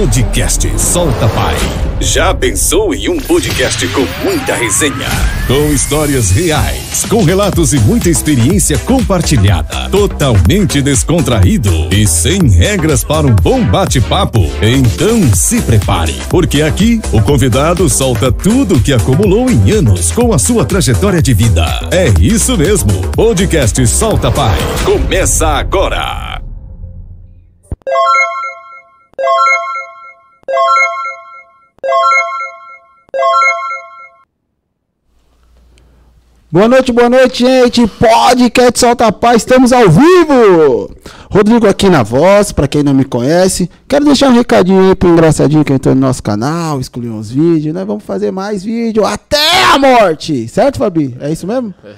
Podcast Solta Pai. Já pensou em um podcast com muita resenha? Com histórias reais, com relatos e muita experiência compartilhada. Totalmente descontraído e sem regras para um bom bate-papo? Então se prepare, porque aqui o convidado solta tudo o que acumulou em anos com a sua trajetória de vida. É isso mesmo. Podcast Solta Pai. Começa agora. Boa noite, boa noite, gente. Podcast Solta Paz, estamos ao vivo. Rodrigo aqui na voz, para quem não me conhece. Quero deixar um recadinho aí pro engraçadinho que entrou no nosso canal, escolheu uns vídeos. Nós vamos fazer mais vídeo até a morte. Certo, Fabi? É isso mesmo? É.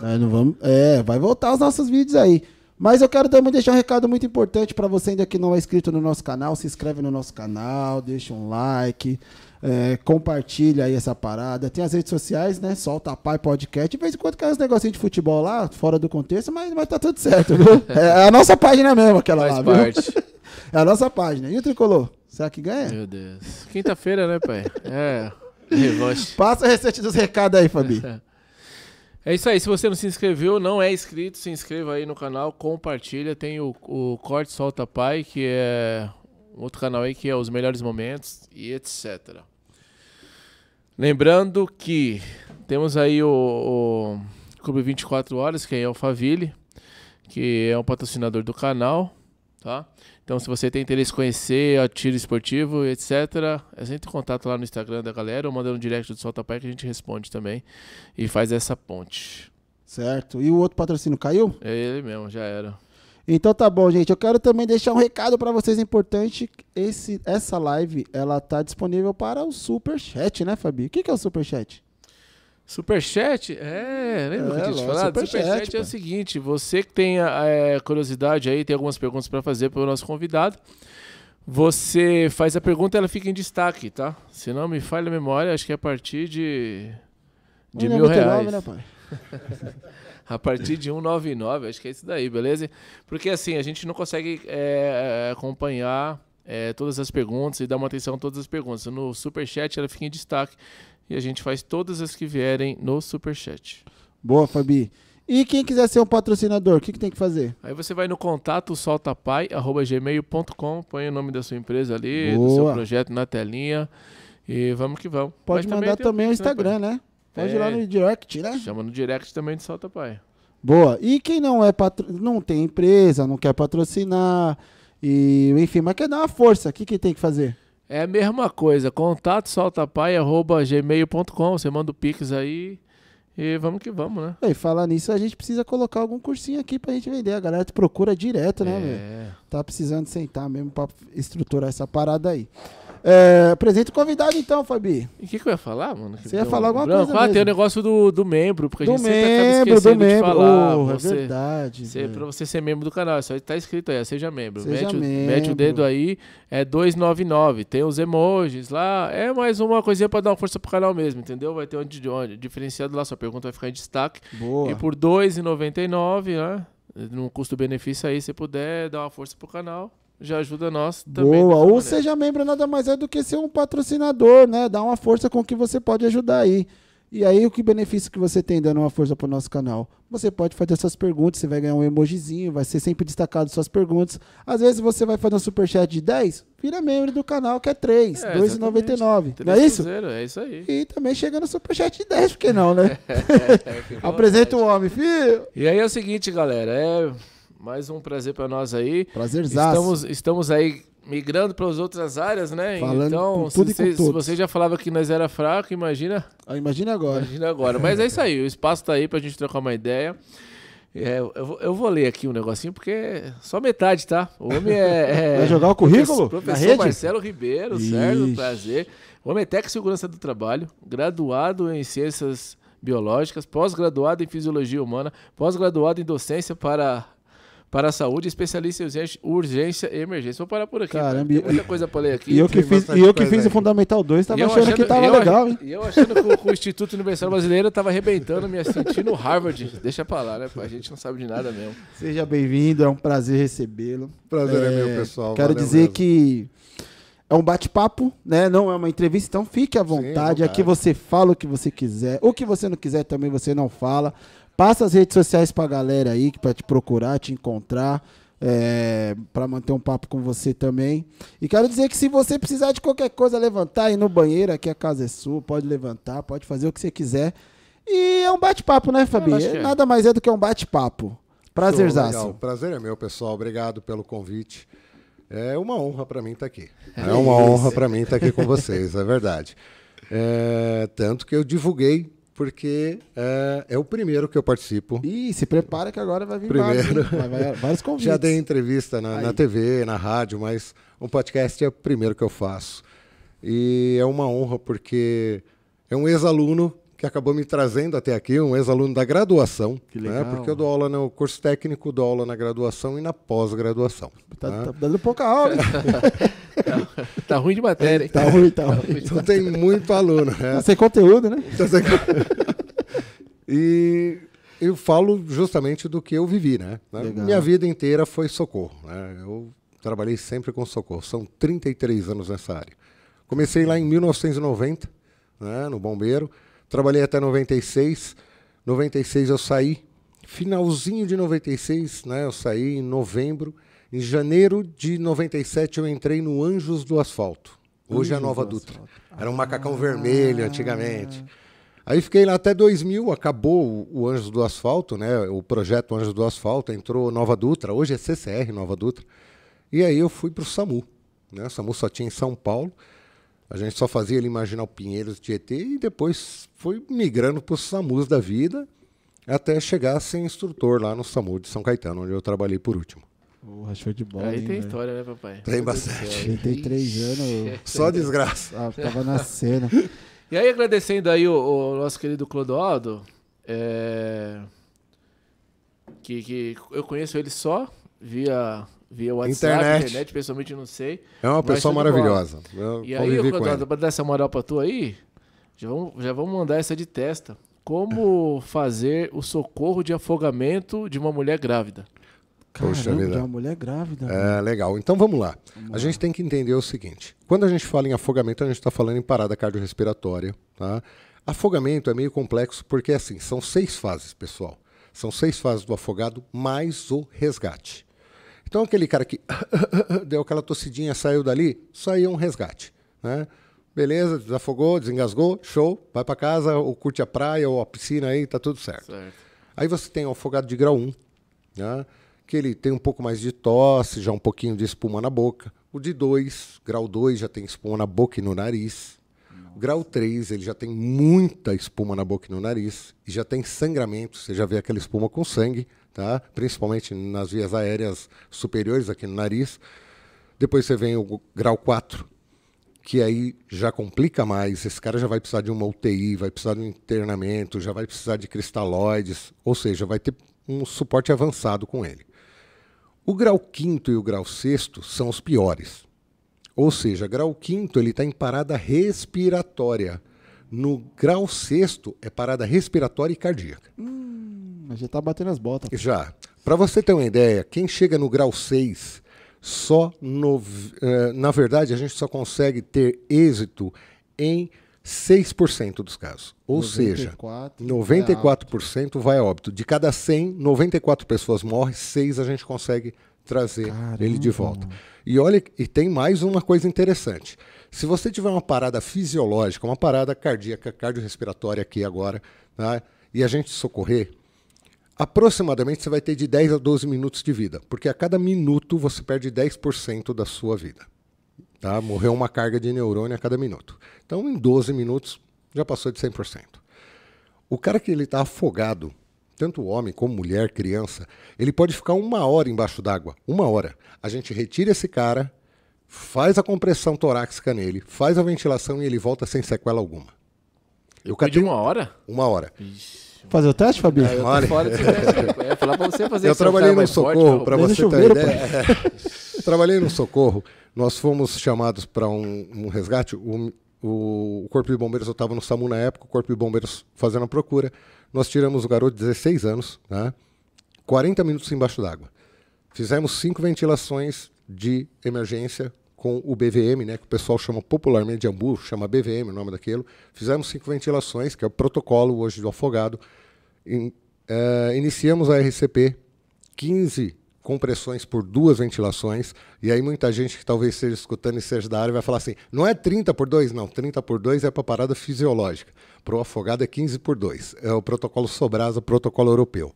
Nós não vamos, é, vai voltar os nossos vídeos aí. Mas eu quero também deixar um recado muito importante para você ainda que não é inscrito no nosso canal. Se inscreve no nosso canal, deixa um like. É, compartilha aí essa parada. Tem as redes sociais, né? Solta Pai Podcast. De vez em quando cai uns negocinhos de futebol lá, fora do contexto, mas, mas tá tudo certo, viu? É a nossa página mesmo, aquela Faz lá, parte. viu? É a nossa página. E o Tricolor? Será que ganha? Meu Deus. Quinta-feira, né, pai? É. Revanche. Passa a receita dos recados aí, Fabi. É isso aí. Se você não se inscreveu, não é inscrito, se inscreva aí no canal, compartilha. Tem o, o Corte Solta Pai, que é outro canal aí que é os melhores momentos e etc. Lembrando que temos aí o, o Clube 24 Horas, que é o Alphaville, que é um patrocinador do canal, tá? Então, se você tem interesse em conhecer a tiro esportivo, etc., é em contato lá no Instagram da galera ou manda no direct do Solta Pai que a gente responde também e faz essa ponte. Certo. E o outro patrocínio caiu? É ele mesmo, já era. Então tá bom, gente. Eu quero também deixar um recado para vocês importante. Esse, essa live, ela tá disponível para o Super Chat, né, Fabi? O que, que é o Super Chat? Superchat? É, lembra É, que eu tinha te falado? superchat, Superchat é o seguinte: você que tem é, curiosidade aí, tem algumas perguntas para fazer para o nosso convidado, você faz a pergunta e ela fica em destaque, tá? Se não me falha a memória, acho que é a partir de, de mil 1,99, reais. né, pai? A partir de 199, acho que é isso daí, beleza? Porque assim, a gente não consegue é, acompanhar é, todas as perguntas e dar uma atenção a todas as perguntas. No Superchat ela fica em destaque e a gente faz todas as que vierem no Superchat. Boa, Fabi. E quem quiser ser um patrocinador, o que, que tem que fazer? Aí você vai no contato soltapai.gmail.com, põe o nome da sua empresa ali, do seu Boa. projeto na telinha e vamos que vamos. Pode Mas mandar o também o né, Instagram, né? Pode ir lá É. no direct, né? Chama no direct também de Solta Pai. Boa. E quem não é patro... não tem empresa, não quer patrocinar, e enfim, mas quer dar uma força, o que, que tem que fazer? É a mesma coisa, contato soltapai.gmail.com, você manda o Pix aí e vamos que vamos, né? E falar nisso, a gente precisa colocar algum cursinho aqui pra gente vender. A galera te procura direto, né? É. Tá precisando sentar mesmo pra estruturar essa parada aí. É, apresenta o convidado então, Fabi. E o que, que eu ia falar, mano? Você ia falar alguma branco. coisa Ah, tem o negócio do, do membro, porque a do gente sempre acaba membro, do esquecendo de membro. falar. Oh, você, é verdade. você, pra você ser membro do canal, só tá escrito aí, seja membro. Seja mete, o, membro. mete o dedo aí, é 299. Tem os emojis lá, é mais uma coisinha pra dar uma força pro canal mesmo, entendeu? Vai ter onde, onde diferenciado lá, sua pergunta vai ficar em destaque. Boa. E por R$ 2,99, né? Num custo-benefício aí, se puder dar uma força pro canal, já ajuda nós também. Boa. Ou maneira. seja membro nada mais é do que ser um patrocinador, né? Dar uma força com que você pode ajudar aí. E aí, o que benefício que você tem dando uma força pro nosso canal? Você pode fazer suas perguntas, você vai ganhar um emojizinho, vai ser sempre destacado suas perguntas. Às vezes você vai fazer um superchat de 10, vira membro do canal, que é 3, É, R$ 2,99. Não é isso? É isso aí. E também chega no superchat de 10, por que não, né? É, à Apresenta o homem, filho. E aí é o seguinte, galera, é mais um prazer pra nós aí. Prazerzaço. Estamos, estamos aí migrando para as outras áreas, né? Falando então, se, e vocês- se você já falava que nós era fraco, imagina, Ah, Imagina agora. imagina agora. Mas é isso aí, o espaço tá aí pra gente trocar uma ideia. É, eu, vou, eu vou ler aqui um negocinho, porque é só metade, tá? O homem é. é Vai jogar o currículo? Professor? Marcelo Ribeiro, certo? Ixi. Prazer. O homem é técnico segurança do trabalho, graduado em ciências biológicas, pós-graduado em fisiologia humana, pós-graduado em docência para, para a saúde, especialista em urgência, urgência e emergência. Vou parar por aqui. Caramba, Tem muita coisa pra ler aqui. E eu que fiz, e eu que fiz o. Fundamental 2, tava E eu achando, que tava eu- legal, hein? E eu achando que o, que o Instituto Universal Brasileiro tava arrebentando, me sentindo Harvard. Deixa pra lá, né? A gente não sabe de nada mesmo. Seja bem-vindo, é um prazer recebê-lo. Prazer é, É, meu, pessoal. Quero valeu dizer mesmo. que é um bate-papo, né? Não é uma entrevista, então fique à vontade. Sim, vontade. Aqui você fala o que você quiser. O que você não quiser também você não fala. Passa as redes sociais pra galera aí, para te procurar, te encontrar. É, para manter um papo com você também. E quero dizer que se você precisar de qualquer coisa, levantar aí no banheiro, aqui a casa é sua, pode levantar, pode fazer o que você quiser. E é um bate-papo, né, Fabi? É. Nada mais é do que um bate-papo. Prazerzaço. Prazer é meu, pessoal. Obrigado pelo convite. É uma honra para mim estar tá aqui. É, é uma honra para mim estar tá aqui com vocês, é verdade. É, tanto que eu divulguei porque é, é, o primeiro que eu participo. Ih, se prepara que agora vai vir primeiro. vários, vai, vários convites. Já dei entrevista na, na, TV, na rádio, mas um podcast é o primeiro que eu faço. E é uma honra porque é um ex-aluno que acabou me trazendo até aqui, um ex-aluno da graduação. Que né? legal. Né? Porque eu dou aula no curso técnico, dou aula na graduação e na pós-graduação. Tá, né? tá, dando pouca aula? tá, tá, ruim de matéria, hein? Tá ruim, tá, tá ruim. Então tem muito aluno. Né? Tá sem conteúdo, né? Tá sem... e eu falo justamente do que eu vivi, né? Minha vida inteira foi socorro. Né? Eu trabalhei sempre com socorro. São 33 anos nessa área. Comecei lá em 1990, né, no bombeiro. Trabalhei até 96. 96 eu saí. Finalzinho de 96, né? Eu saí em novembro. Em janeiro de 97 eu entrei no Anjos do Asfalto. Hoje é a Nova Dutra. Era um macacão ah. vermelho antigamente. Aí fiquei lá até 2000, acabou o Anjos do Asfalto, né? O projeto Anjos do Asfalto, entrou Nova Dutra, hoje é CCR Nova Dutra. E aí eu fui para o SAMU. Né? O SAMU só tinha em São Paulo. A gente só fazia ele imaginar o Pinheiros Tietê e depois foi migrando para os SAMUs da vida até chegar a ser instrutor lá no SAMU de São Caetano, onde eu trabalhei por último. Porra, show de bola. Aí hein, tem história, né, papai? Tem bastante. Tem três anos. Só desgraça. Ah, tava na cena. E aí, agradecendo aí o, o nosso querido Clodoaldo, é... que, que eu conheço ele só via via WhatsApp, internet, internet pessoalmente não sei. É uma pessoa maravilhosa. e aí, para dar essa moral para tu aí, já vamos, já vamos mandar essa de testa. Como fazer o socorro de afogamento de uma mulher grávida? Poxa vida. uma mulher grávida. É, mano. legal. Então vamos lá. Vamos a lá. gente tem que entender o seguinte. Quando a gente fala em afogamento, a gente está falando em parada cardiorrespiratória. Tá? Afogamento é meio complexo porque, assim, são seis fases, pessoal. São seis fases do afogado mais o resgate. Então aquele cara que deu aquela tossidinha, saiu dali, isso aí é um resgate. Né? Beleza, desafogou, desengasgou, show, vai para casa, ou curte a praia, ou a piscina aí, tá tudo certo. certo. Aí você tem o afogado de grau 1, né? Que ele tem um pouco mais de tosse, já um pouquinho de espuma na boca. O de 2, grau 2, já tem espuma na boca e no nariz. O grau 3, ele já tem muita espuma na boca e no nariz. E já tem sangramento, você já vê aquela espuma com sangue tá? principalmente nas vias aéreas superiores, aqui no nariz. Depois você vem o grau 4, que aí já complica mais. Esse cara já vai precisar de uma UTI, vai precisar de um internamento, já vai precisar de cristalóides, ou seja, vai ter um suporte avançado com ele. O grau 5 e o grau 6 são os piores. Ou seja, grau 5 ele está em parada respiratória. No grau 6 é parada respiratória e cardíaca. Hum. Mas já tá batendo as botas. Já. Para você ter uma ideia, quem chega no grau 6, só no, uh, na verdade a gente só consegue ter êxito em 6% dos casos. Ou 94, seja, 94% vai a óbito. De cada 100, 94 pessoas morrem, 6 a gente consegue trazer Caramba. ele de volta. E olha, e tem mais uma coisa interessante. Se você tiver uma parada fisiológica, uma parada cardíaca, cardiorrespiratória aqui agora, tá? e a gente socorrer, aproximadamente você vai ter de 10 a 12 minutos de vida, porque a cada minuto você perde 10% da sua vida. Tá? Morreu uma carga de neurônio a cada minuto. Então, em 12 minutos, já passou de 100%. O cara que ele está afogado, tanto homem como mulher, criança, ele pode ficar uma hora embaixo d'água. Uma hora. A gente retira esse cara, faz a compressão torácica nele, faz a ventilação e ele volta sem sequela alguma. Eu, Eu de uma hora? Uma hora. Ixi. Fazer o teste, Fabi? É, eu Olha. fora teste. Eu ia falar pra você fazer Eu trabalhei no socorro, para você ter ideia. trabalhei no socorro. Nós fomos chamados para um, um, resgate. O, o, Corpo de Bombeiros, eu estava no SAMU na época, o Corpo de Bombeiros fazendo a procura. Nós tiramos o garoto de 16 anos, né? 40 minutos embaixo d'água. Fizemos cinco ventilações de emergência com o BVM, né, que o pessoal chama popularmente de ambu, chama BVM o nome daquilo. Fizemos cinco ventilações, que é o protocolo hoje do afogado. In, uh, iniciamos a RCP, 15 compressões por duas ventilações. E aí muita gente que talvez esteja escutando e seja da área vai falar assim, não é 30 por 2? Não, 30 por 2 é para parada fisiológica. Para o afogado é 15 por 2. É o protocolo Sobrasa, protocolo europeu.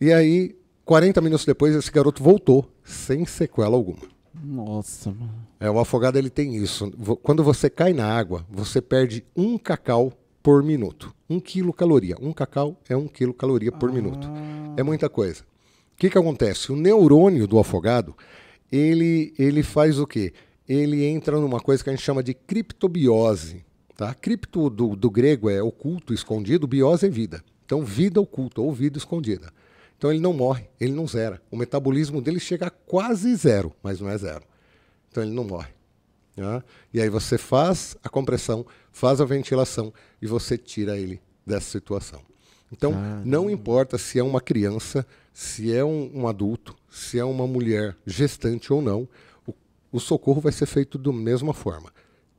E aí, 40 minutos depois, esse garoto voltou, sem sequela alguma. Nossa, mano. É, o afogado ele tem isso. Quando você cai na água, você perde um cacau por minuto. Um quilo caloria. Um cacau é um quilo caloria por ah. minuto. É muita coisa. O que, que acontece? O neurônio do afogado, ele, ele faz o quê? Ele entra numa coisa que a gente chama de criptobiose. Tá? Cripto do, do grego é oculto, escondido, biose é vida. Então, vida oculta ou vida escondida. Então, ele não morre, ele não zera. O metabolismo dele chega a quase zero, mas não é zero. Então, ele não morre. Tá? E aí você faz a compressão, faz a ventilação e você tira ele dessa situação. Então, ah, não importa se é uma criança, se é um, um, adulto, se é uma mulher gestante ou não, o, o socorro vai ser feito da mesma forma.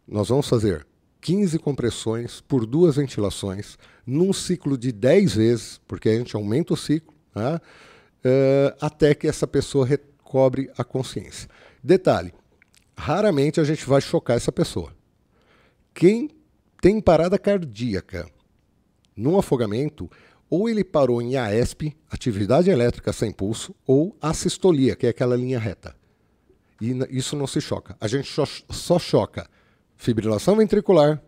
Nós vamos fazer 15 compressões por duas ventilações, num ciclo de 10 vezes, porque a gente aumenta o ciclo, né, uh, até que essa pessoa recobre a consciência. Detalhe: raramente a gente vai chocar essa pessoa. Quem tem parada cardíaca num afogamento, ou ele parou em AESP, atividade elétrica sem pulso, ou assistolia, que é aquela linha reta. E isso não se choca. A gente só choca fibrilação ventricular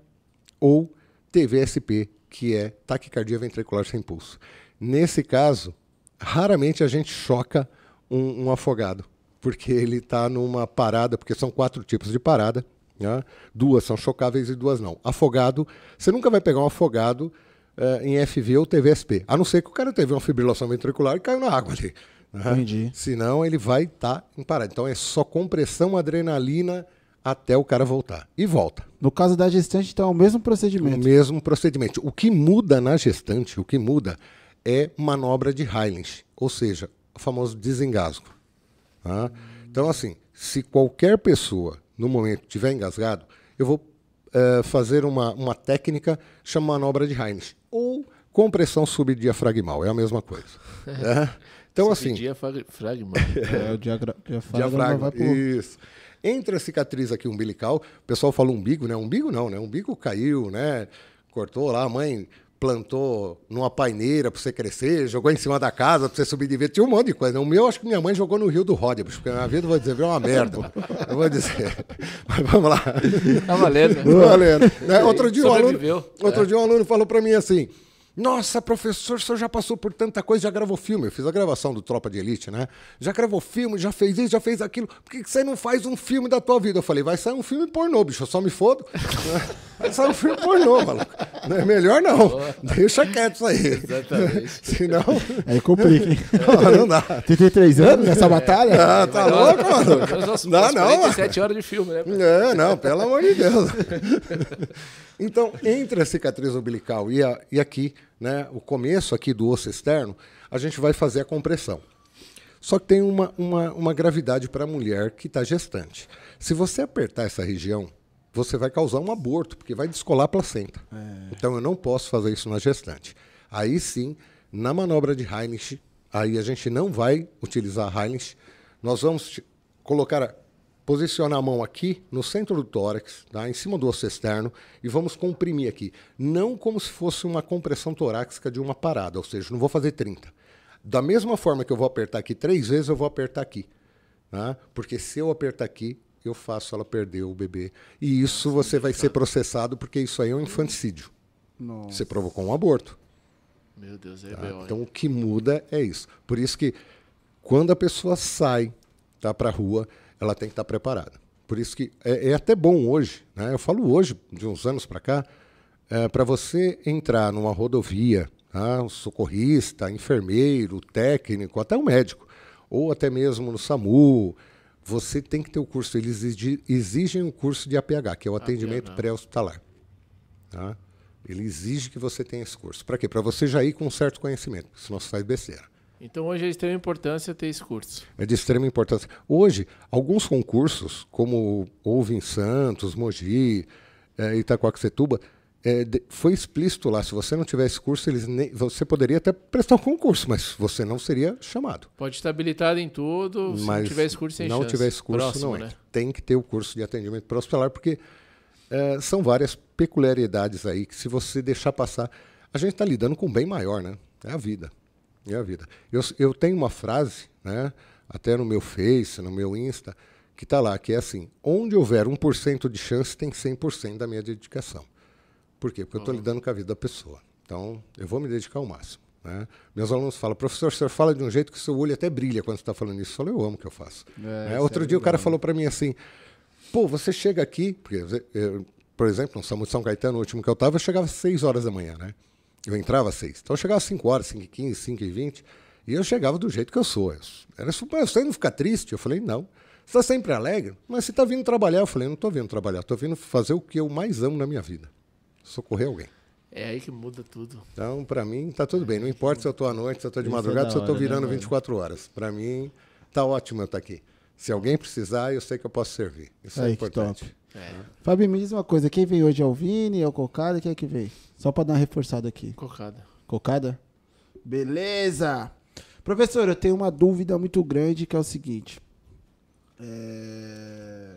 ou TVSP, que é taquicardia ventricular sem pulso. Nesse caso, raramente a gente choca um, um afogado, porque ele está numa parada, porque são quatro tipos de parada, né? duas são chocáveis e duas não. Afogado, você nunca vai pegar um afogado uh, em FV ou TVSP. A não ser que o cara teve uma fibrilação ventricular e caiu na água ali. Né? Entendi. Senão ele vai estar tá em parada. Então é só compressão, adrenalina até o cara voltar. E volta. No caso da gestante, então é o mesmo procedimento. O mesmo procedimento. O que muda na gestante, o que muda é manobra de Highland, ou seja, o famoso desengasgo. Tá? Então, assim, se qualquer pessoa no momento estiver engasgado, eu vou uh, fazer uma, uma técnica chamada manobra de Heinz ou compressão subdiafragmal, é a mesma coisa. é. Então, assim. Diafragma. é, o diagra... diafragma. Isso. Entre a cicatriz aqui umbilical, o pessoal fala umbigo, né? Umbigo não, né? Umbigo caiu, né? Cortou lá, a mãe plantou numa paineira para você crescer, jogou em cima da casa para você subir de vida. Tinha um monte de coisa. O meu, acho que minha mãe jogou no Rio do Ródibus, porque a minha vida, vou dizer, virou uma merda. Eu vou dizer. Mas vamos lá. Tá valendo. Tá valendo. Né? Outro, dia, um aluno, outro é. dia um aluno falou para mim assim, nossa, professor, o senhor já passou por tanta coisa, já gravou filme. Eu fiz a gravação do Tropa de Elite, né? Já gravou filme, já fez isso, já fez aquilo. Por que você não faz um filme da tua vida? Eu falei, vai sair um filme pornô, bicho, eu só me fodo. Vai sair um filme pornô, maluco. Não é melhor não. Boa. Deixa quieto isso aí. Exatamente. Senão. Aí complica, hein? Não, não dá. 33 anos nessa é. batalha? Ah, tá é, louco, mano? Não, não. 47 horas de filme, né? É, não, pelo amor de Deus. Então, entre a cicatriz umbilical e, a, e aqui, né, o começo aqui do osso externo, a gente vai fazer a compressão. Só que tem uma, uma, uma gravidade para a mulher que está gestante. Se você apertar essa região, você vai causar um aborto, porque vai descolar a placenta. É. Então eu não posso fazer isso na gestante. Aí sim, na manobra de Heinrich, aí a gente não vai utilizar Heinrich, nós vamos colocar posicionar a mão aqui no centro do tórax, tá? em cima do osso externo, e vamos comprimir aqui. Não como se fosse uma compressão torácica de uma parada, ou seja, não vou fazer 30. Da mesma forma que eu vou apertar aqui três vezes, eu vou apertar aqui. Tá? Porque se eu apertar aqui, eu faço ela perder o bebê. E isso você vai ser processado, porque isso aí é um infanticídio. Nossa. Você provocou um aborto. Meu Deus, é tá? Então o que muda é isso. Por isso que quando a pessoa sai tá, para a rua, ela tem que estar preparada. Por isso que é, é até bom hoje, né? eu falo hoje, de uns anos para cá, é, para você entrar numa rodovia, tá? um socorrista, enfermeiro, técnico, até um médico, ou até mesmo no SAMU, você tem que ter o curso. Eles exigem um curso de APH, que é o atendimento pré-hospitalar. Tá? Ele exige que você tenha esse curso. Para quê? Para você já ir com um certo conhecimento, senão você faz besteira. Então hoje é de extrema importância ter esse curso. É de extrema importância. Hoje, alguns concursos, como houve em Santos, Mogi, é, Itacoaxetuba, é, foi explícito lá. Se você não tivesse curso, eles nem, você poderia até prestar um concurso, mas você não seria chamado. Pode estar habilitado em tudo, se mas não tivesse curso, sem não chance. tivesse curso, Próximo, não Né? Tem que ter o curso de atendimento hospitalar, porque é, são várias peculiaridades aí que se você deixar passar, a gente está lidando com um bem maior, né? É a vida. É a vida. Eu, eu tenho uma frase, né? Até no meu Face, no meu Insta, que está lá, que é assim: onde houver 1% de chance, tem 100% da minha dedicação. Por quê? Porque eu estou uhum. lidando com a vida da pessoa. Então, eu vou me dedicar ao máximo. Né? Meus alunos falam, professor, o senhor fala de um jeito que o seu olho até brilha quando você está falando isso. Eu falo, eu amo o que eu faço. É, é, outro dia o cara falou para mim assim, pô, você chega aqui, porque, eu, por exemplo, no São, São Caetano, o último que eu estava, eu chegava às 6 horas da manhã, né? Eu entrava às 6. Então eu chegava às 5 horas, 5 e 15, 5 e 20, e eu chegava do jeito que eu sou. Eu, era, você não fica triste? Eu falei, não. Você está sempre alegre? Mas você está vindo trabalhar? Eu falei, não estou vindo trabalhar, estou vindo fazer o que eu mais amo na minha vida socorrer alguém. É aí que muda tudo. Então, para mim, tá tudo bem. Não importa se eu estou à noite, se eu estou de Isso é madrugada, é se eu estou né, virando né, 24 horas. Para mim, tá ótimo eu estar tá aqui. Se alguém precisar, eu sei que eu posso servir. Isso é aí, é importante. É. Fábio, me diz uma coisa. Quem veio hoje é o Vini, é o Cocada? Quem é que veio? Só para dar uma reforçada aqui. Cocada. Cocada? Beleza! Professor, eu tenho uma dúvida muito grande que é o seguinte. É...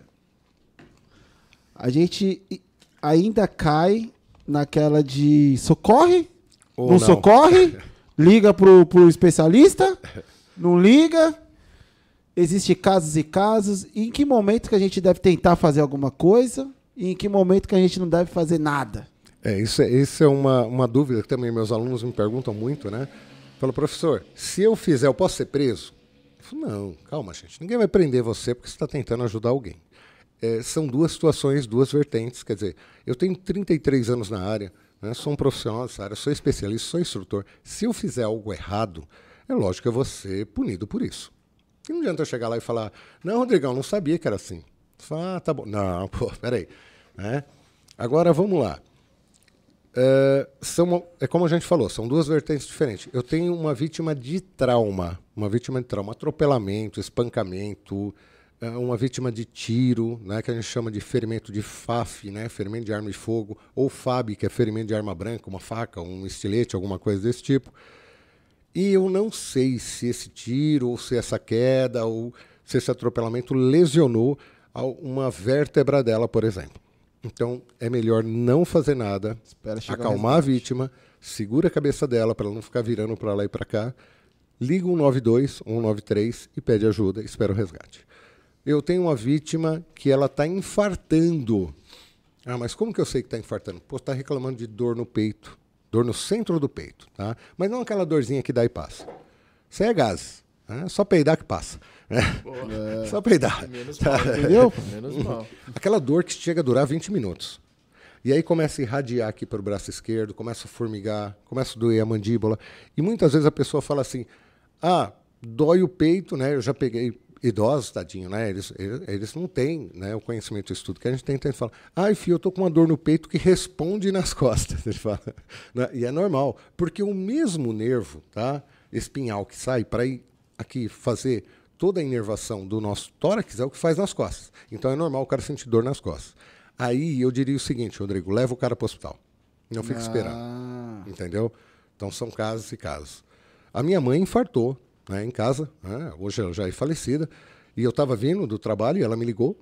A gente ainda cai naquela de socorre, Ou não, não. socorre, liga pro, pro especialista, não liga. Existe casos e casos. E em que momento que a gente deve tentar fazer alguma coisa e em que momento que a gente não deve fazer nada? É, isso é, isso é uma, uma dúvida que também meus alunos me perguntam muito, né? Falo, professor, se eu fizer, eu posso ser preso? Eu falo, não, calma, gente. Ninguém vai prender você porque você está tentando ajudar alguém é, são duas situações, duas vertentes. Quer dizer, eu tenho 33 anos na área, né, sou um profissional dessa área, sou especialista, sou instrutor. Se eu fizer algo errado, é lógico que eu vou ser punido por isso. E não adianta eu chegar lá e falar, não, Rodrigão, não sabia que era assim. Fala, ah, tá bom. Não, pô, peraí. Né? Agora, vamos lá. É, são, é como a gente falou, são duas vertentes diferentes. Eu tenho uma vítima de trauma, uma vítima de trauma, atropelamento, espancamento, é uma vítima de tiro, né, que a gente chama de ferimento de FAF, né, ferimento de arma de fogo, ou FAB, que é ferimento de arma branca, uma faca, um estilete, alguma coisa desse tipo. E eu não sei se esse tiro, ou se essa queda, ou se esse atropelamento lesionou uma vértebra dela, por exemplo. Então, é melhor não fazer nada, acalmar a, a vítima, segura a cabeça dela para ela não ficar virando para lá e para cá, liga 192, 193 e pede ajuda, espera o resgate eu tenho uma vítima que ela está infartando. Ah, mas como que eu sei que está infartando? Pô, está reclamando de dor no peito, dor no centro do peito, tá? Mas não aquela dorzinha que dá e passa. Isso é gás. É só peidar que passa. É. Só peidar. Menos mal, entendeu? Menos mal. Aquela dor que chega a durar 20 minutos. E aí começa a irradiar aqui para o braço esquerdo, começa a formigar, começa a doer a mandíbula. E muitas vezes a pessoa fala assim: ah, dói o peito, né? Eu já peguei idosos, tadinho, né? Eles, eles, eles, não têm né, o conhecimento do estudo que a gente tem. Então ele fala, ai, filho, eu tô com uma dor no peito que responde nas costas. Ele fala, né? E é normal, porque o mesmo nervo, tá? Espinhal que sai para ir aqui fazer toda a inervação do nosso tórax é o que faz nas costas. Então é normal o cara sentir dor nas costas. Aí eu diria o seguinte, Rodrigo, leva o cara para o hospital. Não fica ah. esperando. Entendeu? Então são casos e casos. A minha mãe infartou né, em casa, né, hoje ela já é falecida, e eu estava vindo do trabalho e ela me ligou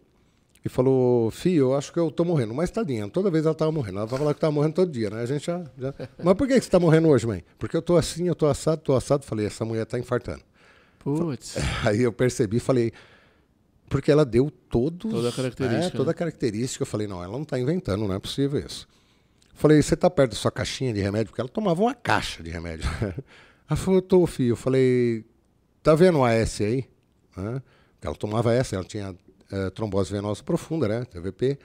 e falou, filho, eu acho que eu estou morrendo. Mas tadinha, toda vez ela estava morrendo. Ela falar que estava morrendo todo dia, né? A gente já... já... Mas por que você está morrendo hoje, mãe? Porque eu estou assim, eu estou assado, estou assado. Falei, essa mulher está infartando. Putz. Aí eu percebi, falei, porque ela deu todos, toda a característica. É, toda a característica. Eu falei, não, ela não está inventando, não é possível isso. Falei, você está perto da sua caixinha de remédio? Porque ela tomava uma caixa de remédio. Ela falou, tô, filho. Eu falei, Tá vendo o AS aí? Ela tomava essa, ela tinha é, trombose venosa profunda, né? TVP.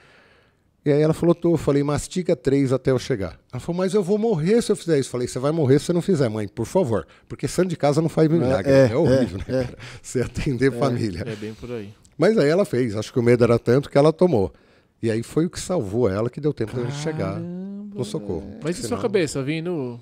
E aí ela falou, tô, eu falei, mastiga três até eu chegar. Ela falou, mas eu vou morrer se eu fizer isso. Eu falei, você vai morrer se você não fizer, mãe, por favor. Porque santo de casa não faz milagre. É, é, é horrível, é, né, cara? Você atender é, família. É bem por aí. Mas aí ela fez, acho que o medo era tanto que ela tomou. E aí foi o que salvou ela, que deu tempo de chegar no socorro. Mas e sua cabeça, vindo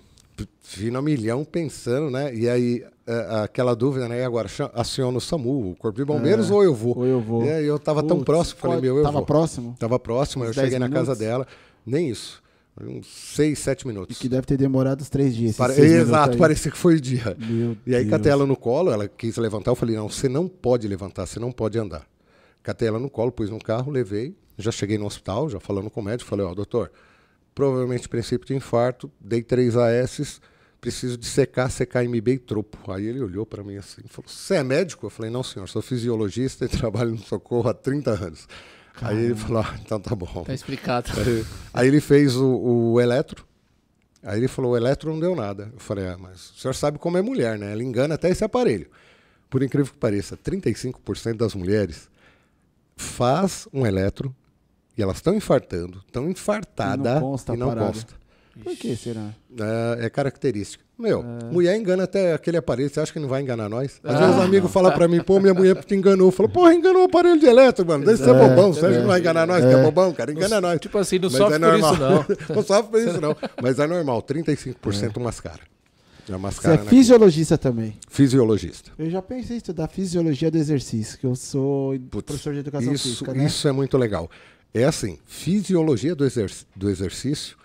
Fino a milhão pensando, né? E aí, é, aquela dúvida, né? E agora, aciono o SAMU, o Corpo de Bombeiros, é, ou eu vou? Ou eu vou. E aí eu tava Putz, tão próximo, falei, meu, eu tava vou. próximo? Tava próximo, Uns eu cheguei minutos? na casa dela, nem isso. Uns seis, sete minutos. E que deve ter demorado uns três dias. Pare... Exato, parecia que foi o dia. Meu e aí, catei ela no colo, ela quis levantar, eu falei, não, você não pode levantar, você não pode andar. Catei ela no colo, pus no carro, levei, já cheguei no hospital, já falando com o médico, falei, ó, oh, doutor, provavelmente princípio de infarto, dei três AS, preciso de secar, CKMB e tropo. Aí ele olhou para mim assim, falou, você é médico? Eu falei, não senhor, sou fisiologista e trabalho no socorro há 30 anos. Caramba. Aí ele falou, ah, então tá bom. Tá explicado. Aí, aí ele fez o, o, eletro, aí ele falou, o eletro não deu nada. Eu falei, ah, mas o senhor sabe como é mulher, né? Ela engana até esse aparelho. Por incrível que pareça, 35% das mulheres faz um eletro e elas estão infartando, estão infartadas e não consta. E não consta. Por que será? É, é característica. Meu, é. mulher engana até aquele aparelho, você acha que não vai enganar nós? Às ah. vezes um amigo fala pra mim, pô, minha mulher te enganou. Fala, porra, enganou o aparelho de elétrico, mano. Deixa de ser é, bobão, você acha que não vai enganar nós, é. que é bobão, cara? Engana nós. Tipo assim, não Mas sofre é por isso, não. não sofre por isso, não. Mas é normal, 35% é. mascara. É mascara Você é fisiologista também? Fisiologista. Eu já pensei em estudar fisiologia do exercício, que eu sou Putz, professor de educação isso, física. Né? Isso é muito legal. É assim, fisiologia do, exerc do exercício,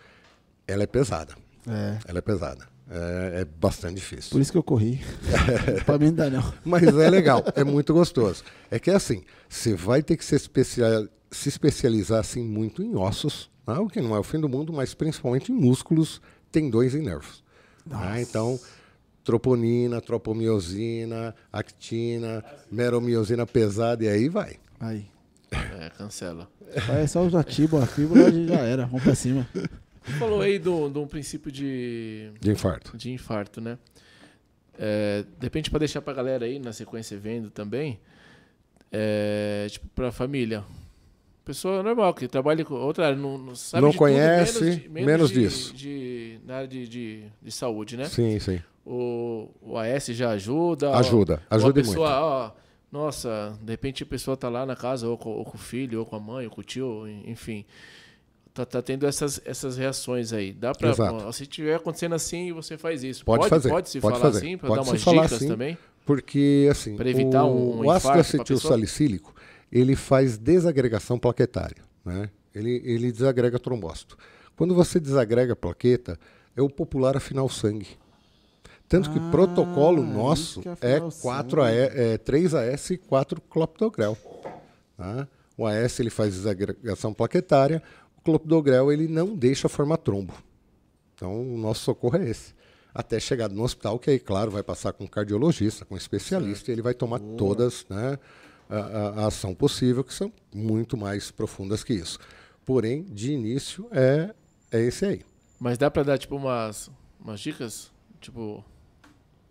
ela é pesada. É. Ela é pesada. É, é, bastante difícil. Por isso que eu corri. para mim não dá não. Mas é legal, é muito gostoso. É que é assim, você vai ter que se, se especializar assim muito em ossos, né? o que não é o fim do mundo, mas principalmente em músculos, tendões e nervos. Né? Então, troponina, tropomiosina, actina, meromiosina pesada, e aí vai. Aí. É, cancela. É só usar tibo, a fíbula já era, vamos pra cima. Você falou aí de um princípio de... De infarto. De infarto, né? É, de repente, para deixar pra galera aí, na sequência vendo também, é, tipo, pra família. Pessoa normal, que trabalha com outra área, não, não sabe Não conhece, tudo, menos, de, menos, menos de, disso. De, na área de, de, de, saúde, né? Sim, sim. O, o AS já ajuda. Ajuda, ó, ajuda pessoa, muito. Ó, nossa, de repente a pessoa tá lá na casa, ou com, ou com, o filho, ou com a mãe, ou com o tio, enfim. Tá, tá tendo essas, essas reações aí. Dá pra. Ó, se tiver acontecendo assim, você faz isso. Pode, pode fazer. Pode se pode falar fazer. assim, para dar umas dicas assim, também? Porque, assim. Para evitar o, um, um O ácido acetil salicílico, ele faz desagregação plaquetária. Né? Ele, ele desagrega trombócito. Quando você desagrega a plaqueta, é o popular afinal sangue. Tanto que o ah, protocolo nosso é, é 4 AE, é 3 AS e 4 clopidogrel. Tá? O AS ele faz desagregação plaquetária, o clopidogrel ele não deixa formar trombo. Então o nosso socorro é esse. Até chegar no hospital, que aí, claro, vai passar com um cardiologista, com um especialista, certo. e ele vai tomar Boa. todas né, a, a, a, ação possível, que são muito mais profundas que isso. Porém, de início, é, é esse aí. Mas dá para dar, tipo, umas, umas dicas? Tipo,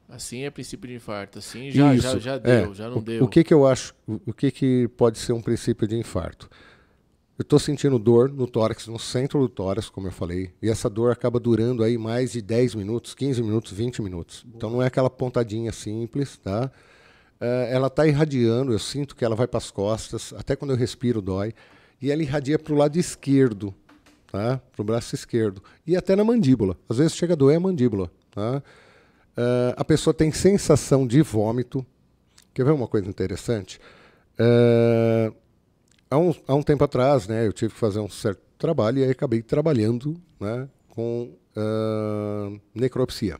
Assim é princípio de infarto, assim já, Isso, já, já deu, é. já não o, deu. O que que eu acho, o que que pode ser um princípio de infarto? Eu estou sentindo dor no tórax, no centro do tórax, como eu falei, e essa dor acaba durando aí mais de 10 minutos, 15 minutos, 20 minutos. Então não é aquela pontadinha simples, tá? É, ela está irradiando, eu sinto que ela vai para as costas, até quando eu respiro dói, e ela irradia para o lado esquerdo, tá? Para o braço esquerdo, e até na mandíbula. Às vezes chega a doer a mandíbula, tá? Uh, a pessoa tem sensação de vômito. Quer ver uma coisa interessante? Uh, há, um, há um tempo atrás, né, eu tive que fazer um certo trabalho e aí acabei trabalhando né, com uh, necropsia.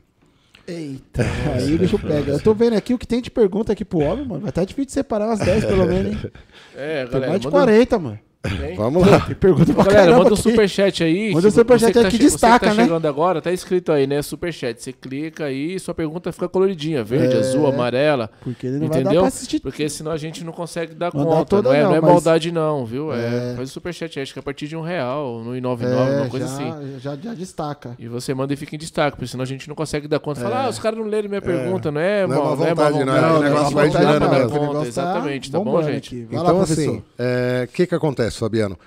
Eita, aí o bicho pega. Eu tô vendo aqui o que tem de pergunta aqui pro homem, mano. Vai estar tá difícil de separar umas 10 pelo menos, hein? É, galera. Tem mais de 40, mano. Vamos lá. pergunta pra Galera, manda o um superchat aí. Manda o um superchat aí tá, que destaca, você tá né? chegando agora, tá escrito aí, né? Superchat. Você clica aí e sua pergunta fica coloridinha. Verde, é, azul, amarela. Porque ele não entendeu? vai dar pra assistir. Porque senão a gente não consegue dar não conta. Toda, não, é, não, não é maldade não, viu? É. é. faz o superchat aí. Acho que é a partir de um real, no 99, é, uma coisa já, assim. Já, já destaca. E você manda e fica em destaque, porque senão a gente não consegue dar conta. É. Fala, ah, os caras não leram minha pergunta, não é? Não é uma vontade, não é? O negócio vai tirando. Exatamente, tá bom, gente? Então, assim, o que que acontece, Fabiano?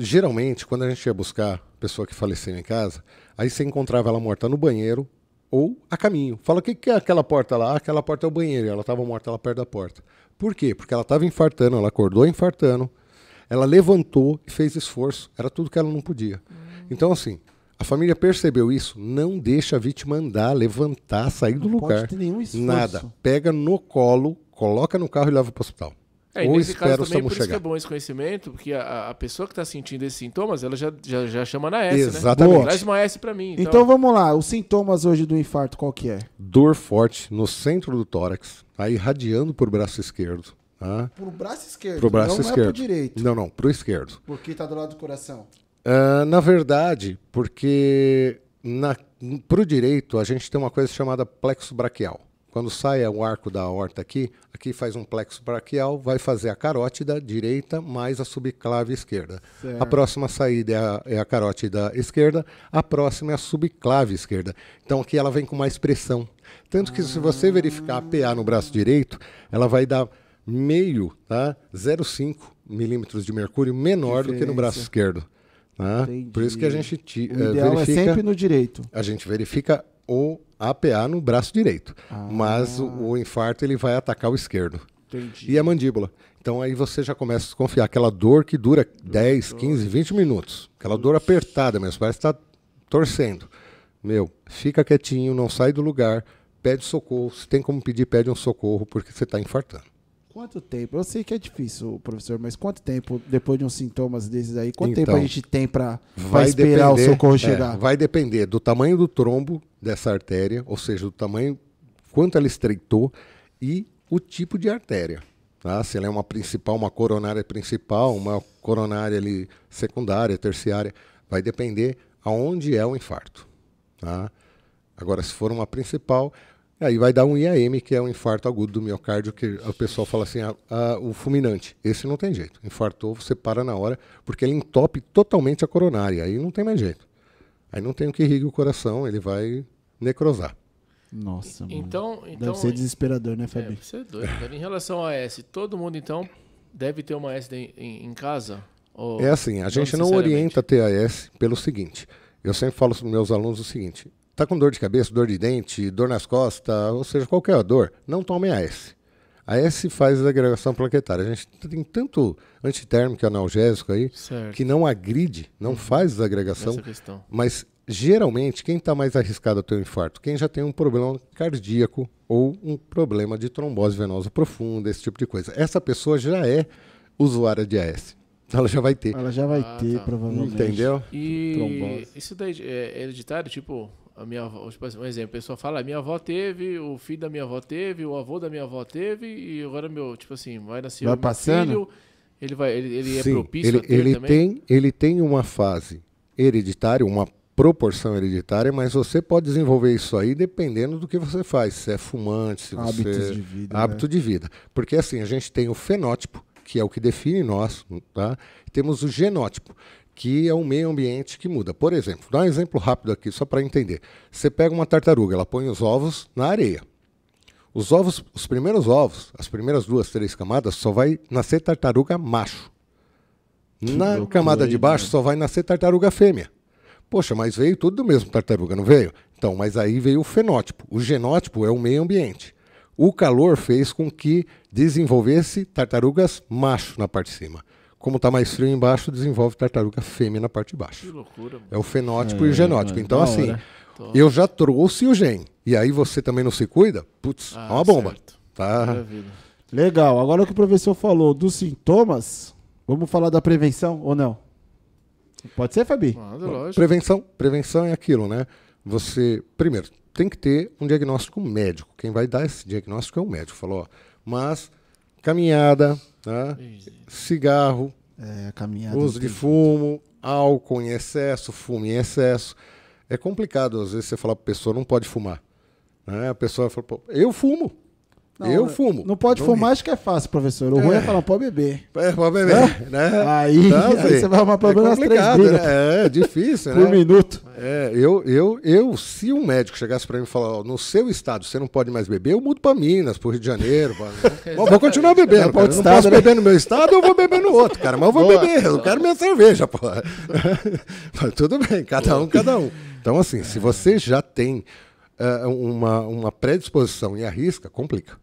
geralmente, quando a gente ia buscar a pessoa que faleceu em casa, aí você encontrava ela morta no banheiro ou a caminho. Fala, o que, que é aquela porta lá? Aquela porta é o banheiro. Ela estava morta lá perto da porta. Por quê? Porque ela estava infartando, ela acordou infartando, ela levantou e fez esforço. Era tudo que ela não podia. Hum. Então, assim, A família percebeu isso, não deixa a vítima andar, levantar, sair do Não lugar. pode ter nenhum esforço. Nada. Pega no colo, coloca no carro e leva para o hospital. É, e Ou nesse espera caso o também, SAMU por isso que é chegar. bom esse conhecimento, porque a, a pessoa que está sentindo esses sintomas, ela já, já, já chama na S, né? Exatamente. Traz uma S pra mim. Então, Então, vamos lá, os sintomas hoje do infarto, qual que é? Dor forte no centro do tórax, aí irradiando por braço esquerdo. Tá? Pro braço esquerdo, Pro braço não esquerdo. é pro direito. Não, não, pro esquerdo. Porque tá do lado do coração. Ah, na verdade, porque na, pro direito a gente tem uma coisa chamada plexo braquial. Quando sai o arco da aorta aqui, aqui faz um plexo braquial, vai fazer a carótida direita mais a subclave esquerda. Certo. A próxima saída é a, é a carótida esquerda, a próxima é a subclave esquerda. Então aqui ela vem com mais pressão. Tanto que se você verificar a PA no braço direito, ela vai dar meio, tá? 0,5 milímetros de mercúrio menor do que no braço Diferença. esquerdo. Tá? Por isso que a gente ti- O eh, ideal verifica, é sempre no direito. a gente verifica o APA no braço direito, Ah. mas o, o infarto ele vai atacar o esquerdo Entendi. e a mandíbula. Então aí você já começa a desconfiar. Aquela dor que dura 10, 15, 20 minutos. Aquela dor apertada mesmo, parece que está torcendo. Meu, fica quietinho, não sai do lugar, pede socorro. Se tem como pedir, pede um socorro, porque você está infartando. Quanto tempo? Eu sei que é difícil, professor, mas quanto tempo, depois de uns sintomas desses aí, quanto Então, tempo a gente tem Vai esperar depender, o socorro é, chegar? vai depender do tamanho do trombo dessa artéria, ou seja, do tamanho, quanto ela estreitou e o tipo de artéria. Tá? Se ela é uma principal, uma coronária principal, uma coronária ali secundária, terciária, vai depender aonde é o infarto. Tá? Agora, se for uma principal, aí vai dar um IAM, que é um infarto agudo do miocárdio, que o pessoal fala assim, ah, ah, o fulminante. Esse não tem jeito. Infartou, você para na hora, porque ele entope totalmente a coronária. Aí não tem mais jeito. Aí não tem o que irrigue o coração, ele vai necrosar. Nossa, mano. então, então Deve ser desesperador, né, é, Fabi? você é doido. cara. Em relação a S, todo mundo então deve ter uma S em, em- em casa? Ou É assim, a gente não orienta TAS pelo seguinte. Eu sempre falo para os meus alunos o seguinte: tá com dor de cabeça, dor de dente, dor nas costas, ou seja, qualquer dor, não tome AS. A S faz agregação plaquetária. A gente tem tanto antitérmico e analgésico aí Certo. que não agride, não faz desagregação. Mas geralmente quem está mais arriscado a ter um infarto? Quem já tem um problema cardíaco ou um problema de trombose venosa profunda, esse tipo de coisa. Essa pessoa já é usuária de AS. Ela já vai ter. Ela já vai Ah, ter, tá. provavelmente. Entendeu? E Trombose. isso daí é hereditário? Tipo, a minha avó, tipo assim, um exemplo, a pessoa fala, a minha avó teve, o filho da minha avó teve, o avô da minha avó teve, e agora meu, tipo assim, vai nascer Vai o meu passando? filho, ele, vai, ele, ele é Sim, propício ele, a ter ele também? tem, ele tem uma fase hereditária, uma proporção hereditária, mas você pode desenvolver isso aí dependendo do que você faz. Se é fumante, se você... Hábitos de vida, né? Hábito de vida. Porque assim, a gente tem o fenótipo, que é o que define nós, tá? Temos o genótipo, que é o meio ambiente que muda. Por exemplo, dá um exemplo rápido aqui, só para entender. Você pega uma tartaruga, ela põe os ovos na areia. Os ovos, os primeiros ovos, as primeiras duas, três camadas, só vai nascer tartaruga macho. Na camada de baixo só vai nascer tartaruga fêmea. Poxa, mas veio tudo do mesmo tartaruga, não veio? Então, mas aí veio o fenótipo. O genótipo é o meio ambiente. O calor fez com que desenvolvesse tartarugas macho na parte de cima. Como está mais frio embaixo, desenvolve tartaruga fêmea na parte de Que baixo. loucura, mano. É o fenótipo e o genótipo. mano, Então, assim, hora. eu já trouxe o gen. E aí você também não se cuida? Putz, é Ah, uma bomba. certo. Tá? Maravilha. Legal. Agora que o professor falou dos sintomas, vamos falar da prevenção ou não? Pode ser, Fabi? Manda, lógico. Prevenção, prevenção é aquilo, né? Você, primeiro, tem que ter um diagnóstico médico. Quem vai dar esse diagnóstico é o médico. Falou, ó, mas caminhada, tá? cigarro, É, uso de fumo, álcool em excesso, fumo em excesso. É complicado, às vezes, você falar para a pessoa, não pode fumar. Né? A pessoa fala, Pô, eu fumo. Não, eu né? fumo. Não pode fumar, acho que é fácil, professor. O ruim é falar, não pode beber. É, pode beber, né? Aí- aí você vai arrumar problema é nas três complicado, brigas. né? É difícil, Por né? minuto. É, eu, eu, eu, se um médico chegasse para mim e falar, ó, no seu estado você não pode mais beber, eu mudo para Minas, para Rio de Janeiro. Pra... Mas vou continuar bebendo. Cara. outro Eu não estado, posso né? beber no meu estado, eu vou beber no outro, cara. Mas eu vou Boa. beber, eu quero minha cerveja, pô. Mas tudo bem, cada um, cada um. Então, assim, se você já tem eh, uma, uma predisposição e arrisca, complica.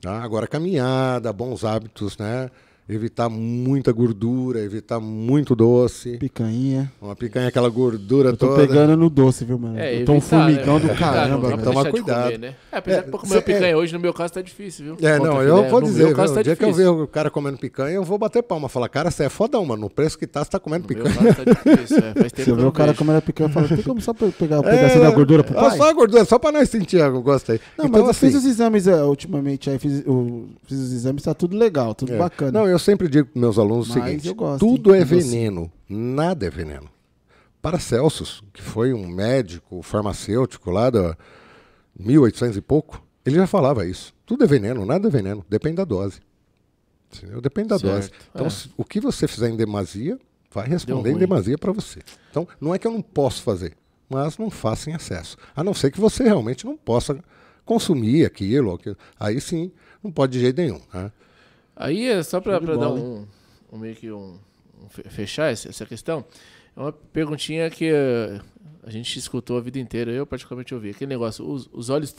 Tá? Agora, caminhada, bons hábitos, né? Evitar muita gordura, evitar muito doce. Picanha. Uma picanha, aquela gordura Eu tô toda. pegando no doce, viu, mano? É, eu tô um evitar, formigão né? do caramba, Não Toma cuidado. comer, né? É, apesar É, de comer cê- picanha hoje, no meu caso, tá difícil, viu? É, não, eu filé, vou no dizer, meu caso, viu, tá o dia que eu ver difícil. o cara comendo picanha, eu vou bater palma. Falar, cara, você é fodão, mano. No preço que tá, você tá comendo No meu picanha. caso, tá difícil. É, faz tempo Se eu ver o cara comendo picanha, eu falo, tem como só pe- pegar um pedacinho da gordura pro ah, pai? Só a gordura, só pra nós sentir o gosto aí. Não, então, mas eu fiz assim, os exames é, ultimamente, aí fiz, os exames, tá tudo legal, tudo é. bacana. Não, eu sempre digo pros meus alunos o Mas seguinte: eu gosto, tudo hein, é você. veneno, nada é veneno. Paracelsus, que foi um médico farmacêutico lá da 1800 e pouco, ele já falava isso. Tudo é veneno, nada é veneno, depende da dose. Entendeu? Depende da Certo, dose. Então, é. se- o que você fizer em demasia, vai responder em demasia para você. Então, não é que eu não posso fazer, mas não faça em excesso. A não ser que você realmente não possa consumir aquilo, aquilo. aí sim, não pode de jeito nenhum. Né? Aí é só pra dar um, um meio que um, um fe- fechar essa, questão. É uma perguntinha que eh, a gente escutou a vida inteira. Eu particularmente ouvi aquele negócio, os, os olhos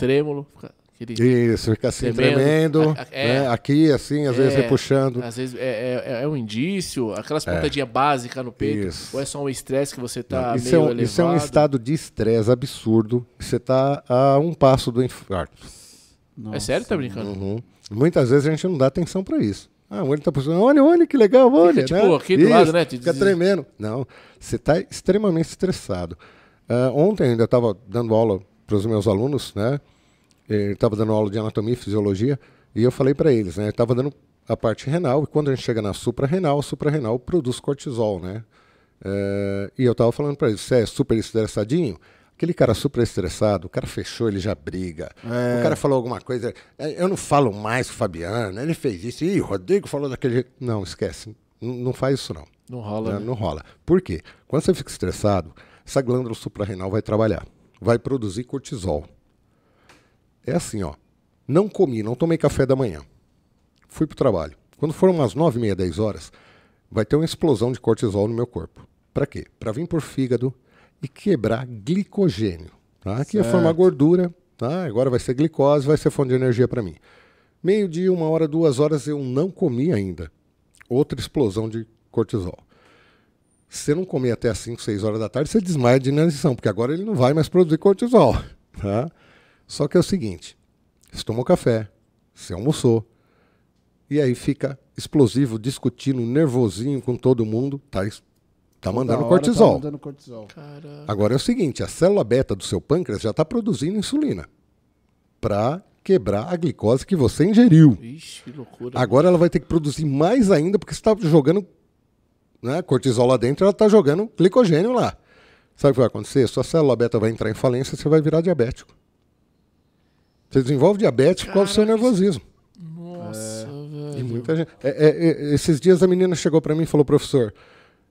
aquele Isso, fica assim Tremendo. tremendo, A- a- é. né? aqui assim, às vezes É, repuxando. Às vezes é, é, é um indício, aquelas pontadinhas básicas no peito, Isso. ou é só um estresse que você tá isso, é meio um, elevado. isso é um estado de estresse absurdo. Você está a um passo do infarto. É sério, tá brincando? Uhum. Muitas vezes a gente não dá atenção para isso. Ah, o olho está puxando. Olha, olha que legal, olha. tipo, né? aqui do lado, né? Te Fica diz- tremendo. Não, você está extremamente estressado. Ah, ontem ainda estava dando aula para os meus alunos, né? Estava dando aula de anatomia e fisiologia e eu falei para eles, né? Estava dando a parte renal e quando a gente chega na suprarrenal, a suprarrenal produz cortisol, né? Eh, e eu estava falando para eles, você é super estressadinho? Aquele cara super estressado, o cara fechou, ele já briga. É. O cara falou alguma coisa, "É, eu não falo mais com o Fabiano, ele fez isso, e o Rodrigo falou daquele jeito. Não, esquece, não faz isso não. Não rola, Né? né? Não rola. Por quê? Quando você fica estressado, essa glândula suprarrenal vai trabalhar, vai produzir cortisol. É assim, ó. Não comi, não tomei café da manhã. Fui pro trabalho. Quando for umas 9 e meia, 10 horas, vai ter uma explosão de cortisol no meu corpo. Para quê? Para vir por fígado e quebrar glicogênio. Tá? Que ia formar gordura, tá? agora vai ser glicose, vai ser fonte de energia para mim. Meio-dia, uma hora, duas horas, eu não comi ainda. Outra explosão de cortisol. Se você não comer até as 5, 6 horas da tarde, você desmaia de inanição, porque agora ele não vai mais produzir cortisol. Tá? Só que é o seguinte: você tomou café, você almoçou, e aí fica explosivo, discutindo, nervosinho com todo mundo, tá, tá mandando Toda hora cortisol. Tá mandando cortisol. Cara, Agora é o seguinte: a célula beta do seu pâncreas já está produzindo insulina para quebrar a glicose que você ingeriu. ixi, que loucura. Agora ela vai ter que produzir mais ainda, porque você está jogando né, cortisol lá dentro, ela está jogando glicogênio lá. Sabe o que vai acontecer? Sua célula beta vai entrar em falência, você vai virar diabético. Você desenvolve diabetes por causa do seu Caraca, nervosismo. Nossa, E velho. muita gente. é, é, é, esses dias a menina chegou para mim e falou, professor,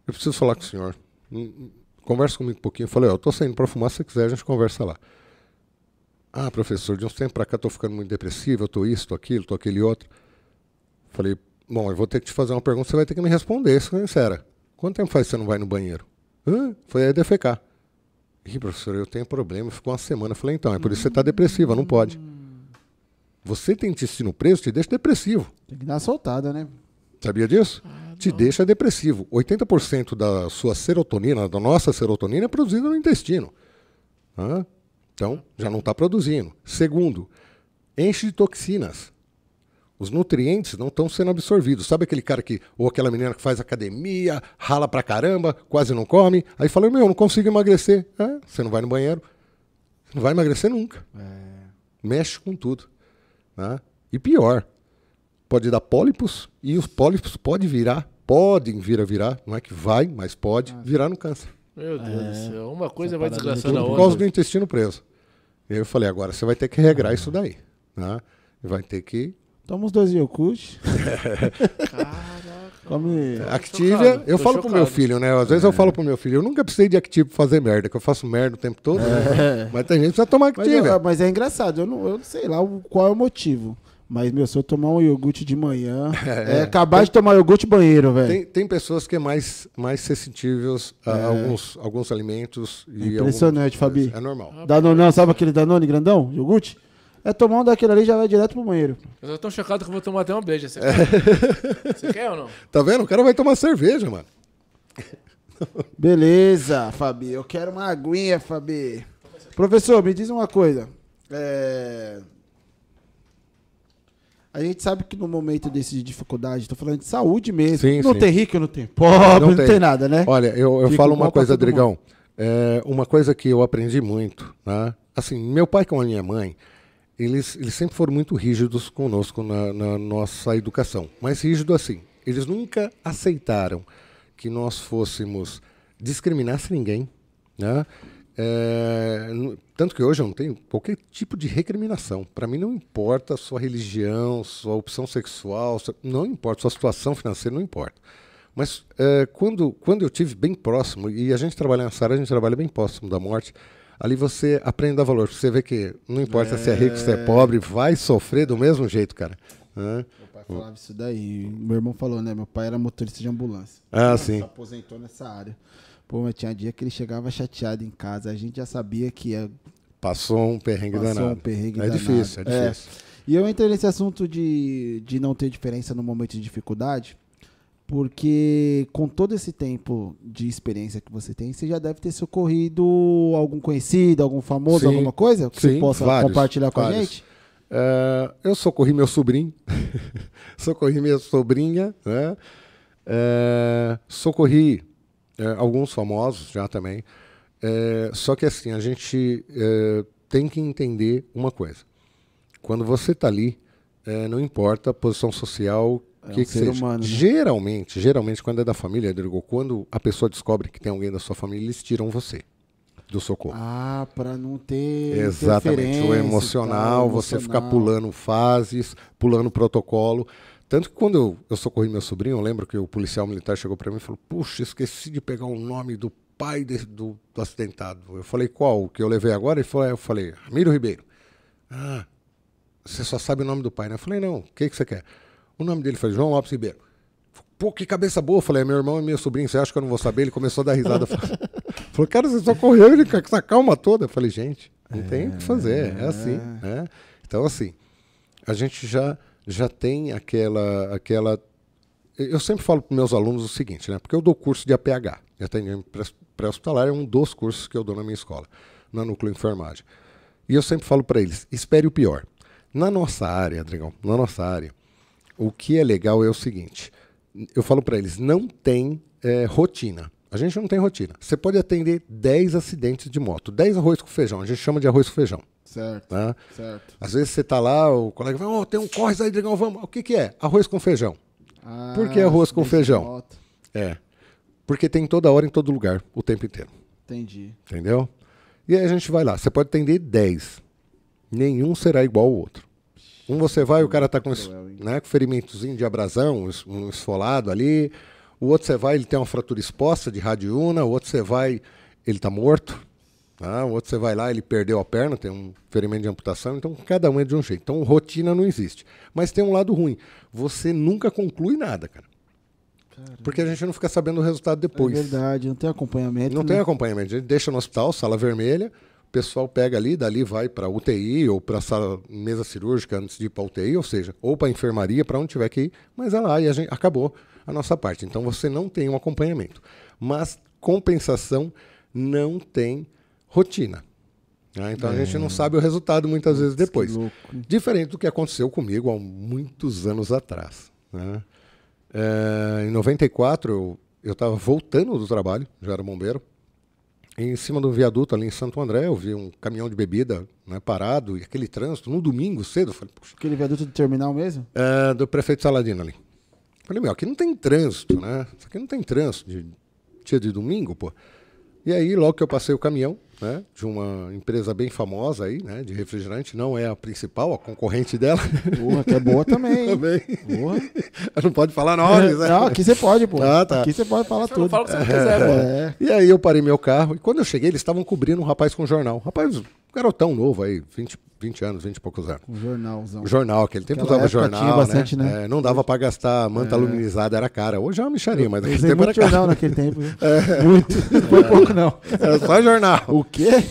eu preciso falar com o senhor. Hum, hum, Conversa comigo um pouquinho. Eu falei, ó, eu tô saindo para fumar, se você quiser, a gente conversa lá. Ah, professor, de uns tempos para cá eu tô ficando muito depressivo, eu tô isso, tô aquilo, tô aquele outro. Falei, bom, eu vou ter que te fazer uma pergunta, você vai ter que me responder, sincera. Quanto tempo faz que você não vai no banheiro? Hã? Foi a defecar. Ih, professor, eu tenho problema, ficou uma semana. Eu falei, então, é por isso que você está depressiva, não pode. Você tem intestino preso, te deixa depressivo. Tem que dar uma soltada, né? Sabia disso? Te deixa depressivo. 80% da sua serotonina, da nossa serotonina, é produzida no intestino. Hã? Então, já não está produzindo. Segundo, enche de toxinas. Os nutrientes não estão sendo absorvidos. Sabe aquele cara que, ou aquela menina que faz academia, rala pra caramba, quase não come, aí fala, meu, não consigo emagrecer. É, você não vai no banheiro. Você não vai emagrecer nunca. Mexe com tudo. né? E pior, pode dar pólipos e os pólipos podem virar, podem vir a virar, não é que vai, mas pode virar no câncer. Meu Deus do céu. Uma coisa Essa vai desgraçando a Tudo por outra. causa do intestino preso. E aí eu falei, agora você vai ter que regrar isso daí. Né? Vai ter que. Toma os dois Yokult. Caraca. Come. Activia, chocado, eu falo pro meu chocado. filho, né? Às vezes eu falo pro meu filho, eu nunca precisei de Active pra fazer merda, que eu faço merda o tempo todo. né? Mas tem gente que precisa tomar Mas, Active. eu- mas é engraçado, eu não, eu não sei lá o- qual é o motivo. Mas, meu, se eu tomar um iogurte de manhã, é, acabar de tomar iogurte banheiro, velho. Tem, tem pessoas que é mais, mais sensitíveis a alguns, alguns alimentos. E É impressionante, alguns- Fabi. É normal. Danone, não, sabe aquele Danone grandão? Iogurte? É tomar um daquele ali e já vai direto pro banheiro. Eu tô tão chocado que eu vou tomar até uma breja. Você quer? Você quer ou não? Tá vendo? O cara vai tomar cerveja, mano. Beleza, Fabi. Eu quero uma aguinha, Fabi. Professor, me diz uma coisa. É... A gente sabe que no momento desse de dificuldade, tô falando de saúde mesmo. Sim, não sim. tem rico, não tem pobre, não, tem. nada, né? Olha, eu, eu falo uma coisa, Drigão. É, uma coisa que eu aprendi muito, né? Assim, meu pai com a minha mãe, eles, eles sempre foram muito rígidos conosco na, na nossa educação. Mas rígido assim, eles nunca aceitaram que nós fôssemos discriminasse ninguém, né? É, tanto que hoje eu não tenho qualquer tipo de recriminação. Para mim não importa a sua religião, sua opção sexual, não importa, sua situação financeira não importa. Mas é, quando, quando eu tive bem próximo, e a gente trabalha nessa área, a gente trabalha bem próximo da morte, ali você aprende a dar valor. Você vê que não importa se é rico, se é pobre, vai sofrer do mesmo jeito, cara. Meu pai falava isso daí. Meu irmão falou, né? Meu pai era motorista de ambulância. Ah, Se sim. aposentou nessa área. Pô, mas tinha dia que ele chegava chateado em casa. A gente já sabia que ia Passou um perrengue Passou danado. um perrengue é danado. difícil, é É. difícil. E eu entrei nesse assunto de, de não ter diferença no momento de dificuldade, porque com todo esse tempo de experiência que você tem, você já deve ter socorrido algum conhecido, algum famoso, Sim. alguma coisa que você Sim, possa vários, compartilhar com a vários. gente? É, eu socorri meu sobrinho, socorri minha sobrinha, né? É, socorri é, alguns famosos já também. É, só que assim, a gente é, tem que entender uma coisa. Quando você está ali, é, não importa a posição social, o É que, um que seja. humano, né? Geralmente, geralmente, quando é da família, Rodrigo, quando a pessoa descobre que tem alguém da sua família, eles tiram você do socorro. Ah, para não ter Exatamente, o emocional, tal, você ficar emocional. pulando fases, pulando protocolo. Tanto que quando eu, eu socorri meu sobrinho, eu lembro que o policial militar chegou para mim e falou: Puxa, esqueci de pegar o nome do pai de- do, do acidentado. Eu falei: Qual? O que eu levei agora? Ele falou: é, Eu falei: Ramiro Ribeiro. Ah, você só sabe o nome do pai, né? Eu falei: Não, o que, que você quer? O nome dele foi João Lopes Ribeiro. Pô, que cabeça boa. Eu falei, é meu irmão e meu sobrinho, você acha que eu não vou saber? Ele começou a dar risada. Falou, cara, você só correu ele com essa calma toda. Eu falei, gente, não tem o que fazer, é assim. Né? Então, assim, a gente já, já tem aquela, aquela. Eu sempre falo para meus alunos o seguinte, né? Porque eu dou curso de APH, atendimento pré- pré-hospitalar, é um dos cursos que eu dou na minha escola, na Núcleo Enfermagem. E eu sempre falo para eles, espere o pior. Na nossa área, Adrigão, na nossa área, o que é legal é o seguinte: eu falo para eles, não tem eh, rotina. A gente não tem rotina. Você pode atender 10 acidentes de moto, 10 arroz com feijão. A gente chama de arroz com feijão. Certo, Né? certo. Às vezes você tá lá, o colega fala, oh, tem um corre aí, Drigão, vamos. O que, que é? Arroz com feijão. Ah, Por que arroz com feijão? É. Porque tem toda hora, em todo lugar, o tempo inteiro. Entendi. Entendeu? E aí a gente vai lá. Você pode atender 10. Nenhum será igual ao outro. Um você vai, o cara tá com, né, com ferimentozinho de abrasão, um esfolado ali. O outro você vai, ele tem uma fratura exposta de radiuna. O outro você vai, ele tá morto. Tá? O outro você vai lá, ele perdeu a perna, tem um ferimento de amputação. Então cada um é de um jeito. Então rotina não existe. Mas tem um lado ruim. Você nunca conclui nada, cara. Porque a gente não fica sabendo o resultado depois. É verdade, não tem acompanhamento. Não né? tem acompanhamento. A gente deixa no hospital, sala vermelha, o pessoal pega ali, dali vai para UTI ou para sala mesa cirúrgica antes de ir para UTI, ou seja, ou para enfermaria, para onde tiver que ir, mas é lá e a gente acabou a nossa parte. Então você não tem um acompanhamento. Mas compensação não tem rotina. né? Então a gente não sabe o resultado muitas vezes depois. Diferente do que aconteceu comigo há muitos anos atrás. né? É, em 94, eu- estava voltando do trabalho, já era bombeiro. E em cima do viaduto ali em Santo André, eu vi um caminhão de bebida né, parado e aquele trânsito, no domingo cedo, eu falei, puxa, Aquele viaduto do terminal mesmo? é, do prefeito Saladino ali. Falei, meu, aqui não tem trânsito, né? Isso aqui não tem trânsito de dia de domingo, pô. E aí, logo que eu passei o caminhão, né, de uma empresa bem famosa aí, né, de refrigerante, não é a principal, a concorrente dela. Porra, que é boa também. Também. Porra. não pode falar nomes, né? Não, aqui você pode, pô. Ah, tá. Aqui você pode falar Você tudo. fala o que você não quiser. É. E aí eu parei meu carro e quando eu cheguei, eles estavam cobrindo um rapaz com jornal. Rapaz, um garotão novo aí, 20, 20 anos, 20 e poucos anos. Um jornalzão. Jornal, aquele tempo Aquela usava jornal, tinha bastante, né? né? É, não dava pra gastar manta aluminizada, era cara. Hoje é uma micharia, mas naquele tempo era muito cara. jornal naquele tempo. viu? Muito. Não foi pouco, não. Era só jornal. O quê?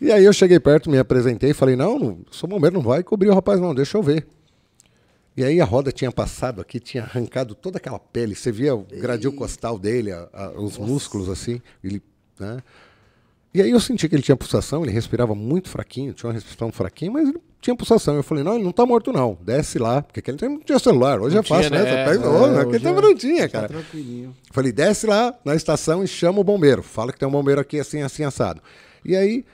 E aí eu cheguei perto, me apresentei e falei, não, não sou bombeiro, não vai cobrir o rapaz não, deixa eu ver. E aí a roda tinha passado aqui, tinha arrancado toda aquela pele, você via o gradil costal dele, a, a, os Nossa. músculos assim, ele, né? E aí eu senti que ele tinha pulsação, ele respirava muito fraquinho, tinha uma respiração fraquinha, mas ele tinha pulsação. Eu falei, não, ele não tá morto não, desce lá, porque aquele tempo não tinha celular, hoje não é fácil, tinha, né? né? Pega, é, naquele tempo não tinha, cara. Tá tranquilinho. Falei, desce lá na estação e chama o bombeiro, fala que tem um bombeiro aqui assim, assim, assado. E aí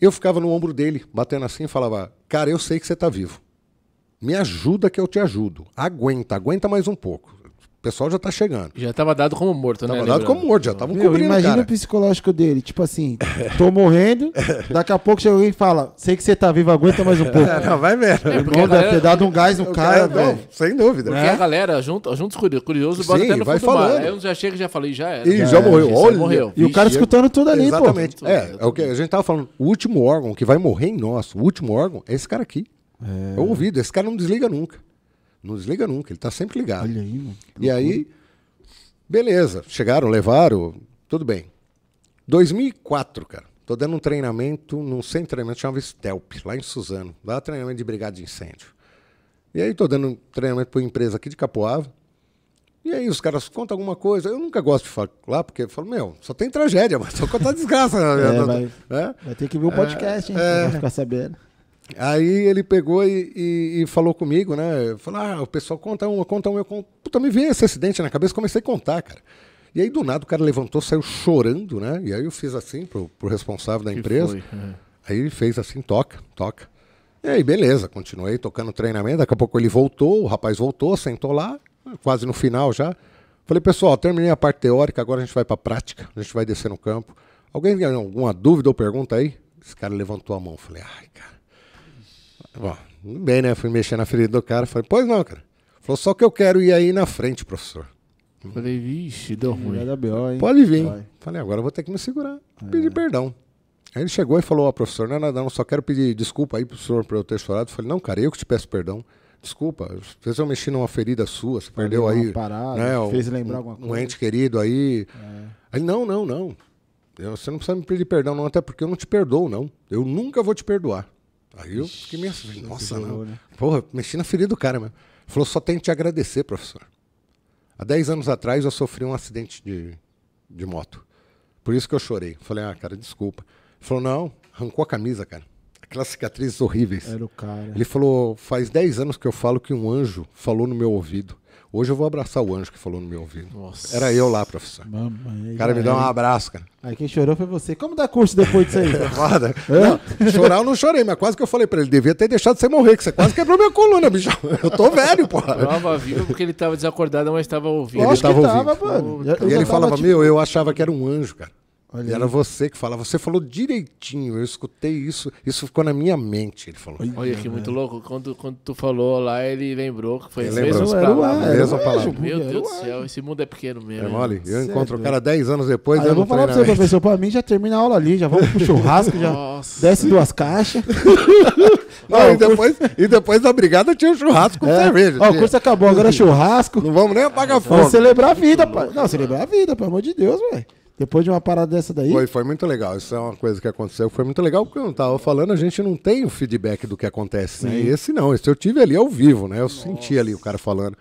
eu ficava no ombro dele, batendo assim e falava, cara, eu sei que você tá vivo. Me ajuda que eu te ajudo. Aguenta, aguenta mais um pouco pessoal já tá chegando. Já tava dado como morto, tava né? Tava dado como morto, já tava cobrindo, Imagina cara. o psicológico dele, tipo assim, tô morrendo, daqui a pouco chega alguém e fala, sei que você tá vivo, aguenta mais um pouco. É, não, vai vendo. É, irmão deve ter dado um gás no cara, velho. Sem dúvida. Porque é? a galera, junto, juntos curiosos, bota até no vai falando. Aí um já chega e já falei, já era. E já, já morreu. Olha. morreu. E o cara escutando tudo ali, Exatamente. pô. Exatamente. É, é o que a gente tava falando. O último órgão que vai morrer em nós, o último órgão, é esse cara aqui. É, é o ouvido. Esse cara não desliga nunca. Não desliga nunca, ele tá sempre ligado. Olha aí, mano. E aí, Beleza, chegaram, levaram, tudo bem. 2004, cara. Tô dando um treinamento num centro de treinamento chamado Stelp, lá em Suzano. Lá treinamento de brigada de incêndio. E aí tô dando um treinamento para uma empresa aqui de Capoava. E aí os caras contam alguma coisa. Eu nunca gosto de falar, porque eu falo, meu, só tem tragédia, mas só contar desgraça. é, vai, é? vai, ter que ver o podcast, hein? É, pra ficar sabendo. Aí ele pegou e, e, e, falou comigo, né? Falou, ah, o pessoal conta uma, conta uma. Eu conto. Puta, me veio esse acidente na cabeça, comecei a contar, cara. E aí do nada o cara levantou, saiu chorando, né? E aí eu fiz assim pro, pro responsável da empresa. É. Aí ele fez assim, toca, toca. E aí, beleza, continuei tocando treinamento. Daqui a pouco ele voltou, o rapaz voltou, sentou lá, quase no final já. Falei, pessoal, terminei a parte teórica, agora a gente vai pra prática, a gente vai descer no campo. Alguém tem alguma dúvida ou pergunta aí? Esse cara levantou a mão. Falei, ai, cara. Bom, bem, né? Fui mexer na ferida do cara. Falei, pois não, cara. Falou, só que eu quero ir aí na frente, professor. Falei, vixe, deu ruim. BO, Pode vir. Vai. Falei, agora eu vou ter que me segurar. É. Pedir perdão. Aí ele chegou e falou, ó, oh, professor, não é nada não, só quero pedir desculpa aí pro senhor por eu ter chorado. Falei, não, cara, eu que te peço perdão. Desculpa, às vezes eu mexi numa ferida sua, você perdeu aí. Parada, né, fez lembrar alguma coisa. Um ente querido aí. É. Aí, não, não, não. Eu, você não precisa me pedir perdão, não, até porque eu não te perdoo, não. Eu nunca vou te perdoar. Aí eu fiquei meio assim, nossa, não. Né? Porra, mexi na ferida do cara mesmo. Falou, só tenho que te agradecer, professor. Há 10 anos atrás eu sofri um acidente de, de moto. Por isso que eu chorei. Falei, ah, cara, desculpa. Ele falou, não, arrancou a camisa, cara. Aquelas cicatrizes horríveis. Era o cara. Ele falou, faz 10 anos que eu falo que um anjo falou no meu ouvido. Hoje eu vou abraçar o anjo que falou no meu ouvido. Nossa. Era eu lá, professor. Mamãe, cara, me dá um abraço, cara. Aí quem chorou foi você. Como dá curso depois disso aí? Foda. não, chorar eu não chorei, mas quase que eu falei pra ele, devia ter deixado você morrer, que você quase quebrou minha coluna, bicho. Eu tô velho, porra. Prova viva porque ele tava desacordado, mas tava ouvindo. Ele tava ouvindo. Tava, mano. e ele falava, tipo... meu, eu achava que era um anjo, cara. Olha e era você que falava. Você falou direitinho. Eu escutei isso. Isso ficou na minha mente. Ele falou. Olha que muito louco. Quando, quando tu falou lá, ele lembrou que foi as mesmas palavras. Mesma palavra. Meu Deus do céu, esse mundo é pequeno mesmo. É mole. Eu encontro o cara 10 anos depois. Ah, eu vou falar pra você, professor. Pra mim já termina a aula ali. Já vamos pro churrasco. já Nossa. desce duas caixas. Não, e, depois, e depois da brigada tinha o churrasco com é. cerveja. Ó, o curso acabou, agora é churrasco. Não vamos nem apagar fogo. Vamos celebrar a vida, pai. Não, celebrar a vida, pelo amor de Deus, velho. Depois de uma parada dessa daí? Foi, foi muito legal. Isso é uma coisa que aconteceu. Foi muito legal porque eu estava falando, a gente não tem o feedback do que acontece. Né? Esse não, esse eu tive ali ao vivo, né? Eu Nossa. senti ali o cara falando.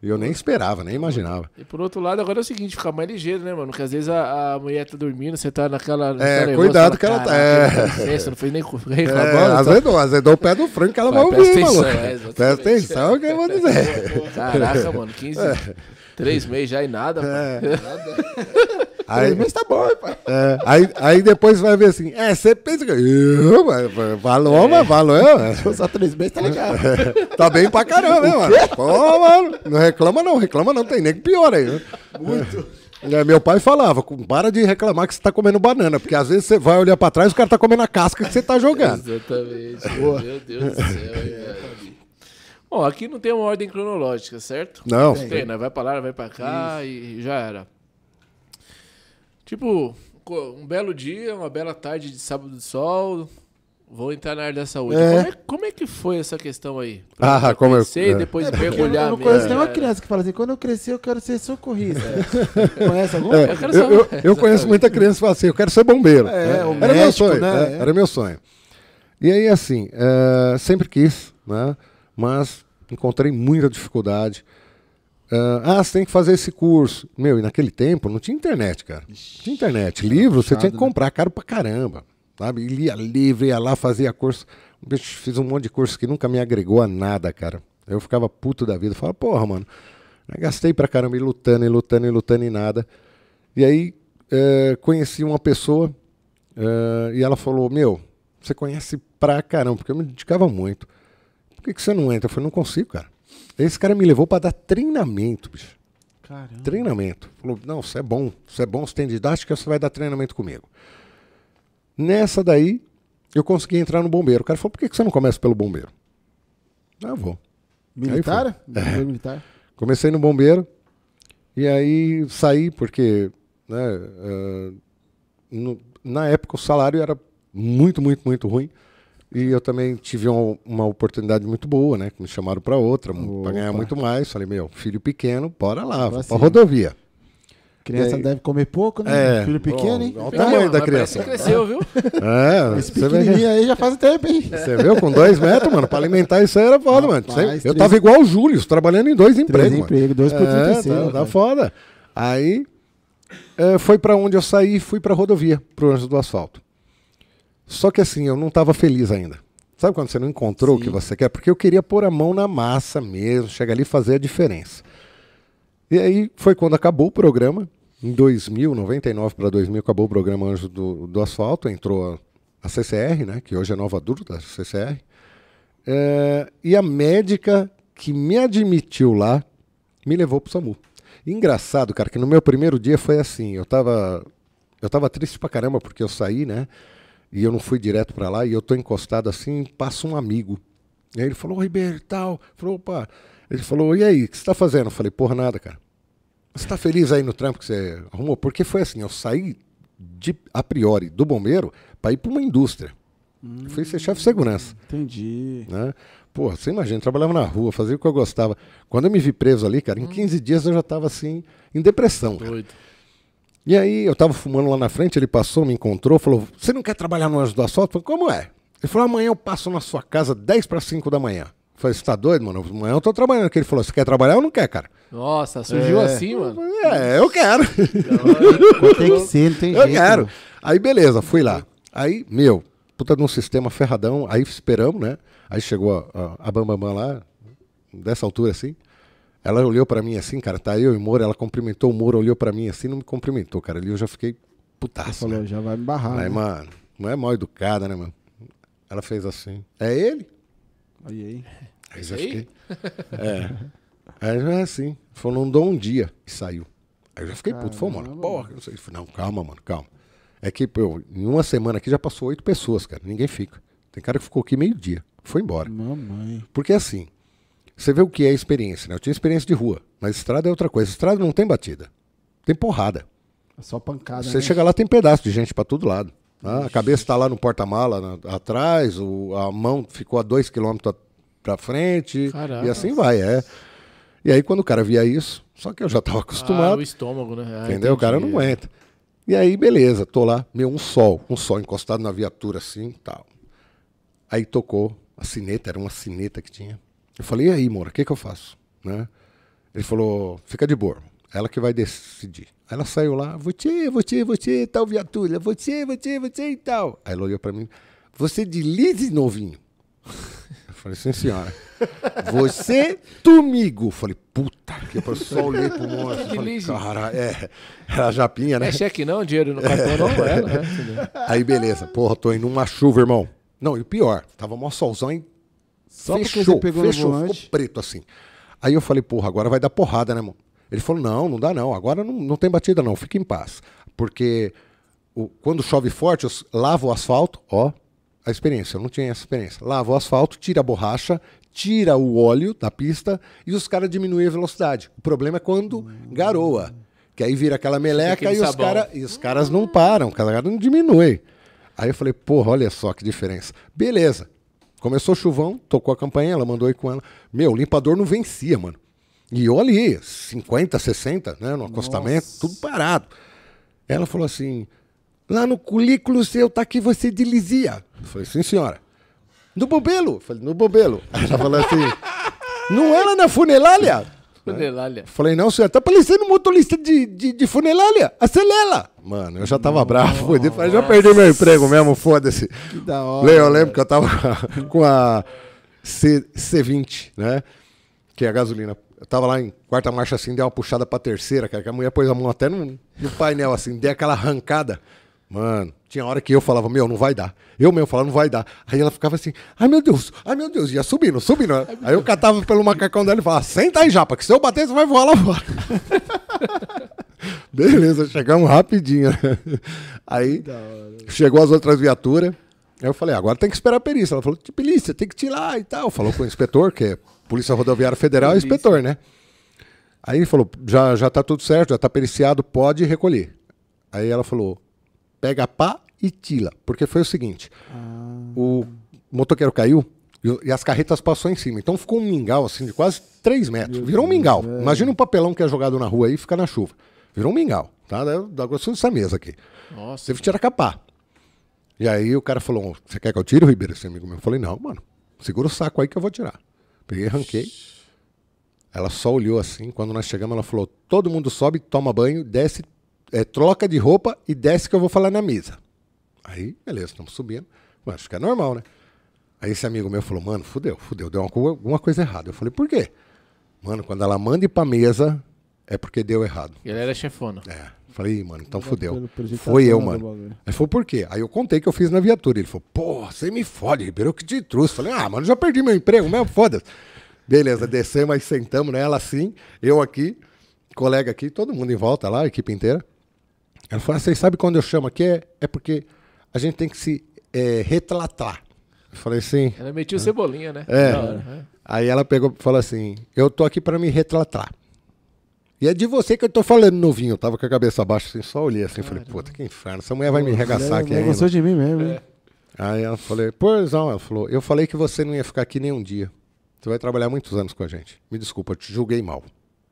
E eu nem esperava, nem imaginava. E por outro lado, agora é o seguinte, ficar mais ligeiro, né, mano? Porque às vezes a, a mulher tá dormindo, você tá naquela. É, cuidado que ela tá. É. Você não fez nem reclamando. É, então. azedou, azedou o pé do frango que ela vai, vai ouvir, mano. É, presta atenção que eu vou dizer. Caraca, mano, 15. É. Três meses já e nada, é. Nada. Aí, Três meses tá bom, pai. É, aí, aí depois vai ver assim, é, você pensa que. Valor, mas valor. Se for só três meses, tá legal. É, tá bem pra caramba, né, mano? Pô, mano. Não reclama não, reclama não, tem nem que pior aí. Né? Muito. É, meu pai falava, para de reclamar que você tá comendo banana, porque às vezes você vai olhar pra trás e o cara tá comendo a casca que você tá jogando. Exatamente. Meu Deus do céu, Bom, aqui não tem uma ordem cronológica, certo? Não. Não tem, né? Vai pra lá, vai pra cá Isso. e já era. Tipo, um belo dia, uma bela tarde de sábado de sol, Vou entrar na área da saúde. É. Como, é, como, é, que foi essa questão aí? Pra ah, como crescer eu... e depois é, mergulhar Eu não conheço nenhuma criança que fala assim, quando eu crescer eu quero ser socorrista. É. Conhece alguma? É, eu, eu, eu, eu conheço muita criança que fala assim, eu quero ser bombeiro. É, era médico, meu sonho, né? Era meu sonho. E aí, assim, sempre quis, né? Mas encontrei muita dificuldade. Uh, ah, você tem que fazer esse curso. Meu, e naquele tempo não tinha internet, cara. Não tinha internet. Livro você tinha que né? comprar, caro pra caramba. Sabe? E lia livro, ia lá, fazia curso. Fiz um monte de curso que nunca me agregou a nada, cara. Eu ficava puto da vida. Falava, porra, mano, gastei pra caramba e lutando, e lutando, e lutando e nada. E aí uh, conheci uma pessoa uh, e ela falou, meu, você conhece pra caramba, porque eu me dedicava muito. Por que, que você não entra? Eu falei, não consigo, cara. Esse cara me levou para dar treinamento, bicho. Caramba. Treinamento. Falou, não, você é bom, você é bom, você tem didática, você vai dar treinamento comigo. Nessa daí, eu consegui entrar no bombeiro. O cara falou, por que você não começa pelo bombeiro? Ah, vou. Militar? É. militar? Comecei no bombeiro e aí saí porque né, uh, no, na época o salário era muito, muito, muito ruim. E eu também tive uma, uma oportunidade muito boa, né? Que me chamaram para outra, para ganhar muito mais. Falei, meu, filho pequeno, bora lá, vou pra rodovia. Criança aí, deve comer pouco, né? É, filho pequeno, hein? Olha o tamanho da criança. cresceu, viu? É, Esse pequenininho aí já faz tempo, hein? Você viu? Com dois metros, mano, pra alimentar isso aí era foda, mano. Três, eu tava igual o Júlio, trabalhando em dois empregos. Três empregos, dois por é, 36. Tá, tá foda. Aí, é, foi pra onde eu saí, fui pra rodovia, pro Anjo do Asfalto. Só que assim, eu não estava feliz ainda. Sabe quando você não encontrou Sim. o que você quer? Porque eu queria pôr a mão na massa mesmo, chegar ali e fazer a diferença. E aí foi quando acabou o programa. Em 2000, 99 para 2000, acabou o programa Anjo do, do Asfalto, entrou a, a, CCR, né, que hoje é nova duro da CCR. É, e a médica que me admitiu lá me levou para o SAMU. engraçado, cara, que no meu primeiro dia foi assim, eu estava eu tava triste pra caramba porque eu saí, né? E eu não fui direto para lá, e eu tô encostado assim, passa um amigo. E aí ele falou, Ribeiro e tal. Falou, opa. Ele falou, e aí, o que você tá fazendo? Eu falei, porra, nada, cara. Você tá feliz aí no trampo que você arrumou? Porque foi assim, eu saí de, a priori do bombeiro para ir para uma indústria. Hum, fui ser chefe de segurança. Entendi. Né? Pô, você imagina, eu trabalhava na rua, fazia o que eu gostava. Quando eu me vi preso ali, cara, em 15 hum. dias eu já estava assim, em depressão. Doido. Cara. E aí eu tava fumando lá na frente, ele passou, me encontrou, falou: Você não quer trabalhar no Anjo do Asfalto? Eu falei, como é? Ele falou: amanhã eu passo na sua casa 10 para 5 da manhã. Eu falei, você tá doido, mano? Amanhã eu tô trabalhando. Ele falou: Você quer trabalhar ou não quer, cara? Nossa, surgiu é. assim, mano. É, eu quero. tem que ser, não tem eu jeito. Eu quero. Aí beleza, fui lá. Aí, meu, puta de um sistema ferradão. Aí esperamos, né? Aí chegou a, a, a Bambambam lá, dessa altura assim. Ela olhou para mim assim, cara, tá eu e o Moro, ela cumprimentou o Moro, olhou para mim assim, não me cumprimentou, cara. Ali eu já fiquei putaço. falou, né? já vai me barrar. Aí, né? mano, não é mal educada, né, mano? Ela fez assim. É ele? Aí, aí. Aí já fiquei. É. Aí já é assim. Falou, não dou um dia. E saiu. Aí eu já fiquei puto. Falei, mano, porra, não sei. Não, calma, mano, calma. É que, pô, em uma semana aqui já passou oito pessoas, cara. Ninguém fica. Tem cara que ficou aqui meio dia. Foi embora. Mamãe. Porque assim, você vê o que é experiência, né? Eu tinha experiência de rua, mas estrada é outra coisa. Estrada não tem batida, tem porrada. É só pancada. Você né? chega lá, tem pedaço de gente para todo lado. Tá? A cabeça está lá no porta-mala atrás, o, a mão ficou a dois quilômetros para frente, Caraca. e assim vai. É. E aí, quando o cara via isso, só que eu já estava acostumado. Ah, o estômago, né? Ah, entendeu? Entendi. O cara não aguenta. E aí, beleza, tô lá, meu, um sol, um sol encostado na viatura assim tal. Aí tocou a sineta, era uma sineta que tinha. Eu falei, e aí, Moura, o que, que eu faço? Né? Ele falou, fica de boa, ela que vai decidir. Aí ela saiu lá, você, você, você, tal viatura, você, você, você e tal. Aí ela olhou para mim, você de Lise novinho. Eu falei, sim, senhora. Você, tumigo. Falei, puta que eu só olhei pro moço. Falei, cara, é, era a japinha, né? É cheque não, dinheiro no cartão não, é, né? Aí beleza, porra, tô indo numa chuva, irmão. Não, e o pior, tava mó solzão só fechou, porque você pegou fechou, no ficou preto assim. Aí eu falei, porra, agora vai dar porrada, né, mano? Ele falou, não, não dá não, agora não, não tem batida não, fica em paz. Porque o, quando chove forte, eu lavo o asfalto, ó, a experiência, eu não tinha essa experiência. Lavo o asfalto, tira a borracha, tira o óleo da pista e os caras diminuem a velocidade. O problema é quando garoa, que aí vira aquela meleca e os, cara, e os caras não param, o cara não diminui. Aí eu falei, porra, olha só que diferença. Beleza. Começou chuvão, tocou a campanha, ela mandou ir com ela. Meu, o limpador não vencia, mano. E eu ali, 50, 60, né, no acostamento, Nossa. tudo parado. Ela falou assim: lá no currículo seu tá que você delizia. Eu falei, sim, senhora. No Bobelo? Eu falei, no Bobelo. Ela falou assim: não era na Funelália? Funelália. Falei, não, senhor, tá parecendo motorista de, de, de funelália. Acelera. Mano, eu já tava Nossa. bravo. Foi, já perdi meu emprego mesmo, foda-se. Que da hora. Eu lembro que eu tava com a C, C20, né? Que é a gasolina. Eu tava lá em quarta marcha assim, dei uma puxada pra terceira, cara, que a mulher pôs a mão até no, no painel, assim, dei aquela arrancada. Mano, tinha hora que eu falava, meu, não vai dar. Eu mesmo falava, não vai dar. Aí ela ficava assim, ai meu Deus, ai meu Deus, ia subindo, subindo. Aí eu catava pelo macacão dela e falava, senta aí, Japa, que se eu bater, você vai voar lá fora. Beleza, chegamos rapidinho. Aí chegou as outras viaturas. Aí eu falei, agora tem que esperar a perícia. Ela falou, polícia, tem que tirar e tal. Falou com o inspetor, que é Polícia Rodoviária Federal, é inspetor, né? Aí ele falou, já, já tá tudo certo, já tá periciado, pode recolher. Aí ela falou, pega pá e tila. Porque foi o seguinte: ah. o motoqueiro caiu e, as carretas passou em cima. Então ficou um mingau assim de quase 3 metros. Virou um mingau. Imagina um papelão que é jogado na rua aí e fica na chuva. Virou um mingau. Tá? Da, da grossura dessa mesa aqui. Nossa. Teve que tirar capá. E aí o cara falou: Você quer que eu tire, Ribeiro, esse amigo meu? Eu falei: Não, mano. Segura o saco aí que eu vou tirar. Peguei, arranquei. Ela só olhou assim. Quando nós chegamos, ela falou: Todo mundo sobe, toma banho, desce é, troca de roupa e desce que eu vou falar na mesa. Aí, beleza, estamos subindo. Mas acho que é normal, né? Aí esse amigo meu falou, mano, fudeu, fudeu, deu alguma coisa errada. Eu falei, por quê? Mano, quando ela manda ir pra mesa, é porque deu errado. E ela era chefona. É. Falei, mano, então fudeu. Foi eu, mano. Aí foi por quê? Aí eu contei que eu fiz na viatura. Ele falou, pô, você me fode, Ribeiro, que te trouxe. Falei, ah, mano, já perdi meu emprego mesmo, foda-se. Beleza, descemos, aí sentamos nela assim, eu aqui, colega aqui, todo mundo em volta lá, a equipe inteira. Ela falou: vocês sabem quando eu chamo aqui? É, é porque a gente tem que se é, retratar. Eu falei assim. Ela metiu é. cebolinha, né? É. é. Aí ela pegou e falou assim: Eu tô aqui para me retratar. E é de você que eu tô falando, novinho. Eu tava com a cabeça baixa assim, só olhei assim, Caramba. falei, puta, que inferno, essa mulher vai me arregaçar aqui ainda. gostou de mim mesmo, é. Aí ela falou, pois não, ela falou, eu falei que você não ia ficar aqui nem um dia. Você vai trabalhar muitos anos com a gente. Me desculpa, eu te julguei mal.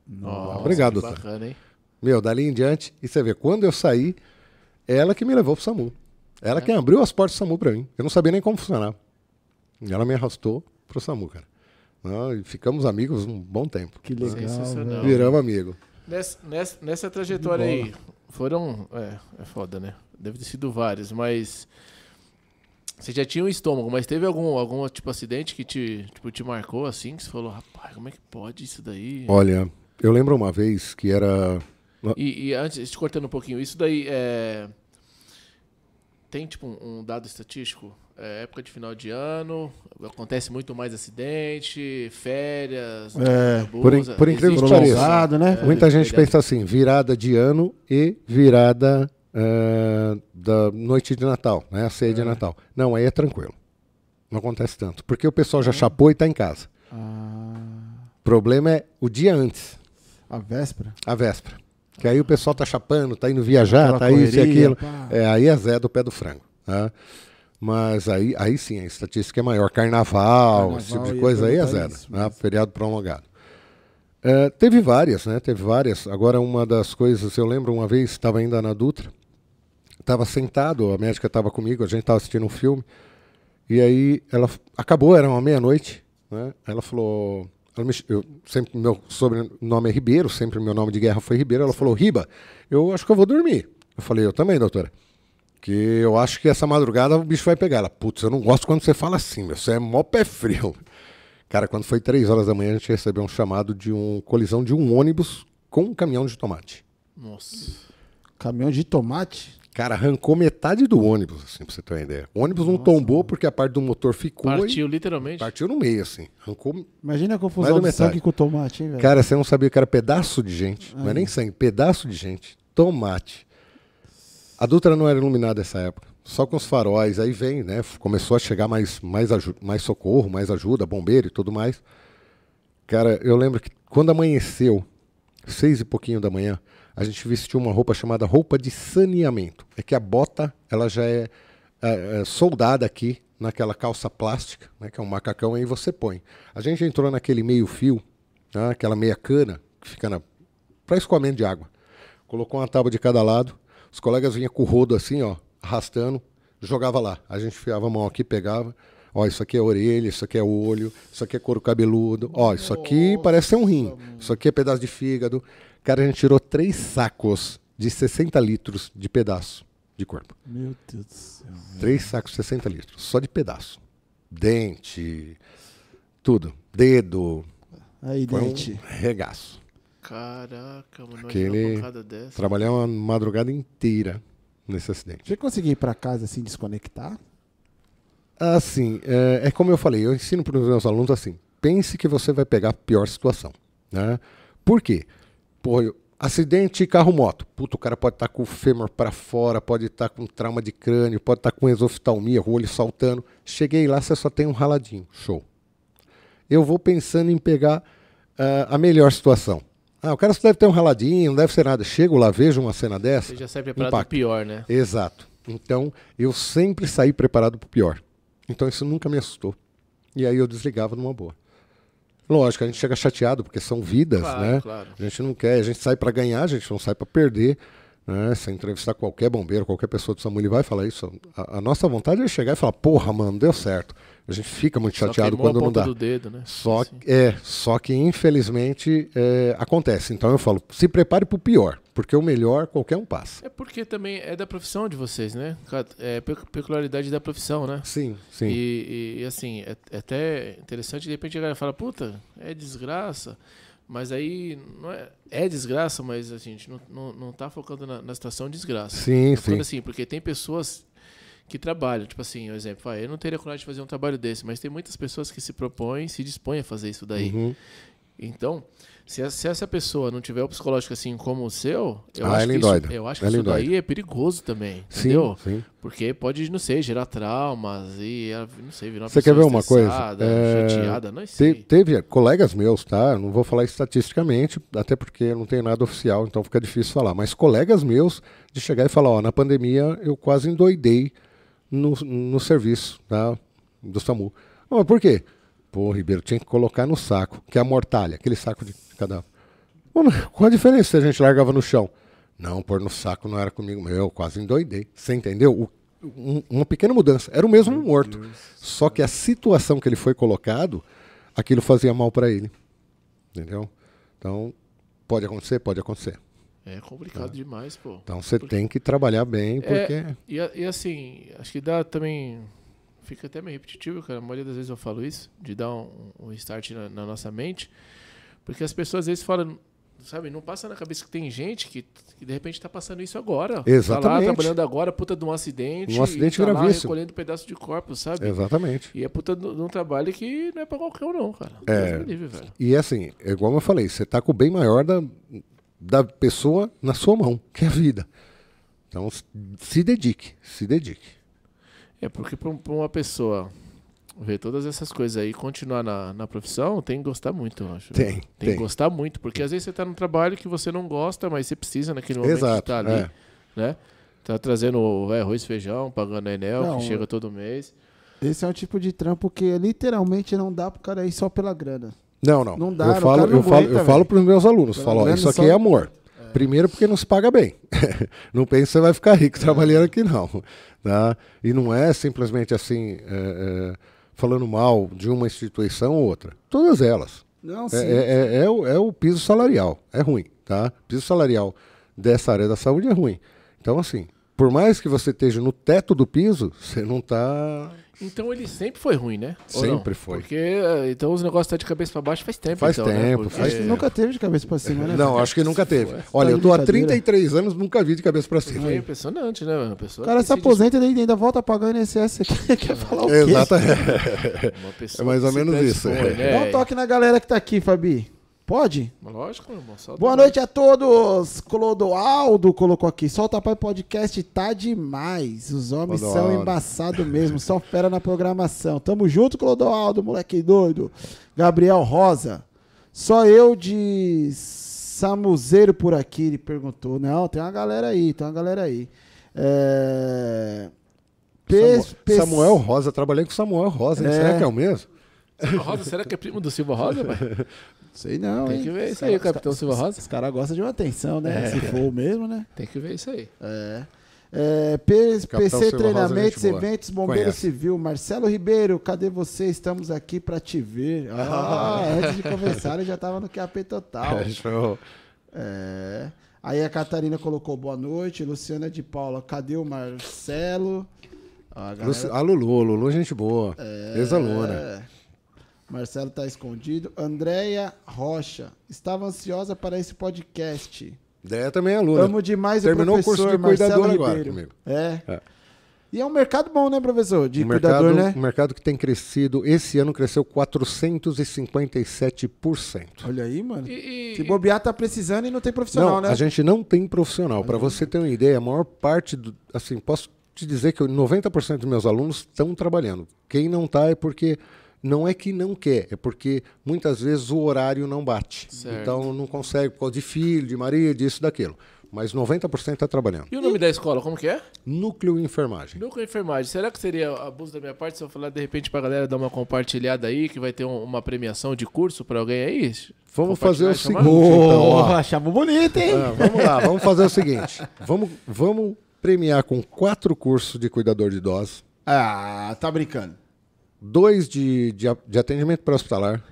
Nossa, Obrigado, doutor. Bacana, hein? Meu, dali em diante, e você vê, quando eu saí, ela que me levou pro SAMU. Ela é. que abriu as portas do SAMU para mim. Eu não sabia nem como funcionava. E ela me arrastou pro SAMU, cara. E ficamos amigos um bom tempo. Que legal. Né? Viramos amigo. Nessa, nessa, nessa trajetória aí, foram. É, é foda, né? Deve ter sido vários, mas. Você já tinha um estômago, mas teve algum, algum tipo acidente que te, tipo, te marcou assim? Que você falou, rapaz, como é que pode isso daí? Olha, eu lembro uma vez que era e, e, antes, te cortando um pouquinho, isso daí é. Tem tipo um, dado estatístico? É, época de final de ano, acontece muito mais acidente, férias. É, por, in, por incrível que pareça, né? É, Muita gente pensa assim: virada de ano e virada uh, da noite de Natal, né? A ceia de é. Natal. Não, aí é tranquilo. Não acontece tanto. Porque o pessoal já chapou e está em casa. Ah. O problema é o dia antes. A véspera? A véspera. Que aí o pessoal tá chapando, tá indo viajar, Aquela tá correria, isso e aquilo. É, aí é Zé do pé do frango. Tá? Mas aí, aí sim, a estatística é maior. Carnaval, Carnaval esse tipo de coisa aí é zero. Né? Feriado prolongado. É, teve várias, né? Teve várias. Agora, uma das coisas, eu lembro uma vez, estava ainda na Dutra, estava sentado, a médica estava comigo, a gente estava assistindo um filme, e aí ela acabou, era uma meia-noite, né? Ela falou, me, eu, sempre meu sobrenome é Ribeiro, sempre meu nome de guerra foi Ribeiro. Ela falou, Riba, eu acho que eu vou dormir. Eu falei, eu também, doutora. Que eu acho que essa madrugada o bicho vai pegar. Ela, putz, eu não gosto quando você fala assim, meu. Você é mó pé frio. Cara, quando foi três horas da manhã, a gente recebeu um chamado de uma colisão de um ônibus com um caminhão de tomate. Nossa. Caminhão de tomate? Cara, arrancou metade do ônibus, assim, pra você ter uma ideia. O ônibus não Nossa, tombou mano. porque a parte do motor ficou. Partiu, literalmente. Partiu no meio, assim. Arrancou. Imagina a confusão de sangue com tomate, hein, velho? Cara, você não sabia que era pedaço de gente. Ai. Não é nem sangue, pedaço de gente. Tomate. A Dutra não era iluminada nessa época. Só com os faróis. Aí vem, né? Começou a chegar mais, mais, mais socorro, mais ajuda, bombeiro e tudo mais. Cara, eu lembro que quando amanheceu, seis e pouquinho da manhã, a gente vestiu uma roupa chamada roupa de saneamento. É que a bota, ela já é é, é, soldada aqui naquela calça plástica, né, que é um macacão, aí você põe. A gente entrou naquele meio fio, né, aquela meia cana, que fica para escoamento de água. Colocou uma tábua de cada lado, os colegas vinham com o rodo assim, ó, arrastando, jogava lá. A gente enfiava a mão aqui, pegava. Ó, isso aqui é orelha, isso aqui é olho, isso aqui é couro cabeludo. Ó, isso aqui parece ser um rim. Isso aqui é pedaço de fígado. Cara, a gente tirou três sacos de 60 litros de pedaço de corpo. Meu Deus do céu. Três sacos de 60 litros, só de pedaço. Dente, tudo. Dedo. Aí, Foi dente. um regaço. Caraca, mano, pancada dessa. Trabalhei uma madrugada inteira nesse acidente. Você conseguiu ir pra casa assim, desconectar? Assim, é, é como eu falei, eu ensino para os meus alunos assim: pense que você vai pegar a pior situação. Né? Por quê? Pô, eu- acidente carro-moto. Puta, o cara pode estar com o fêmur para fora, pode estar com trauma de crânio, pode estar com exoftalmia, o olho saltando. Cheguei lá, você só tem um raladinho. Show. Eu vou pensando em pegar ah, a melhor situação. Ah, o cara só deve ter um raladinho, não deve ser nada. Chego lá, vejo uma cena dessa. Você já sai preparado impacto. pro pior, né? Exato. Então, eu sempre saí preparado para o pior. Então, isso nunca me assustou. E aí eu desligava numa boa. Lógico, a gente chega chateado, porque são vidas, Claro, né? claro. A gente não quer, a gente sai para ganhar, a gente não sai para perder. Né? Se entrevistar qualquer bombeiro, qualquer pessoa do SAMU, ele vai falar isso. A, a nossa vontade é chegar e falar, porra, mano, deu certo. A gente fica muito Só chateado quando não dá. do dedo, né? Só, Assim. é, só que infelizmente é, acontece. Então eu falo, se prepare para o pior, porque o melhor qualquer um passa. É porque também é da profissão de vocês, né? É pe- peculiaridade da profissão, né? Sim, sim. E, e- assim, é, é até interessante, de repente a galera fala, puta, é desgraça. Mas aí, não é, é desgraça, mas a gente não, não, não tá focando na, na situação desgraça. Sim, Tá sim. assim, porque tem pessoas que trabalham, tipo assim, um exemplo, vai, eu não teria coragem de fazer um trabalho desse, mas tem muitas pessoas que se propõem, se dispõem a fazer isso daí. Uhum. Então, se, a- se essa pessoa não tiver o psicológico assim como o seu, eu Ah, acho que, isso, eu acho que isso daí é perigoso também, Sim, entendeu? sim. Porque pode, não sei, gerar traumas e, não sei, virar uma Você quer ver uma coisa? É, chateada, não Te- sei. teve colegas meus, tá? Não vou falar estatisticamente, até porque não tem nada oficial, então fica difícil falar. Mas colegas meus de chegar e falar, ó, na pandemia eu quase endoidei no, no serviço, tá? Do SAMU. Ah, Mas por quê? Pô, Ribeiro, tinha que colocar no saco, que é a mortalha, aquele saco de cadáver. Mano, qual a diferença se a gente largava no chão? Não, pôr no saco não era comigo. Meu, eu quase endoidei. Você entendeu? O- um- uma pequena mudança. Era o mesmo morto. Só que a situação que ele foi colocado, aquilo fazia mal para ele. Entendeu? Então, pode acontecer? Pode acontecer. É complicado demais, pô. Então, você tem que trabalhar bem, porque... É, e, e assim, acho que dá também. Fica até meio repetitivo, cara. A maioria das vezes eu falo isso, de dar um, um start na, na nossa mente. Porque as pessoas às vezes falam, sabe, não passa na cabeça que tem gente que, que de repente tá passando isso agora. Tá lá Exatamente. trabalhando agora, puta de um acidente. Um acidente tá lá gravíssimo. recolhendo pedaço de corpo, sabe? Exatamente. E é puta de um trabalho que não é pra qualquer um, não, cara. É. Livre, velho. E assim, é igual eu falei, você tá com o bem maior da, da pessoa na sua mão, que é a vida. Então, se dedique, se dedique. É porque pra, pra uma pessoa ver todas essas coisas aí e continuar na, na profissão, tem que gostar muito, eu acho. Tem, Tem tem. que gostar muito, porque às vezes você tá num trabalho que você não gosta, mas você precisa naquele momento de Exato, estar ali, é. né? Tá trazendo é, arroz e feijão, pagando a Enel, Não, que chega todo mês. Esse é um tipo de trampo que literalmente não dá pro cara ir só pela grana. Não, não. Não dá, eu o falo, eu falo, eu falo para os meus alunos, Pela falo, ó, isso aqui só- é amor. Primeiro porque não se paga bem. não pense que você vai ficar rico trabalhando aqui, não. Tá? E não é simplesmente assim, é, é, falando mal de uma instituição ou outra. Todas elas. Não, É, sim. é- é- é o, é o piso salarial. É ruim, tá? Piso salarial dessa área da saúde é ruim. Então, assim, por mais que você esteja no teto do piso, você não está. Então ele sempre foi ruim, né? Ou não? Sempre foi. Porque eh, então os negócios tá de cabeça pra baixo faz tempo, Faz então, né? tempo, Porque- faz Acho que nunca teve de cabeça pra cima, né? Não, acho que nunca teve. Olha, eu tô há brincadeira. 33 anos, nunca vi de cabeça pra cima. É impressionante, né? Uma pessoa O cara se aposenta e ainda volta a pagar o INSS. Você quer, quer falar o quê? Exatamente. Uma pessoa É mais ou menos isso, é. né? Dá um toque na galera que tá aqui, Fabi. Pode? Lógico, meu irmão. Boa noite a todos. Clodoaldo colocou aqui. Solta Pai Podcast tá demais. Os homens são Clodoaldo. embaçados mesmo. Só fera na programação. Tamo junto, Clodoaldo, moleque doido. Gabriel Rosa. Só eu de Samuzeiro por aqui, ele perguntou. Não, tem uma galera aí, tem uma galera aí. É... P- Samu- P- Samuel Rosa, trabalhei com Samuel Rosa, hein? É. será que é o mesmo? Silva Rosa, será que é primo do Silva Rosa? Sei não, Tem hein? que ver isso aí, Capitão Silva os- Rosa. Os caras gostam de uma atenção, né? Se for o mesmo, né? Tem que ver isso aí. É. É, P- PC Silva Rosa, Treinamentos, boa. Eventos, Bombeiro Conhece. Civil. Marcelo Ribeiro, cadê você? Estamos aqui pra te ver. Ah, antes de conversar, ele já tava no QAP total. É, show. É. Aí a Catarina colocou boa noite. Luciana de Paula, cadê o Marcelo? A galera- A Lulu, Lulu, gente boa. Ex-aluna. Marcelo tá escondido. Andréia Rocha, estava ansiosa para esse podcast. Ideia também é aluna. Amo demais Terminou o o curso professor de Marcelo cuidador agora Ribeiro. comigo. É. É. E é um mercado bom, né, professor? De Um mercado, cuidador, né? um mercado que tem crescido, esse ano cresceu 457%. Olha aí, mano. E, e- Se bobear, tá precisando e não tem profissional, Não, né? a gente não tem profissional. Para você ter uma ideia, a maior parte do. Assim, posso te dizer que 90% dos meus alunos estão trabalhando. Quem não está é porque. Não é que não quer, é porque muitas vezes o horário não bate. Certo. Então não consegue por causa de filho, de marido, disso, daquilo. Mas 90% está trabalhando. E o nome da escola, como que é? Núcleo Enfermagem. Núcleo Enfermagem. Será que seria abuso da minha parte se eu falar de repente pra galera dar uma compartilhada aí, que vai ter um- uma premiação de curso pra alguém aí? Vamos fazer o seguinte, chamar? então. Porra, achava bonito, hein? Ah, vamos lá, vamos fazer o seguinte. Vamos, vamos premiar com quatro cursos de cuidador de idosos, Ah, tá brincando. Dois de, de, de atendimento pré-hospitalar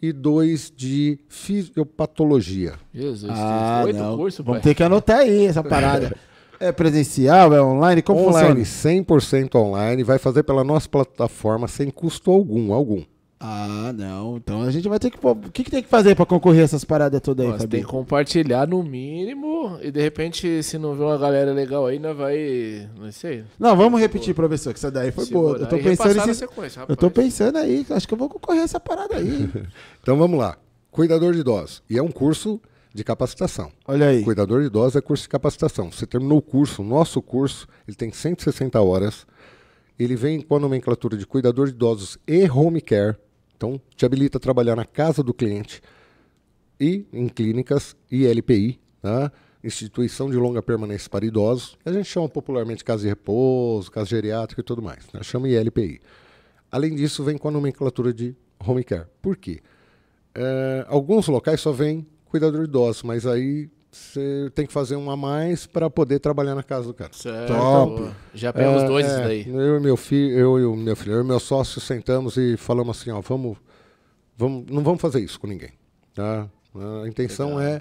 e dois de fisiopatologia. Jesus, Ah, oito não. cursos, Vamos pai. ter que anotar aí essa parada. é presencial, é online? Como online, funciona? 100% online, vai fazer pela nossa plataforma sem custo algum, algum. Ah, não. Então a gente vai ter que... O que, que tem que fazer pra concorrer a essas paradas todas aí, Nós tem que compartilhar no mínimo e de repente, se não ver uma galera legal aí, nós vai. Não sei. Não, vamos repetir, professor, que essa daí foi boa. Eu tô pensando nesse... sequência, Eu tô rapaz. pensando aí, acho que eu vou concorrer a essa parada aí. Então vamos lá. Cuidador de idosos. E é um curso de capacitação. Olha aí. Cuidador de idosos é curso de capacitação. Você terminou o curso, o nosso curso, ele tem 160 horas. Ele vem com a nomenclatura de cuidador de idosos e home care. Então, te habilita a trabalhar na casa do cliente e em clínicas e LPI, tá? Instituição de Longa Permanência para Idosos. A gente chama popularmente casa de repouso, casa geriátrica e tudo mais. Né? Chama ILPI. Além disso, vem com a nomenclatura de home care. Por quê? É, alguns locais só vem cuidador de idosos, mas aí você tem que fazer um a mais para poder trabalhar na casa do cara. Certo. Top. boa. Já pega os É, dois é, daí. Eu e meu filho, eu e o meu filho, eu e meu sócio sentamos e falamos assim, ó, vamos, vamos, não vamos fazer isso com ninguém, tá? A intenção é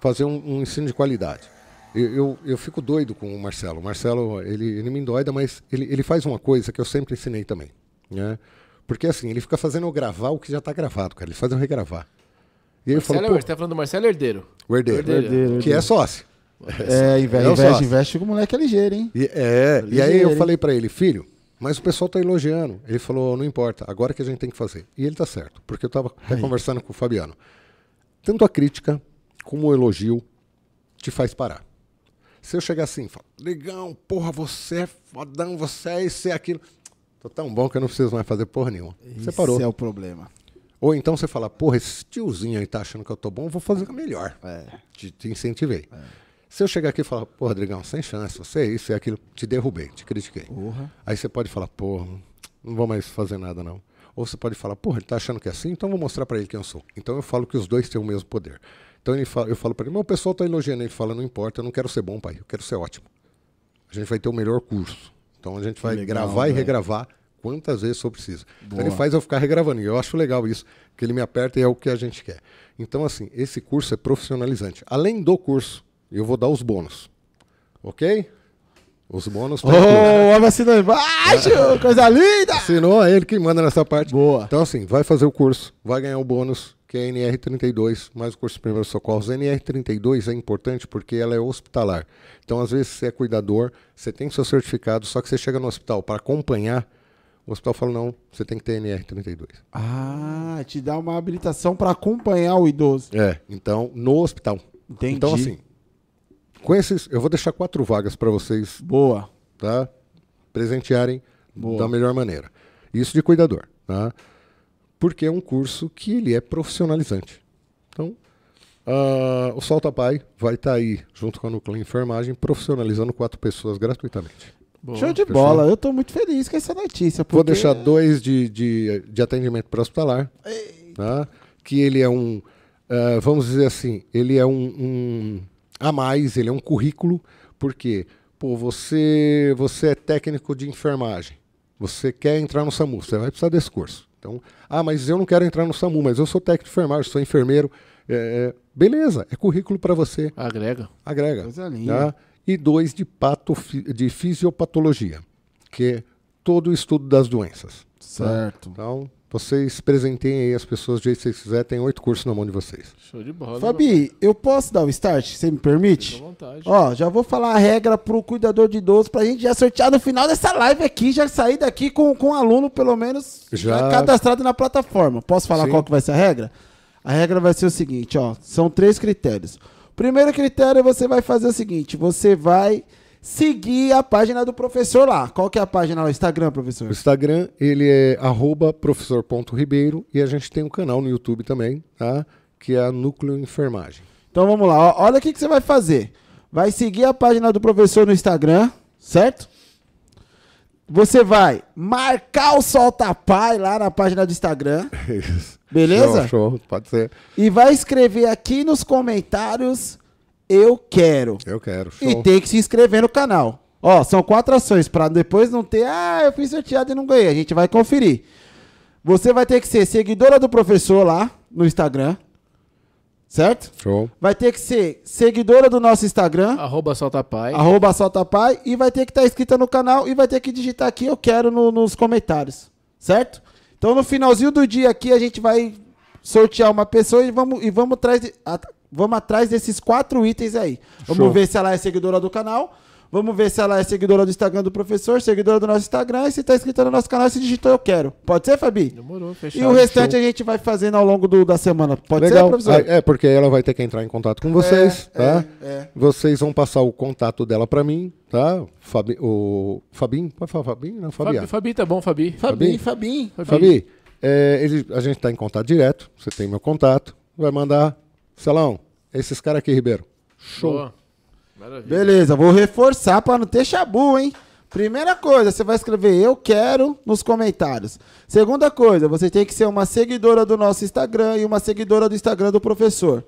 fazer um, um ensino de qualidade. Eu, eu, eu fico doido com o Marcelo. O Marcelo, ele, ele me endoida, mas ele, ele faz uma coisa que eu sempre ensinei também, né? Porque assim, ele fica fazendo eu gravar o que já está gravado, cara. Ele faz eu regravar. E aí eu falo, Marcelo, pô, você tá falando do Marcelo Herdeiro. o herdeiro, Herdeiro. Herdeiro, que é sócio. É, investe, É investe, sócio. investe que o moleque é ligeiro, hein? E, é, e aí Ligeiro, eu hein? falei pra ele, filho, mas o pessoal tá elogiando. Ele falou, não importa, agora que a gente tem que fazer. E ele tá certo, porque eu tava até conversando com o Fabiano. Tanto a crítica como o elogio te faz parar. Se eu chegar assim, falar, Ligão, porra, você é fodão, você é isso e aquilo. Tô tão bom que eu não preciso mais fazer porra nenhuma. Você parou. Esse é o problema. Ou então você fala, porra, esse tiozinho aí tá achando que eu tô bom, vou fazer melhor. É. Te, te incentivei. Se eu chegar aqui e falar, porra, Rodrigão, sem chance, você é isso e aquilo, te derrubei, te critiquei. Aí você pode falar, porra, não vou mais fazer nada não. Ou você pode falar, porra, ele tá achando que é assim, então vou mostrar pra ele quem eu sou. Então eu falo que os dois têm o mesmo poder. Então ele fala, eu falo pra ele, mas o pessoal tá elogiando, ele fala, não importa, eu não quero ser bom, pai, eu quero ser ótimo. A gente vai ter o melhor curso. Então a gente vai legal, gravar e regravar quantas vezes for preciso. Então ele faz eu ficar regravando. E eu acho legal isso, que ele me aperta e é o que a gente quer. Então, assim, esse curso é profissionalizante. Além do curso, eu vou dar os bônus. Ok? Os bônus Ô, tá incluso. a vacina embaixo! Coisa linda! Assinou, é ele que manda nessa parte. Boa. Então, assim, vai fazer o curso, vai ganhar o bônus, que é NR32, mais o curso de primeiros socorros. NR32 é importante porque ela é hospitalar. Então, às vezes, você é cuidador, você tem seu certificado, só que você chega no hospital para acompanhar, o hospital fala, não, você tem que ter NR32. Ah, te dá uma habilitação pra acompanhar o idoso. É, então, no hospital. Entendi. Então, assim, com esses, eu vou deixar quatro vagas para vocês Boa. tá? Presentearem Boa. da melhor maneira. Isso de cuidador, tá? Porque é um curso que ele é profissionalizante. Então, ah, o Solta Pai vai estar aí, junto com a Núcleo Enfermagem, profissionalizando quatro pessoas gratuitamente. Boa, Show de fechou? bola. Eu tô muito feliz com essa notícia. Porque... Vou deixar dois de, de, de atendimento para hospitalar. Tá? Que ele é um, uh, vamos dizer assim, ele é um, um, a mais, ele é um currículo, porque pô, você, você é técnico de enfermagem, você quer entrar no SAMU, você vai precisar desse curso. Então, ah, mas eu não quero entrar no SAMU, mas eu sou técnico de enfermagem, sou enfermeiro. É, beleza, é currículo para você. Agrega. Agrega. Coisa linda. Tá? E dois de, pato, de fisiopatologia, que é todo o estudo das doenças. Certo. Tá? Então, vocês presentem aí as pessoas do jeito que vocês quiserem, tem oito cursos na mão de vocês. Show de bola. Fabi, eu posso dar o start, você me permite? Fique à vontade. Ó, já vou falar a regra pro cuidador de idoso pra gente já sortear no final dessa live aqui, já sair daqui com, com um aluno, pelo menos, já... já cadastrado na plataforma. Posso falar Sim. qual que vai ser a regra? A regra vai ser o seguinte, ó, são três critérios. Primeiro critério, você vai fazer o seguinte, você vai seguir a página do professor lá. Qual que é a página lá? Instagram, professor? O Instagram, ele é professor.ribeiro e a gente tem um canal no YouTube também, tá? Que é a Núcleo Enfermagem. Então vamos lá, olha o que, que você vai fazer. Vai seguir a página do professor no Instagram, certo? Você vai marcar o Solta Pai lá na página do Instagram. Isso. Beleza? Show, show, pode ser. E vai escrever aqui nos comentários eu quero. Eu quero. Show. E tem que se inscrever no canal. Ó, são quatro ações para depois não ter, ah, eu fui sorteado e não ganhei. A gente vai conferir. Você vai ter que ser seguidora do professor lá no Instagram. Certo? Show. Vai ter que ser seguidora do nosso Instagram. Arroba Soltapai. Arroba Soltapai. E vai ter que estar tá inscrita no canal e vai ter que digitar aqui eu quero no, nos comentários. Certo? Então no finalzinho do dia aqui a gente vai sortear uma pessoa e vamos, e vamos atrás, de, vamos atrás desses quatro itens aí. Vamos Show. ver se ela é seguidora do canal. Vamos ver se ela é seguidora do Instagram do professor, seguidora do nosso Instagram, e se está inscrita no nosso canal, se digitou eu quero. Pode ser, Fabi? Demorou, fechado. E o restante Show. a gente vai fazendo ao longo do, da semana. Pode Legal. ser, professor? Ah, é, porque ela vai ter que entrar em contato com vocês, é, tá? É, é. Vocês vão passar o contato dela para mim, tá? Fabi, o Fabinho, pode falar Fabinho? Não, Fabi, Fabi, Fabi tá bom, Fabi. Fabi, Fabi. Fabi, Fabi é, ele, a gente está em contato direto, você tem meu contato, vai mandar, Salão, esses caras aqui, Ribeiro. Show. Boa. Beleza, vou reforçar para não ter chabu, hein? Primeira coisa, você vai escrever eu quero nos comentários. Segunda coisa, você tem que ser uma seguidora do nosso Instagram e uma seguidora do Instagram do professor.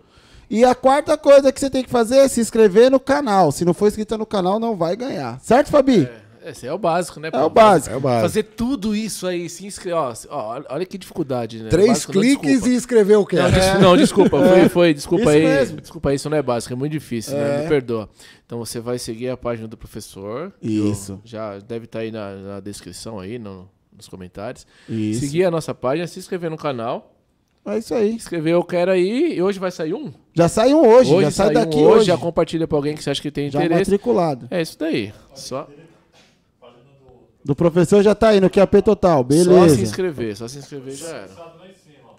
E a quarta coisa que você tem que fazer é se inscrever no canal. Se não for inscrito no canal, não vai ganhar. Certo, Fabi? É. Esse é o básico, né? É o básico. É o básico. Fazer tudo isso aí, se inscrever. Ó, ó, olha que dificuldade, né? Três básico, cliques não, e escrever o quê? Não, des não desculpa. Foi, foi, desculpa isso aí. Mesmo. Desculpa, isso não é básico, é muito difícil, né? é. né? Me perdoa. Então você vai seguir a página do professor. Isso. Já deve estar tá aí na, na descrição aí, no, nos comentários. Isso. Seguir a nossa página, se inscrever no canal. É isso aí. Escrever eu quero aí. E hoje vai sair um? Já sai um hoje, hoje já sai daqui um hoje. hoje. Já compartilha pra alguém que você acha que tem já interesse. matriculado. É isso daí. Só... Do professor já tá aí no QAP Total, beleza. Só se inscrever, só se inscrever já era.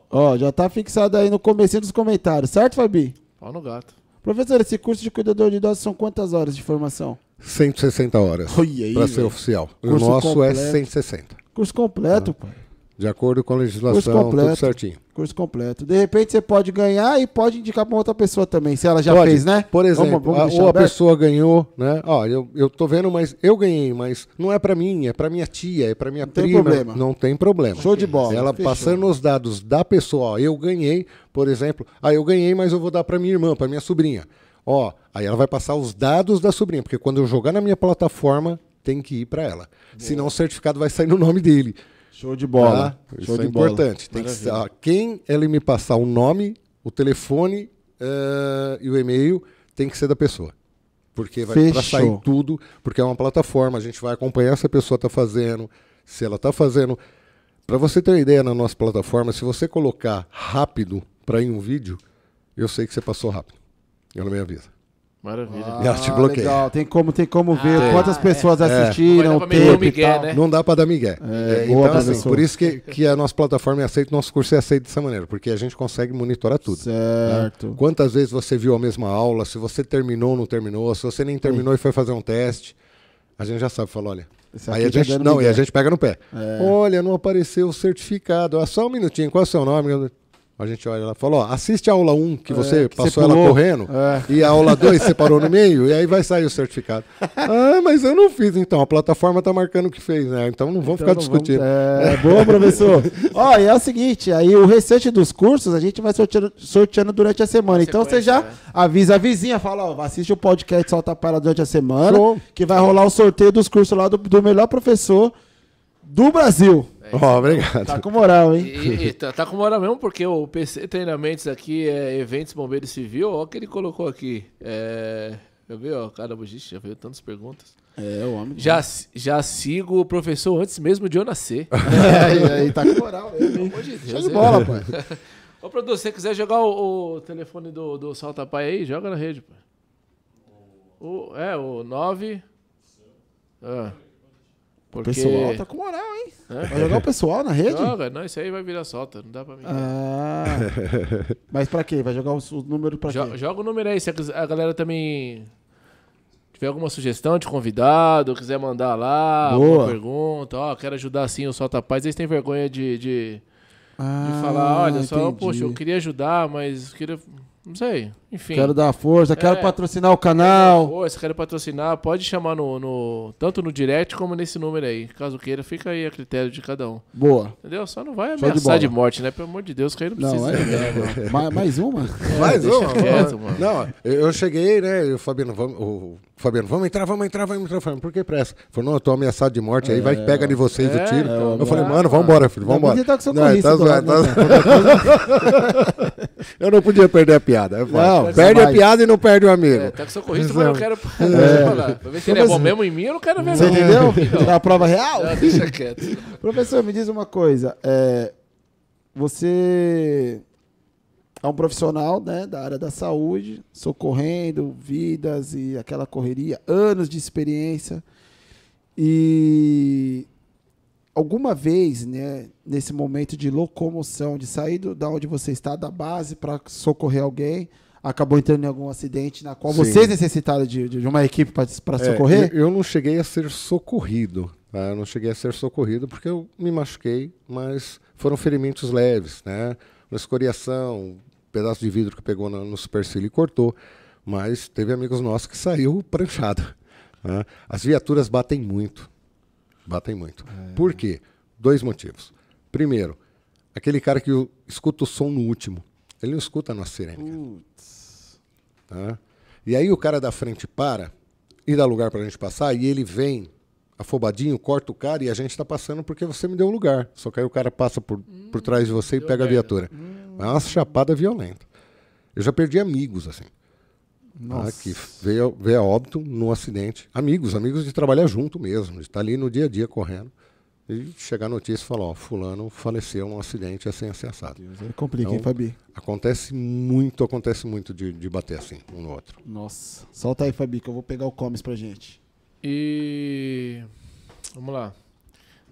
Ó, já tá fixado aí no começo dos comentários, certo, Fabi? Pau no gato. Professor, esse curso de cuidador de idosos são quantas horas de formação? 160 horas. Pra ser oficial. o nosso é completo. é 160. Curso completo, ah. pai. De acordo com a legislação, tudo certinho. Curso completo. De repente você pode ganhar e pode indicar para outra pessoa também, se ela já pode. fez, né? Por exemplo, vamos, vamos a, ou a pessoa ganhou, né? Ó, eu, eu tô vendo, mas eu ganhei, mas não é para mim, é para minha tia, é para minha não prima. Tem problema. Não tem problema. Show de bola. Ela Fechou. passando os dados da pessoa, ó, eu ganhei, por exemplo, ah, eu ganhei, mas eu vou dar para minha irmã, para minha sobrinha. Ó, aí ela vai passar os dados da sobrinha, porque quando eu jogar na minha plataforma, tem que ir para ela. Boa. Senão o certificado vai sair no nome dele. Show de bola. Tá? Show Isso de é importante. Tem que, ah, quem ele me passar o nome, o telefone uh, e o e-mail tem que ser da pessoa. Porque vai para sair tudo, porque é uma plataforma, a gente vai acompanhar se a pessoa está fazendo, se ela está fazendo. Para você ter uma ideia na nossa plataforma, se você colocar rápido para ir um vídeo, eu sei que você passou rápido. Ela me avisa. Maravilha. Ah, te bloqueia. Legal. Tem como, tem como ver ah, quantas é. pessoas é. assistiram, o tempo migué, né? Não dá para dar migué. É, é, então, assim, por isso que, que a nossa plataforma é aceita, nosso curso é aceito dessa maneira, porque a gente consegue monitorar tudo. Certo. Né? Quantas vezes você viu a mesma aula, se você terminou ou não terminou, se você nem terminou Sim. e foi fazer um teste, a gente já sabe, falou, olha... Aí a tá gente, não, e a gente pega no pé. É. Olha, não apareceu o certificado. Ah, só um minutinho, qual é o seu nome? A gente olha lá e fala, ó, assiste a aula 1 que É, você que passou você ela correndo, É. e a aula 2 você parou no meio, e aí vai sair o certificado. ah, mas eu não fiz, então. A plataforma tá marcando o que fez, né? Então não vamos Então ficar não vamos- discutindo. É, boa, professor. Ó, e é o seguinte, aí o restante dos cursos a gente vai sorteando, sorteando durante a semana. Então você já né? avisa a vizinha, fala, ó, assiste o podcast Solta a Para durante a semana, Show. que vai rolar o sorteio dos cursos lá do, do melhor professor do Brasil. Ó, obrigado. Tá com moral, hein? E, e tá, tá com moral mesmo, porque o PC Treinamentos aqui é Eventos Bombeiro Civil. Olha o que ele colocou aqui. É. Eu vi, ó, caramba, gente, já veio tantas perguntas. É, o homem. Já, já sigo o professor antes mesmo de eu nascer. É, aí tá com moral mesmo, hein? Pelo amor de Deus, Show de bola, pai. Ô, produtor, se você quiser jogar o, o telefone do, do Salta Pai aí, joga na rede, pai. O, é, o 9. Ah. O Porque... pessoal tá com moral, hein? É? Vai jogar o pessoal na rede? Joga, não, isso aí vai virar solta, não dá pra mim. Ah. Mas pra quê? Vai jogar o, o número pra Jo- quê? joga o número aí, se a galera também tiver alguma sugestão de convidado, quiser mandar lá, Boa. alguma pergunta, ó, quero ajudar assim o Solta Paz, eles têm vergonha de, de, de Ah, falar, olha, só, entendi. poxa, eu queria ajudar, mas queria, não sei, enfim. Quero dar força, quero É. patrocinar o Quero canal. Força, quero patrocinar, pode chamar no, no- tanto no direct como nesse número aí. Caso queira, fica aí a critério de cada um. Boa. Entendeu? Só não vai de ameaçar de, bola. morte, né? Pelo amor de Deus, que aí não Não, precisa. é, né? é, mais, mais uma? Mais deixa uma? quieto, mano. Não, eu eu cheguei, né? E o Fabiano, vamos, o Fabiano, vamos entrar, vamos entrar, vamos entrar. Eu falei, por que pressa? Ele Falou, não, eu tô ameaçado de morte, aí vai, pega de vocês É, o tiro. então, eu falei, mano, vambora, filho, vambora. que tá com seu Não, tá do lado, né, tá zoando. Eu não podia perder a piada. eu falo, Não, perde a piada e não perde o amigo. É, tá com socorrista, mas eu quero. Falar. Pra ver se ele é bom mesmo em mim, eu não quero ver, Você não. entendeu? Não. Tirar a prova real? Não, deixa quieto. Professor, me diz uma coisa. É, você é um profissional né, da área da saúde, socorrendo vidas e aquela correria, anos de experiência. E alguma vez, né, nesse momento de locomoção, de sair do, da onde você está, da base, para socorrer alguém, acabou entrando em algum acidente na qual Sim. vocês necessitaram de, de uma equipe para É, socorrer? eu, eu não cheguei a ser socorrido. tá? Eu não cheguei a ser socorrido porque eu me machuquei, mas foram ferimentos leves, né? Uma escoriação, um pedaço de vidro que pegou no, no supercílio e cortou. Mas teve amigos nossos que saiu pranchado. né? As viaturas batem muito. Batem muito. Por quê? Dois motivos. Primeiro, aquele cara que escuta o som no último. Ele não escuta a nossa sirene. Tá? E aí o cara da frente para e dá lugar para a gente passar e ele vem afobadinho, corta o cara e a gente está passando porque você me deu lugar. Só que aí o cara passa por, por trás de você e pega a viatura. É uma chapada violenta. Eu já perdi amigos assim. tá? Nossa. Que veio, veio a óbito num acidente. Amigos, amigos de trabalhar junto mesmo, de estar ali no dia a dia correndo. E chegar a notícia e falar, ó, fulano faleceu num acidente assim, assim, assado. Deus, aí complica, hein, Então- Fabi? Acontece muito, acontece muito de, de bater assim, um no outro. Nossa. Solta aí, Fabi, que eu vou pegar o comes pra gente. E. Vamos lá.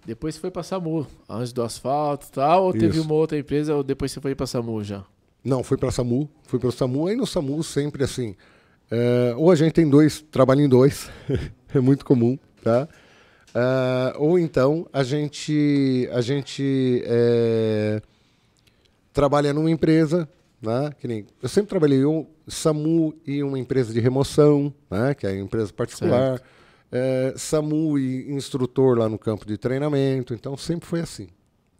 Depois você foi pra SAMU, antes do asfalto e tal, ou teve Isso. uma outra empresa, ou depois você foi pra SAMU já? Não, fui para SAMU, fui para o SAMU, aí no SAMU sempre assim, é, ou a gente tem dois, trabalha em dois, é muito comum, tá? É, ou então a gente, a gente é, trabalha numa empresa, né? Que nem, eu sempre trabalhei em SAMU e uma empresa de remoção, né? Que é empresa particular, é, SAMU e instrutor lá no campo de treinamento, então sempre foi assim,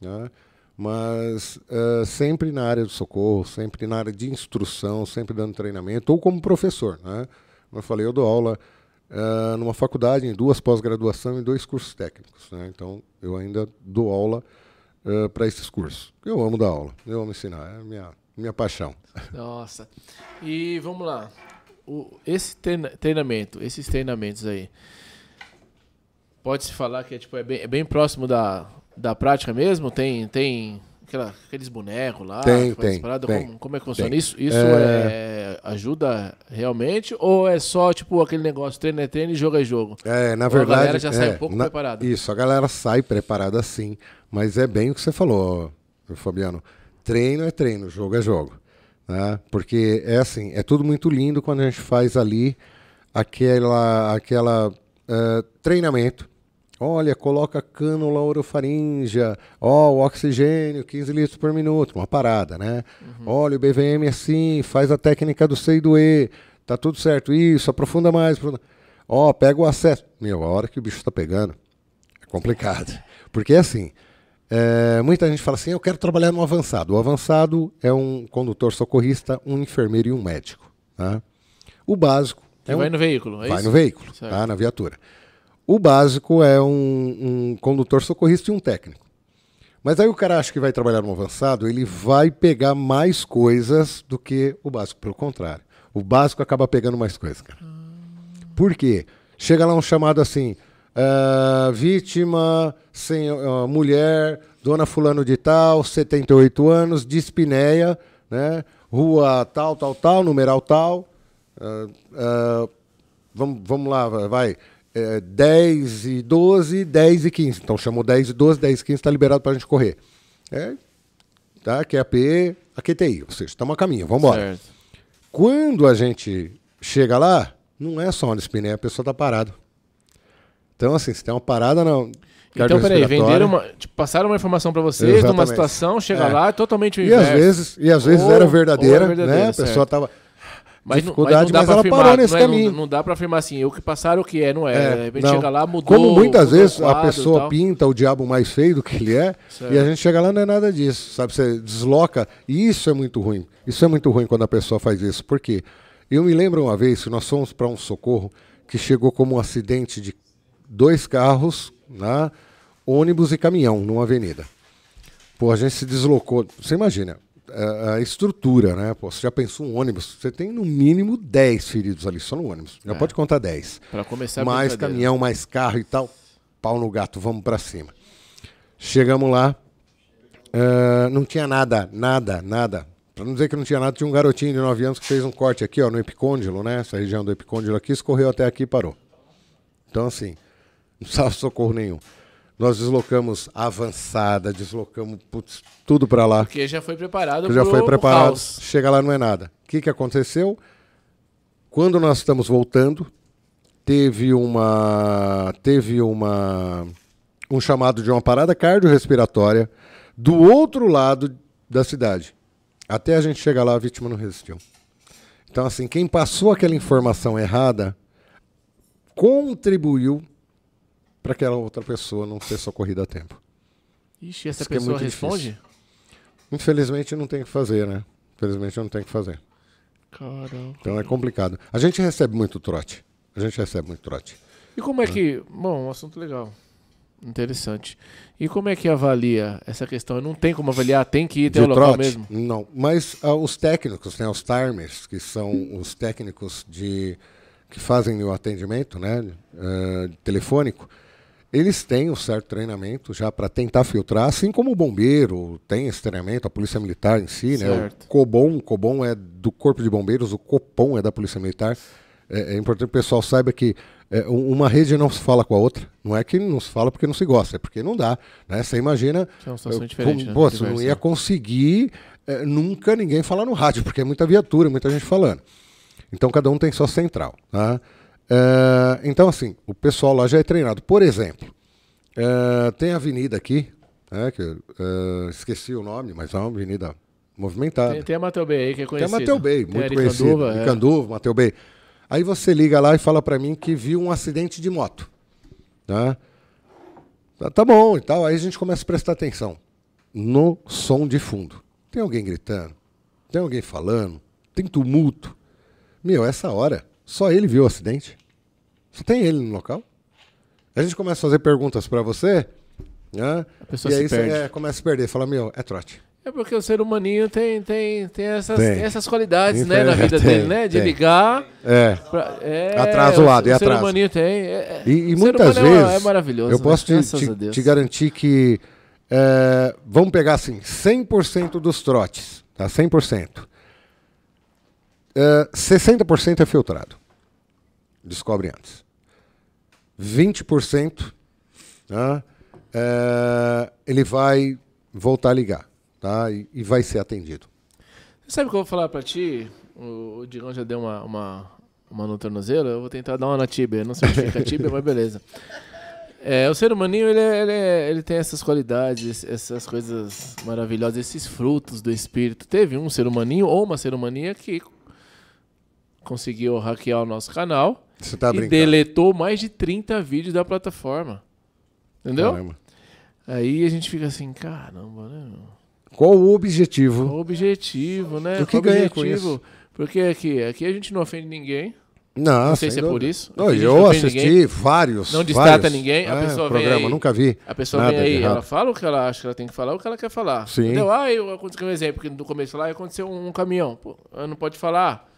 né? mas eh, sempre na área do socorro, sempre na área de instrução, sempre dando treinamento, ou como professor. Né? Como eu falei, eu dou aula eh, numa faculdade, em duas pós-graduação e dois cursos técnicos. Né? Então, eu ainda dou aula para esses cursos. Eu amo dar aula, eu amo ensinar, é a minha, minha paixão. Nossa. E vamos lá. O- esse treina- treinamento, esses treinamentos aí, pode-se falar que é, tipo, é, bem, é bem próximo da, da prática mesmo? Tem, tem aquela- aqueles bonecos lá? Tem, tem, tem, como, como é que funciona tem. isso? Isso É. é, ajuda realmente? Ou é só tipo aquele negócio, treino é treino e jogo é jogo? É, na Ou a verdade. galera já sai é, um pouco na- preparada. Isso, a galera sai preparada sim, mas é bem o que você falou, Fabiano. Treino é treino, jogo é jogo. Né? Porque é assim, é tudo muito lindo quando a gente faz ali aquela, aquela eh, treinamento, Olha, coloca cânula orofaríngea, ó, o oxigênio, 15 litros por minuto, uma parada, né? Uhum. Olha, o BVM assim, faz a técnica do C e do E, tá tudo certo, isso, aprofunda mais. Ó, pega o acesso. Meu, a hora que o bicho está pegando, é complicado. Porque assim, é, muita gente fala assim, eu quero trabalhar no avançado. O avançado é um condutor socorrista, um enfermeiro e um médico. Tá? O básico... é vai um... no veículo, é Vai isso? no veículo, tá? na viatura. O básico é um, um condutor socorrista e um técnico. Mas aí o cara acha que vai trabalhar no avançado, ele vai pegar mais coisas do que o básico. Pelo contrário, o básico acaba pegando mais coisas, cara. Por quê? Chega lá um chamado assim, uh, vítima, sem, uh, mulher, dona fulano de tal, 78 anos, dispneia, né? rua tal, tal, tal, numeral tal. Uh, vamos, vamos lá, vai é, 10 e 12, 10 e 15. Então chamou 10 e 12, 10 e 15 está liberado para a gente correr. É, tá? QAP, a QTI, ou seja, estamos a caminho, vamos embora. Quando a gente chega lá, não é só uma dispneia, a pessoa está parada. Então, assim, se tem uma parada na. Então, peraí, venderam uma, tipo, passaram uma informação para vocês Exatamente. numa situação, chega é. lá, é totalmente o inverso. E às vezes, e às vezes ou, era verdadeira, verdadeira né? A pessoa estava mas, dificuldade, mas, não dá mas ela afirmar, parou nesse não é, caminho. Não, não, dá para afirmar assim, o que passaram o que é, não é. é de repente não. chega lá, mudou. Como muitas vezes a pessoa pinta o diabo mais feio do que ele é, certo. e a gente chega lá não é nada disso, sabe? Você desloca, e isso é muito ruim. Isso é muito ruim quando a pessoa faz isso. Por quê? Eu me lembro uma vez que nós fomos para um socorro que chegou como um acidente de dois carros, né, ônibus e caminhão, numa avenida. Pô, a gente se deslocou. Você imagina, a, estrutura, né? Pô, você já pensou um ônibus? Você tem no mínimo 10 feridos ali, só no ônibus. Já é. pode contar 10. Para começar Mais caminhão, mais carro e tal. Pau no gato, vamos para cima. Chegamos lá, uh, não tinha nada, nada, nada. Para não dizer que não tinha nada, tinha um garotinho de 9 anos que fez um corte aqui, ó, no epicôndilo, né? Essa região do epicôndilo aqui, escorreu até aqui e parou. Então, assim, não precisava socorro nenhum. Nós deslocamos avançada, deslocamos putz, tudo para lá. Porque já foi preparado Já foi preparado. Chega lá não é nada. O que, que aconteceu? Quando nós estamos voltando, teve uma teve uma um chamado de uma parada cardiorrespiratória do outro lado da cidade. Até a gente chegar lá, a vítima não resistiu. Então, assim, quem passou aquela informação errada contribuiu para aquela outra pessoa não ser socorrida a tempo. Ixi, essa Isso é pessoa é responde? Difícil. Infelizmente não tem o que fazer, né? Infelizmente não tem o que fazer. Caramba. Então é complicado. A gente recebe muito trote. A gente recebe muito trote. E como é que. Bom, um assunto legal. Interessante. E como é que avalia essa questão? Não tem como avaliar, tem que ir até o local mesmo? Não, mas uh, os técnicos, né, os timers, que são os técnicos de que fazem o atendimento né, uh, telefônico, eles têm um certo treinamento já para tentar filtrar, assim como o bombeiro tem esse treinamento, a polícia militar em si, certo. né? O COBOM, o COBOM é do Corpo de Bombeiros, o COPOM é da Polícia Militar. É, é importante que o pessoal saiba que é, uma rede não se fala com a outra. Não é que não se fala porque não se gosta, é porque não dá. Né? Você imagina. É uma situação diferente. Como, né? Pô, você não ia conseguir é, nunca ninguém falar no rádio, porque é muita viatura, muita gente falando. Então cada um tem sua central. Tá? É, então, assim, o pessoal lá já é treinado. Por exemplo, é, tem a avenida aqui, né, que é, esqueci o nome, mas é uma avenida movimentada. Tem, tem a Mateu Bay aí, que é conhecida. Tem a Mateu Bay, muito conhecida. É. Icanduva, Mateu Bay. Aí você liga lá e fala para mim que viu um acidente de moto. Né? Tá, tá bom e tal. Aí a gente começa a prestar atenção no som de fundo. Tem alguém gritando? Tem alguém falando? Tem tumulto? Meu, essa hora só ele viu o acidente. Só tem ele no local. A gente começa a fazer perguntas para você, né? A pessoa e aí você é, começa a se perder. Fala, meu, é trote. É porque o ser humaninho tem, tem, tem, essas, tem. essas qualidades, né, na vida tem, dele, né? De ligar. É. Pra, é. Atrás do lado, e atrás. O ser humaninho tem. É, e, e muitas é vezes. É, maravilhoso. Eu né? posso te, te, te, garantir que. É, vamos pegar assim: 100% dos trotes, tá? 100%. Uh, 60% é filtrado. Descobre antes. 20% né, uh, ele vai voltar a ligar tá, e, e, vai ser atendido. Você sabe o que eu vou falar para ti? O, o Digão já deu uma, uma, uma no tornozelo, eu vou tentar dar uma na tibia. não sei onde fica tibia, mas beleza. É, o ser humaninho, ele, é- ele, é- ele tem essas qualidades, essas coisas maravilhosas, esses frutos do espírito. Teve um ser humaninho ou uma ser humaninha que conseguiu hackear o nosso canal Você tá e brincando. deletou mais de 30 vídeos da plataforma. Entendeu? Caramba. Aí a gente fica assim, caramba, né? Qual o objetivo? Qual o objetivo, né? O que Qual ganha com objetivo? Porque aqui, aqui a gente não ofende ninguém. Não, Não sei se é por isso. Não, eu não assisti ninguém. vários. Não destrata vários. ninguém, a É, pessoa vem programa, aí- nunca vi. A pessoa vem aí, ela fala o que ela acha que ela tem que falar, o que ela quer falar. Sim. Entendeu? Ah, eu, aconteceu um exemplo, que no começo lá aconteceu um, caminhão. Pô, não pode falar.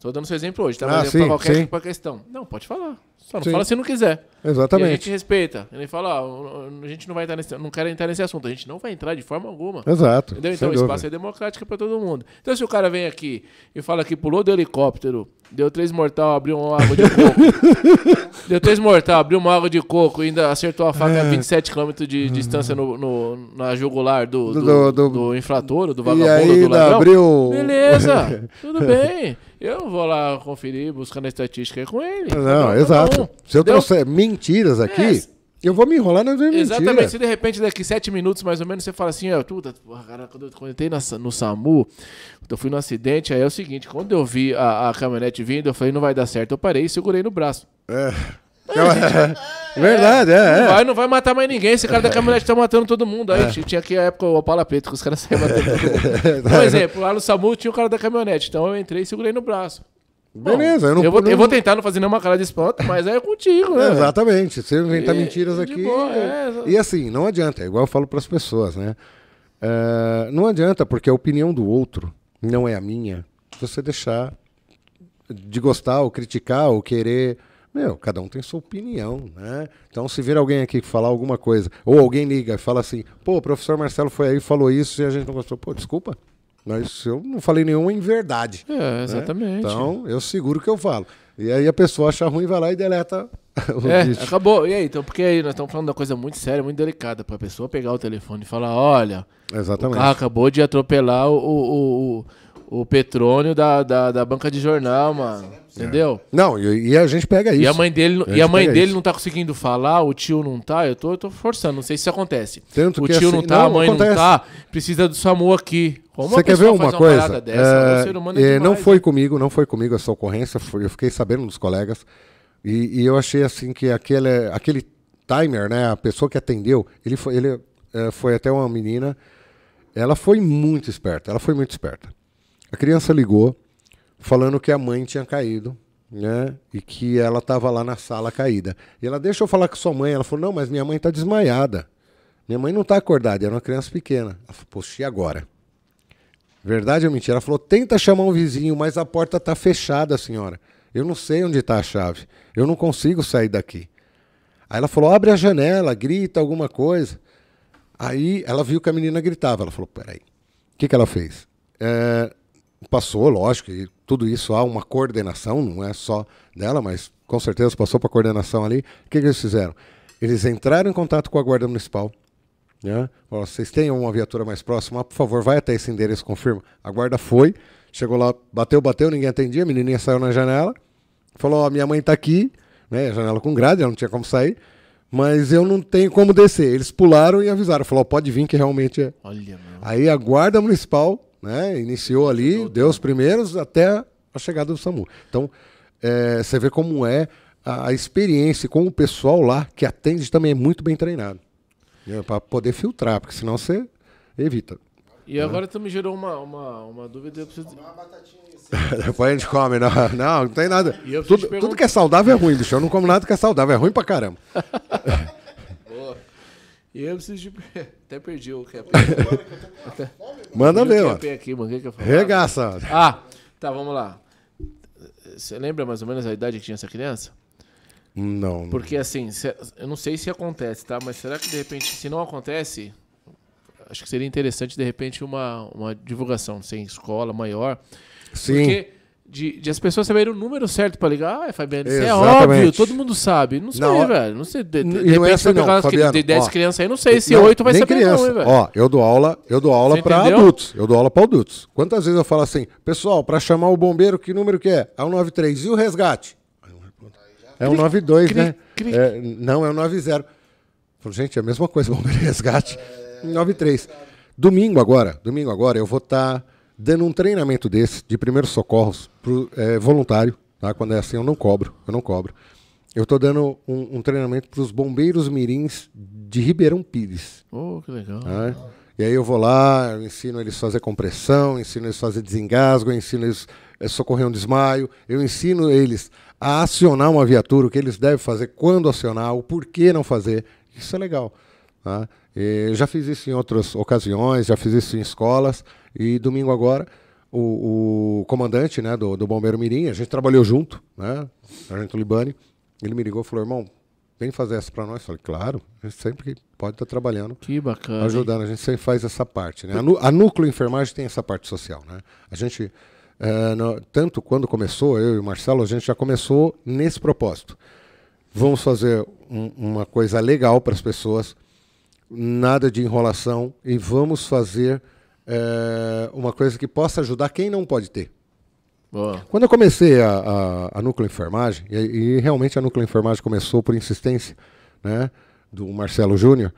Tô dando seu exemplo hoje, tá? Ah, Mas é sim, pra qualquer sim. pra questão. Não, pode falar. Só não Sim. fala se não quiser. E a gente Exatamente. respeita. Ele fala, ó, a gente não vai entrar nesse, não quero entrar nesse assunto. A gente não vai entrar de forma alguma. Exato. Entendeu? Então o espaço é democrático para todo mundo. Então se o cara vem aqui e fala que pulou do helicóptero, deu três mortal, abriu uma água de coco. deu três mortal, abriu uma água de coco e ainda acertou a faca a 27 km de distância no, no- na jugular do, do, Do- do, do- infrator, do E vagabundo, aí do ladrão. abriu. Beleza, tudo bem. Eu vou lá conferir, buscando a estatística com ele. Não, Cada um, exato. um. Se eu Entendeu? trouxer mentiras aqui, É. eu vou me enrolar nas minhas mentiras. Exatamente. Se de repente daqui sete minutos mais ou menos você fala assim, ó, tudo, porra, cara, quando eu, quando eu entrei na- no SAMU, eu fui no acidente, aí é o seguinte, quando eu vi a, a caminhonete vindo, eu falei, não vai dar certo. Eu parei e segurei no braço. É verdade, é. Não é. vai, não vai matar mais ninguém. Esse cara da caminhonete tá matando todo mundo. Aí tinha aqui a época o Opala Preto, que os caras saíam matando todo mundo. Por exemplo, lá no SAMU tinha o cara da caminhonete. Então eu entrei e segurei no braço. Bom, Beleza, eu não- eu, vou, não- eu vou tentar não fazer nenhuma cara de espanto, mas aí é contigo, né? Exatamente. Você inventar E- mentiras aqui. boa, é, E assim, não adianta, é igual eu falo para as pessoas, né? É, não adianta, porque a opinião do outro não é a minha. Você deixar de gostar, ou criticar, ou querer. Meu, cada um tem sua opinião, né? Então, se vir alguém aqui falar alguma coisa, ou alguém liga e fala assim, pô, o professor Marcelo foi aí e falou isso e a gente não gostou. Pô, desculpa, mas eu não falei nenhuma em verdade. É, né? exatamente. Então, eu seguro o que eu falo. E aí a pessoa acha ruim, vai lá e deleta o É, vídeo. acabou. E aí, então, porque aí nós estamos falando da coisa muito séria, muito delicada, pra pessoa pegar o telefone e falar, olha, o Exatamente. carro acabou de atropelar o, o, o, o Petrônio da, da, da banca de jornal, mano. Entendeu? Não, e, e a gente pega isso. E a mãe dele, A e a mãe dele isso. não tá conseguindo falar, o tio não tá, eu tô, eu tô forçando, não sei se isso acontece. Tanto o que tio assim- não tá, não, a mãe acontece. não tá, precisa do SAMU aqui. Como Você quer ver uma coisa? parada Dessa? É, é é, não demais, foi né? comigo, não foi comigo essa ocorrência, eu fiquei sabendo dos colegas. E, e eu achei assim que aquele, aquele timer, né, a pessoa que atendeu, ele foi, ele, é, foi até uma menina, ela foi muito esperta, ela foi muito esperta. A criança ligou falando que a mãe tinha caído, né, e que ela estava lá na sala caída. E ela deixa eu falar com sua mãe, ela falou: "Não, mas minha mãe está desmaiada. Minha mãe não está acordada, era uma criança pequena". Ela falou: "Poxa, e agora?" Verdade ou mentira? Ela falou: tenta chamar um vizinho, mas a porta está fechada, senhora. Eu não sei onde está a chave. Eu não consigo sair daqui. Aí ela falou: abre a janela, grita alguma coisa. Aí ela viu que a menina gritava. Ela falou: peraí. O que, que ela fez? É, passou, lógico, e tudo isso há uma coordenação, não é só dela, mas com certeza passou para a coordenação ali. O que, que eles fizeram? Eles entraram em contato com a Guarda Municipal. Né? Falou, vocês têm uma viatura mais próxima? Ah, por favor, vai até esse endereço, confirma. A guarda foi, chegou lá, bateu, bateu, ninguém atendia, a menininha saiu na janela, falou, ó, minha mãe tá aqui, né? Janela com grade, ela não tinha como sair, mas eu não tenho como descer. Eles pularam e avisaram, falou, pode vir que realmente é. Olha, meu. Aí a guarda municipal, né, iniciou ali, deu os primeiros até a chegada do SAMU. Então, é, você vê como é a, a experiência com o pessoal lá que atende também é muito bem treinado. Para poder filtrar, porque senão você evita. E agora tu me gerou uma, uma, uma dúvida, eu preciso... Depois a gente come, não, não, não tem nada. Tudo, tudo que é saudável é ruim, bicho. Eu não como nada que é saudável, é ruim pra caramba. E eu preciso de... Até perdi o que Manda ver, é aqui, mano. O que que eu falo? Regaça. Ah, tá, vamos lá. Você lembra mais ou menos a idade que tinha essa criança? Não. Porque assim, se- eu não sei se acontece, tá? Mas será que de repente, se não acontece, acho que seria interessante de repente uma, uma divulgação sem escola maior. Sim. Porque de, de as pessoas saberem o número certo pra ligar, ah, Fabiano, isso é Exatamente. óbvio, todo mundo sabe. Não sei, Não, velho. Não sei. De, de, não é repente assim pegar não, Fabiano, de 10 ó. crianças aí, não sei se Não, 8 vai saber criança. não, velho. Ó, eu dou aula, eu dou aula Você para entendeu? adultos. Eu dou aula para adultos. Quantas vezes eu falo assim, pessoal, para chamar o bombeiro, que número que é? É o 93. E o resgate? É o 92, cri- né? cri- É, não, é o 90. Falei, gente, é a mesma coisa, bombeiro e resgate. É... 93. Domingo agora, domingo agora, eu vou estar tá dando um treinamento desse, de primeiros socorros, pro, é, voluntário. Tá? Quando é assim, eu não cobro, eu não cobro. Eu estou dando um, um treinamento para os bombeiros mirins de Ribeirão Pires. Oh, que legal. Tá? E aí eu vou lá, eu ensino eles a fazer compressão, ensino eles a fazer desengasgo, ensino eles a socorrer um desmaio, eu ensino eles a acionar uma viatura, o que eles devem fazer, quando acionar, o porquê não fazer. Isso é legal. Tá? Eu já fiz isso em outras ocasiões, já fiz isso em escolas, e domingo agora o, o comandante né, do, do Bombeiro Mirim, a gente trabalhou junto, né, Sargento Libani, ele me ligou e falou, irmão, vem fazer essa para nós. Eu falei, claro, a gente sempre pode estar tá trabalhando. Que bacana. Ajudando, a gente sempre faz essa parte. Né? A, a núcleo enfermagem tem essa parte social. Né? A gente, é, no, tanto quando começou, eu e o Marcelo, a gente já começou nesse propósito. Vamos fazer um, uma coisa legal para as pessoas, nada de enrolação, e vamos fazer é, uma coisa que possa ajudar quem não pode ter. Boa. Quando eu comecei a, a, a núcleo enfermagem, e, e, realmente a núcleo enfermagem começou por insistência né, do Marcelo Júnior,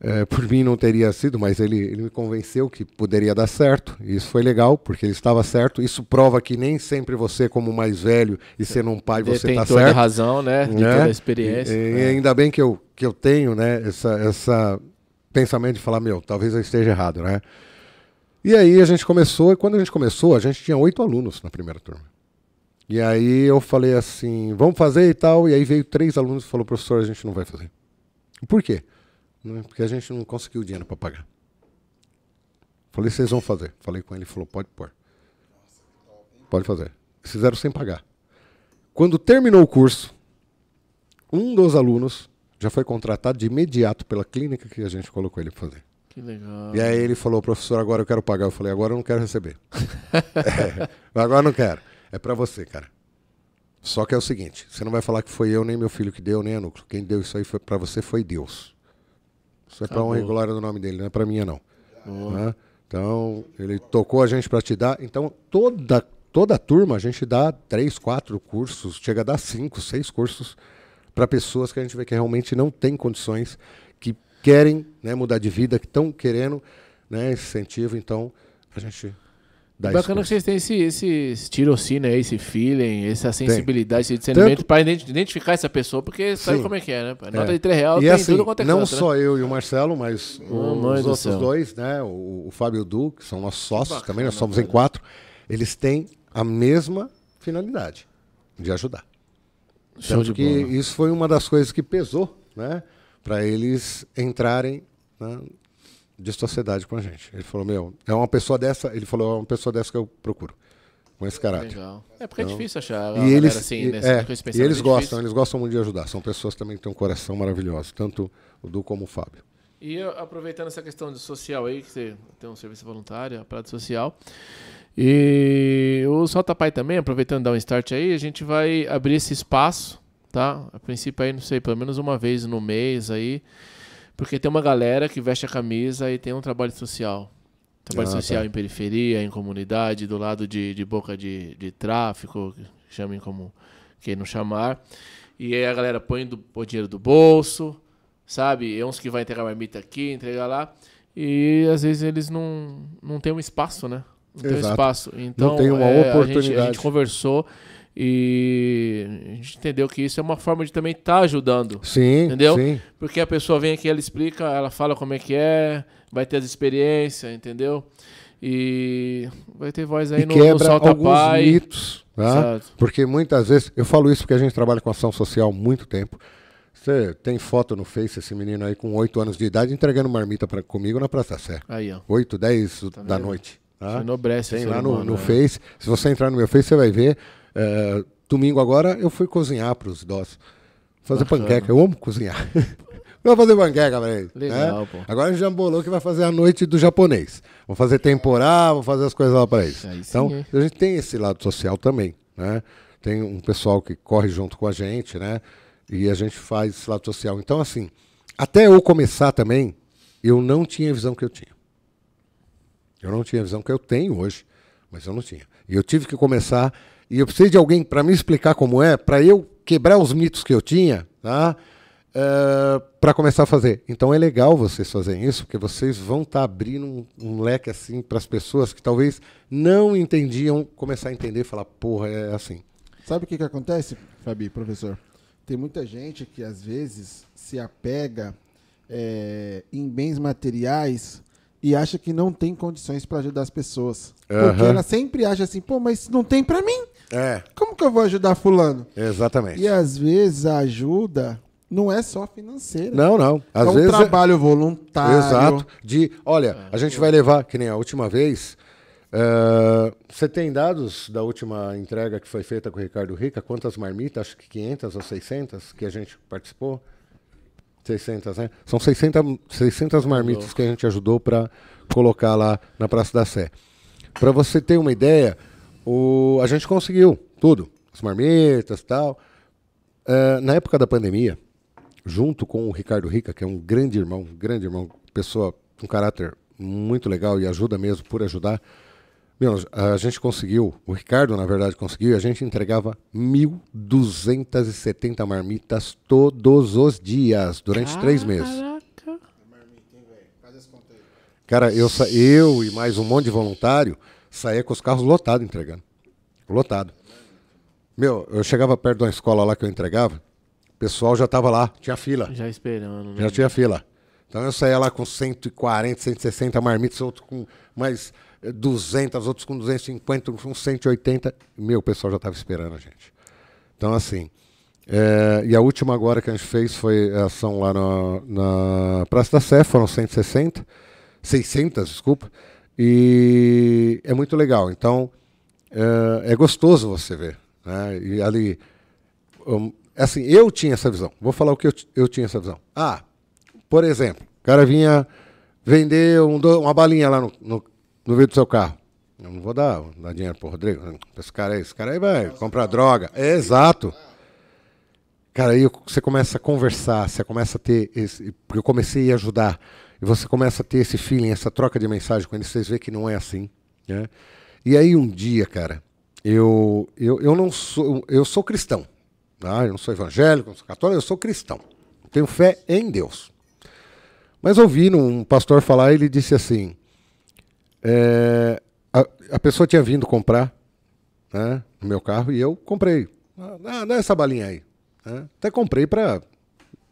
é, por mim não teria sido, mas ele, ele me convenceu que poderia dar certo. E isso foi legal, porque ele estava certo. Isso prova que nem sempre você, como mais velho e sendo um pai, você está certo. Tem toda razão, né? Tem né? toda a experiência. E, e, ainda bem que eu, que eu tenho né, essa, essa pensamento de falar, meu, talvez eu esteja errado, né? E aí a gente começou, e quando a gente começou, a gente tinha oito alunos na primeira turma. E aí eu falei assim, vamos fazer e tal, e aí veio três alunos e falou, professor, a gente não vai fazer. Por quê? Porque a gente não conseguiu dinheiro para pagar. Falei, vocês vão fazer. Falei com ele, ele falou, pode pôr. Pode fazer. Fizeram sem pagar. Quando terminou o curso, um dos alunos já foi contratado de imediato pela clínica que a gente colocou ele para fazer. Que legal. E aí ele falou, professor, agora eu quero pagar. Eu falei, agora eu não quero receber. é, agora eu não quero. É para você, cara. Só que é o seguinte, você não vai falar que foi eu nem meu filho que deu, nem a núcleo. Quem deu isso aí foi para você foi Deus. Isso é para honra e glória do nome dele, não é para minha não. Né? Então, ele tocou a gente para te dar. Então, toda toda a turma a gente dá três, quatro cursos, chega a dar cinco, seis cursos para pessoas que a gente vê que realmente não tem condições querem né, mudar de vida, que estão querendo né, esse incentivo, então a gente dá Bacana que vocês têm esse, esse, esse tirocínio aí, esse feeling, essa sensibilidade, esse discernimento para identificar essa pessoa, porque sabe Sim. como é que é, né? Nota é. de 3 reais e tem assim, tudo quanto é Não canto, só né? eu e o Marcelo, mas os outros dois, né? O, o Fábio e o Du, que são nossos sócios bacana, também, nós somos cara. em quatro, eles têm a mesma finalidade de ajudar. Show Tanto que bola. isso foi uma das coisas que pesou, né? Para eles entrarem né, de sociedade com a gente. Ele falou, meu, é uma pessoa dessa, ele falou, é uma pessoa dessa que eu procuro. Com esse caráter. Legal. É porque é então, é difícil achar e eles, assim, nesse, é, E eles gostam, difícil. eles gostam muito de ajudar. São pessoas também que têm um coração maravilhoso, tanto o Du como o Fábio. E aproveitando essa questão de social aí, que você tem um serviço voluntário, a Prado Social. E o Solta Pai também, aproveitando dar um start aí, a gente vai abrir esse espaço tá? A princípio aí, não sei, pelo menos uma vez no mês aí, porque tem uma galera que veste a camisa e tem um trabalho social. Trabalho ah, social tá. em periferia, em comunidade, do lado de, de boca de, de tráfico, chamem como queiram chamar. E aí a galera põe do, o dinheiro do bolso, sabe? E uns que vai entregar marmita aqui, entregar lá. E às vezes eles não, não têm um espaço, né? Não tem um espaço. Então, não tem uma é, oportunidade. A gente, a gente conversou e a gente entendeu que isso é uma forma de também estar tá ajudando. Sim. Entendeu? Sim. Porque a pessoa vem aqui, ela explica, ela fala como é que é, vai ter as experiências, entendeu? E vai ter voz aí e no, quebra no alguns Pai. mitos. Tá? Porque muitas vezes, eu falo isso porque a gente trabalha com ação social há muito tempo. Você tem foto no Face, esse menino aí com 8 anos de idade entregando marmita pra, comigo na Praça Sé. Aí, ó. 8, 10 tá da noite. Tá? Tem lá no, no é. Face. Se você entrar no meu Face, você vai ver. É, domingo agora eu fui cozinhar para os idosos. Fazer Bacana. panqueca. Eu amo cozinhar. Vou fazer panqueca pra eles. Legal, né? pô. Agora a gente já bolou que vai fazer a noite do japonês. Vou fazer temporada, vou fazer as coisas lá para eles. Então, é. a gente tem esse lado social também, né? Tem um pessoal que corre junto com a gente, né? E a gente faz esse lado social. Então, assim, até eu começar também, eu não tinha a visão que eu tinha. Eu não tinha a visão que eu tenho hoje, mas eu não tinha. E eu tive que começar e eu precisei de alguém para me explicar como é, para eu quebrar os mitos que eu tinha, tá? uh, para começar a fazer. Então é legal vocês fazerem isso, porque vocês vão estar tá abrindo um, um, leque assim para as pessoas que talvez não entendiam começar a entender e falar, porra, é assim. Sabe o que, que acontece, Fabi, professor? Tem muita gente que às vezes se apega é, em bens materiais e acha que não tem condições para ajudar as pessoas. Uhum. Porque ela sempre acha assim, pô, mas não tem para mim. É. Como que eu vou ajudar fulano? Exatamente. E às vezes a ajuda não é só financeira. Não, não. Às é um vezes é trabalho é... voluntário. Exato. De, olha, a gente vai levar, que nem a última vez. Uh, você tem dados da última entrega que foi feita com o Ricardo Rica? Quantas marmitas? Acho que 500 ou 600 que a gente participou? 600, né? São 600, 600 marmitas que a gente ajudou para colocar lá na Praça da Sé. Para você ter uma ideia, o, a gente conseguiu tudo. As marmitas e tal. Uh, na época da pandemia, junto com o Ricardo Rica, que é um grande irmão, grande irmão, pessoa com caráter muito legal e ajuda mesmo por ajudar. Meu, a gente conseguiu, o Ricardo, na verdade, conseguiu, e a gente entregava 1.270 marmitas todos os dias, durante Caraca. três meses. Cara, eu, eu e mais um monte de voluntário saía com os carros lotados entregando. Lotado. Meu, eu chegava perto de uma escola lá que eu entregava, o pessoal já estava lá, tinha fila. Já esperando. Né? Já tinha fila. Então eu saía lá com 140, 160 marmitas, outro com mais 200, outros com 250, com 180. Meu, o pessoal já estava esperando a gente. Então, assim. É, e a última agora que a gente fez foi a ação lá na, na Praça da Sé, foram 160, 600, desculpa. E é muito legal. Então, é, é gostoso você ver. Né? E ali, um, assim, eu tinha essa visão. Vou falar o que eu, eu tinha essa visão. Ah, por exemplo, o cara vinha vender um, uma balinha lá no, no, no vidro do seu carro. Eu não vou dar, dar dinheiro pro Rodrigo. Esse cara aí, esse cara aí vai comprar droga. É exato. Cara, aí você começa a conversar, você começa a ter esse. Porque eu comecei a ajudar. E você começa a ter esse feeling, essa troca de mensagem com eles, vocês vê que não é assim. Né? E aí um dia, cara, eu, eu, eu não sou. Eu sou cristão. Tá? Eu não sou evangélico, não sou católico, eu sou cristão. Tenho fé em Deus. Mas ouvi um pastor falar, ele disse assim: é, a, a, pessoa tinha vindo comprar né, no meu carro e eu comprei. Ah, dá essa balinha aí. Né? Até comprei para.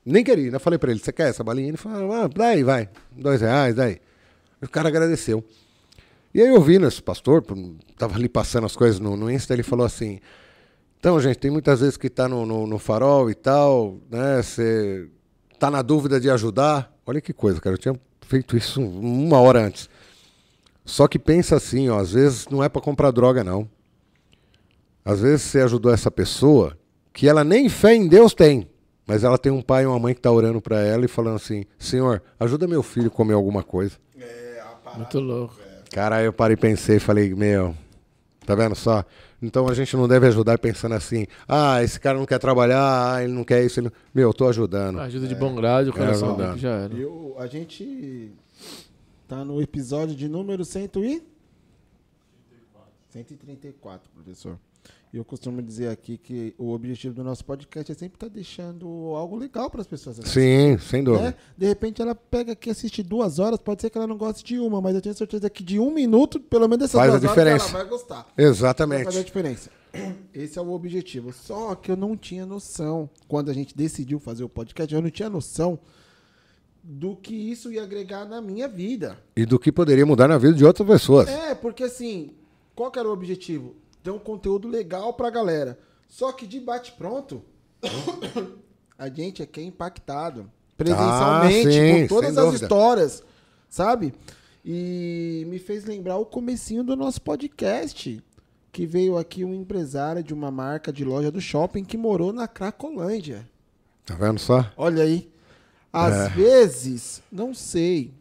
Nem queria, né? Falei para ele: você quer essa balinha? Ele falou: ah, daí, vai. Dois reais, daí. O cara agradeceu. E aí eu vi nesse pastor, tava ali passando as coisas no, no Insta, ele falou assim: então, gente, tem muitas vezes que está no, no, no, farol e tal, né? Você tá na dúvida de ajudar. Olha que coisa, cara. Eu tinha feito isso uma hora antes. Só que pensa assim, ó, às vezes não é para comprar droga, não. Às vezes você ajudou essa pessoa que ela nem fé em Deus tem, mas ela tem um pai e uma mãe que tá orando para ela e falando assim: Senhor, ajuda meu filho a comer alguma coisa. É, Muito louco. Cara, eu parei e pensei, falei: Meu, tá vendo só? Então a gente não deve ajudar pensando assim, ah, esse cara não quer trabalhar, ah, ele não quer isso. Ele... Meu, eu tô ajudando. Ajuda de bom grado, o cara é, só já era. Eu, a gente tá no episódio de número 100 e... 134, professor. E eu costumo dizer aqui que o objetivo do nosso podcast é sempre estar tá deixando algo legal para as pessoas. Sim, sem dúvida. Né? De repente ela pega aqui assiste duas horas, pode ser que ela não goste de uma, mas eu tenho certeza que de um minuto, pelo menos essas Faz duas a diferença. horas, ela vai gostar. Exatamente. Vai fazer a diferença. Esse é o objetivo. Só que eu não tinha noção, quando a gente decidiu fazer o podcast, eu não tinha noção do que isso ia agregar na minha vida. E do que poderia mudar na vida de outras pessoas. É, porque assim, qual que era o objetivo? Ter um conteúdo legal pra galera. Só que de bate-pronto, a gente aqui é impactado presencialmente ah, sim, com todas as dúvida. histórias, sabe? E me fez lembrar o comecinho do nosso podcast, que veio aqui um empresário de uma marca de loja do shopping que morou na Cracolândia. Tá vendo só? Olha aí. Às é. vezes, não sei,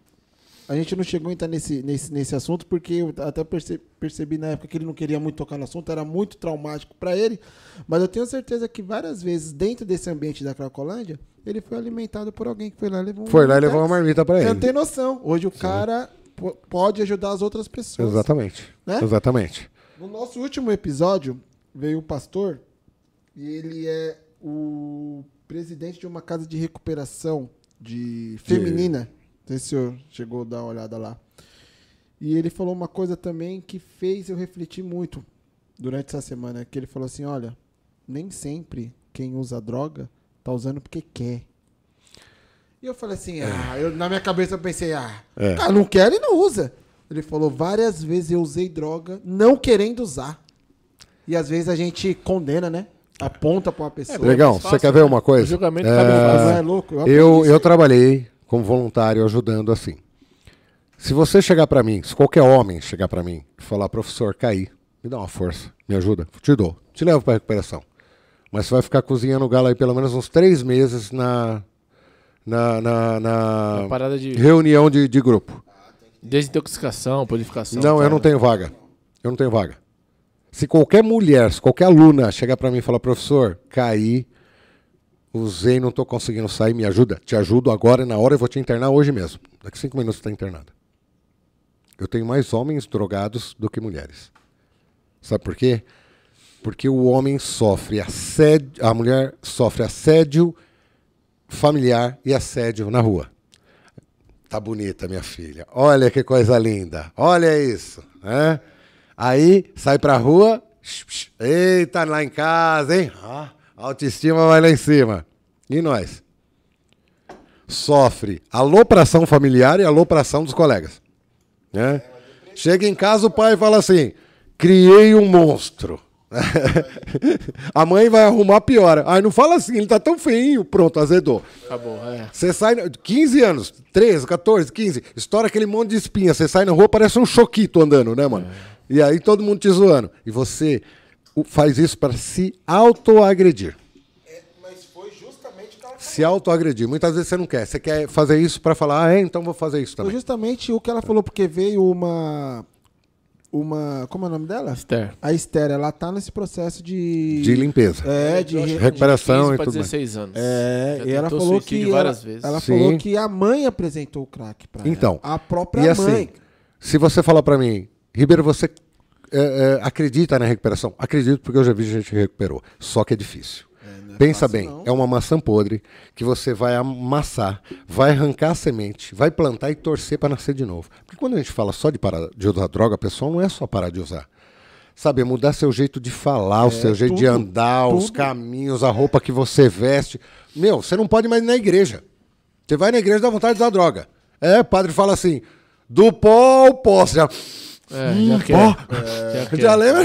a gente não chegou a entrar nesse, nesse, nesse assunto, porque eu até percebi, percebi na época que ele não queria muito tocar no assunto, era muito traumático para ele. Mas eu tenho certeza que várias vezes, dentro desse ambiente da Cracolândia, ele foi alimentado por alguém que foi lá e levou Foi lá e levou uma marmita para ele. Não tem noção. Hoje o Sim. cara pode ajudar as outras pessoas. Exatamente. Né? Exatamente. No nosso último episódio, veio o pastor e ele é o presidente de uma casa de recuperação de feminina. Não sei se o senhor chegou a dar uma olhada lá. E ele falou uma coisa também que fez eu refletir muito durante essa semana, que ele falou assim, olha, nem sempre quem usa droga tá usando porque quer. E eu falei assim, ah, eu, na minha cabeça eu pensei, ah, É. cara, não quer e não usa. Ele falou, várias vezes eu usei droga não querendo usar. E às vezes a gente condena, né? Aponta pra uma pessoa. Legal, fácil, você quer ver né? uma O coisa? julgamento É, é louco. Eu, eu aí. trabalhei como voluntário ajudando assim. Se você chegar pra mim, se qualquer homem chegar pra mim e falar, professor, caí, me dá uma força, me ajuda, te dou, te levo pra recuperação. Mas você vai ficar cozinhando galo aí pelo menos uns três meses na, na, na, na de reunião de, de grupo. desintoxicação, purificação. Não, eu tá? não tenho vaga. Eu não tenho vaga. Se qualquer mulher, se qualquer aluna chegar pra mim e falar, professor, caí, usei, não tô conseguindo sair, me ajuda? Te ajudo agora, na hora, eu vou te internar hoje mesmo. Daqui cinco minutos você tá internada. Eu tenho mais homens drogados do que mulheres. Sabe por quê? Porque o homem sofre assédio, a mulher sofre assédio familiar e assédio na rua. Tá bonita, minha filha. Olha que coisa linda. Olha isso. Né? Aí sai pra rua. Eita, lá em casa, hein? Ah, a autoestima vai lá em cima. E nós? Sofre alopração familiar e alopração dos colegas. Né? Chega em casa, o pai fala assim: criei um monstro. a mãe vai arrumar pior. Ai, não fala assim, ele tá tão feinho. Pronto, azedou. Acabou, é. Você sai, 15 anos, 13, 14, 15, estoura aquele monte de espinha. Você sai na rua, parece um choquito andando, né, mano? E aí todo mundo te zoando. E você faz isso para se autoagredir. Mas foi justamente o que ela Se autoagredir. Muitas vezes você não quer. Você quer fazer isso para falar, ah, é, então vou fazer isso Foi também. justamente o que ela falou, porque veio uma. Uma. Como é o nome dela? Esther. A Esther, ela tá nesse processo de. De limpeza. É, de. Re- que recuperação 15 e tudo mais. 16 anos. É, Já e ela falou que. várias ela, vezes. ela falou que a mãe apresentou o crack pra Então, ela. A própria E assim, mãe. se você falar para mim, Ribeiro, você é, é, acredita na recuperação? Acredito porque eu já vi gente que recuperou. Só que é difícil. Pensa fácil, bem, não. é uma maçã podre que você vai amassar, vai arrancar a semente, vai plantar e torcer para nascer de novo. Porque quando a gente fala só de parar de usar droga, pessoal, não é só parar de usar. Sabe, é mudar seu jeito de falar, o seu jeito de tudo, andar, os tudo. caminhos, a roupa que você veste. Meu, você não pode mais ir na igreja. Você vai na igreja e dá vontade de usar droga. É, o padre fala assim, do pó ao pó. Você já, É, já quer. pó. Já quer. já lembra?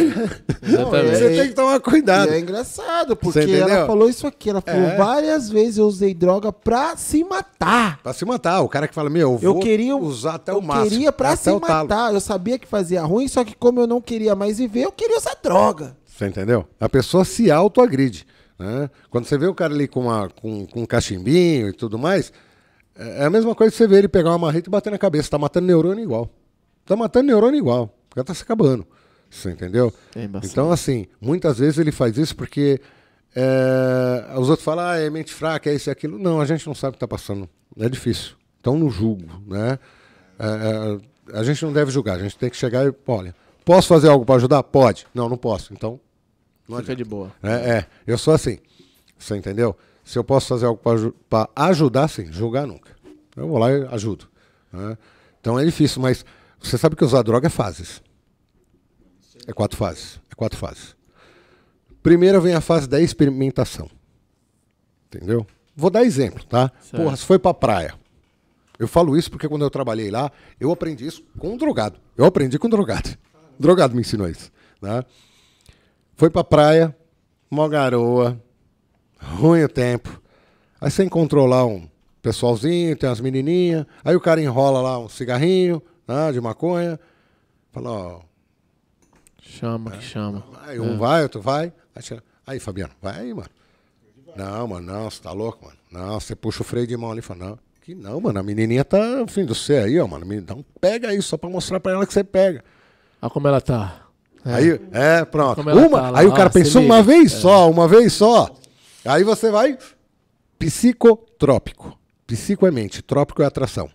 Você tem que tomar cuidado. E é engraçado, porque ela falou isso aqui. Ela falou É. várias vezes eu usei droga pra se matar. Pra se matar. O cara que fala, meu, eu Eu vou queria usar até eu o máximo. queria pra se o talo. matar. Eu sabia que fazia ruim, só que como eu não queria mais viver, eu queria usar droga. Você entendeu? A pessoa se autoagride. Né? Quando você vê o cara ali com, uma, com, com um cachimbinho e tudo mais, é é a mesma coisa que você vê ele pegar uma marreta e bater na cabeça. Tá matando neurônio igual. Tá matando neurônio igual. O cara tá se acabando. Você entendeu? É então, assim, muitas vezes ele faz isso porque é, os outros falam, ah, é mente fraca, é isso e aquilo. Não, a gente não sabe o que tá passando. É difícil. Então não julgo, né? É, é, a gente não deve julgar, a gente tem que chegar e, olha, posso fazer algo para ajudar? Pode. Não, não posso. Então, não Fica adianta. de boa. É, é, eu sou assim. Você entendeu? Se eu posso fazer algo para ajudar, sim. Julgar nunca. Eu vou lá e ajudo. né? Então é difícil, mas você sabe que usar droga é fases. É quatro fases. É quatro fases. Primeiro vem a fase da experimentação. Entendeu? Vou dar exemplo, tá? Certo. Porra, você foi pra praia. Eu falo isso porque quando eu trabalhei lá, eu aprendi isso com um drogado. Eu aprendi com um drogado. Drogado me ensinou isso. Tá? Foi pra praia, mó garoa, ruim o tempo. Aí você encontrou lá um pessoalzinho, tem umas menininhas. Aí o cara enrola lá um cigarrinho né, de maconha. Fala, ó, Chama que chama. Aí um vai, outro vai. Aí, aí, Fabiano, vai aí, mano. Não, mano, não, você tá louco, mano. Não, você puxa o freio de mão ali e fala, não. Que não, mano, a menininha tá fim do céu aí, ó, mano. Então pega aí, só pra mostrar pra ela que você pega. Olha como ela tá. É. Aí, é, pronto. Uma, tá aí o cara pensou uma vez só, uma vez só. Aí você vai. Psicotrópico. Psico é mente, trópico é atração.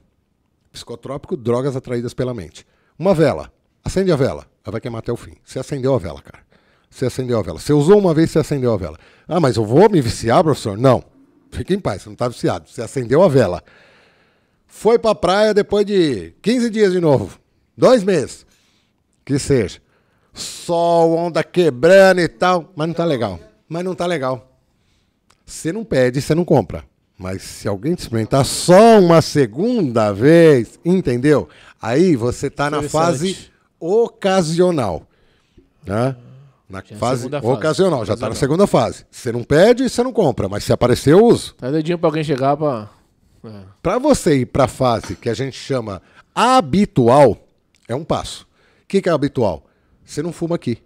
Psicotrópico, drogas atraídas pela mente. Uma vela. Acende a vela. Ela vai queimar até o fim. Você acendeu a vela, cara. Você acendeu a vela. Você usou uma vez, você acendeu a vela. Ah, mas eu vou me viciar, professor? Não. Fica em paz, você não tá viciado. Você acendeu a vela. Foi pra praia depois de 15 dias de novo. Dois meses. Que seja. Sol, onda quebrando e tal. Mas não tá legal. Mas não tá legal. Você não pede, você não compra. Mas se alguém te experimentar só uma segunda vez, entendeu? Aí você tá na fase ocasional. Né? Na é fase fase. ocasional, já tá na segunda fase. Você não pede, você não compra. Mas se aparecer, eu uso. Tá dedinho pra alguém chegar pra. É. Para você ir para a fase que a gente chama habitual, é um passo. O que, que é habitual? Você não fuma aqui.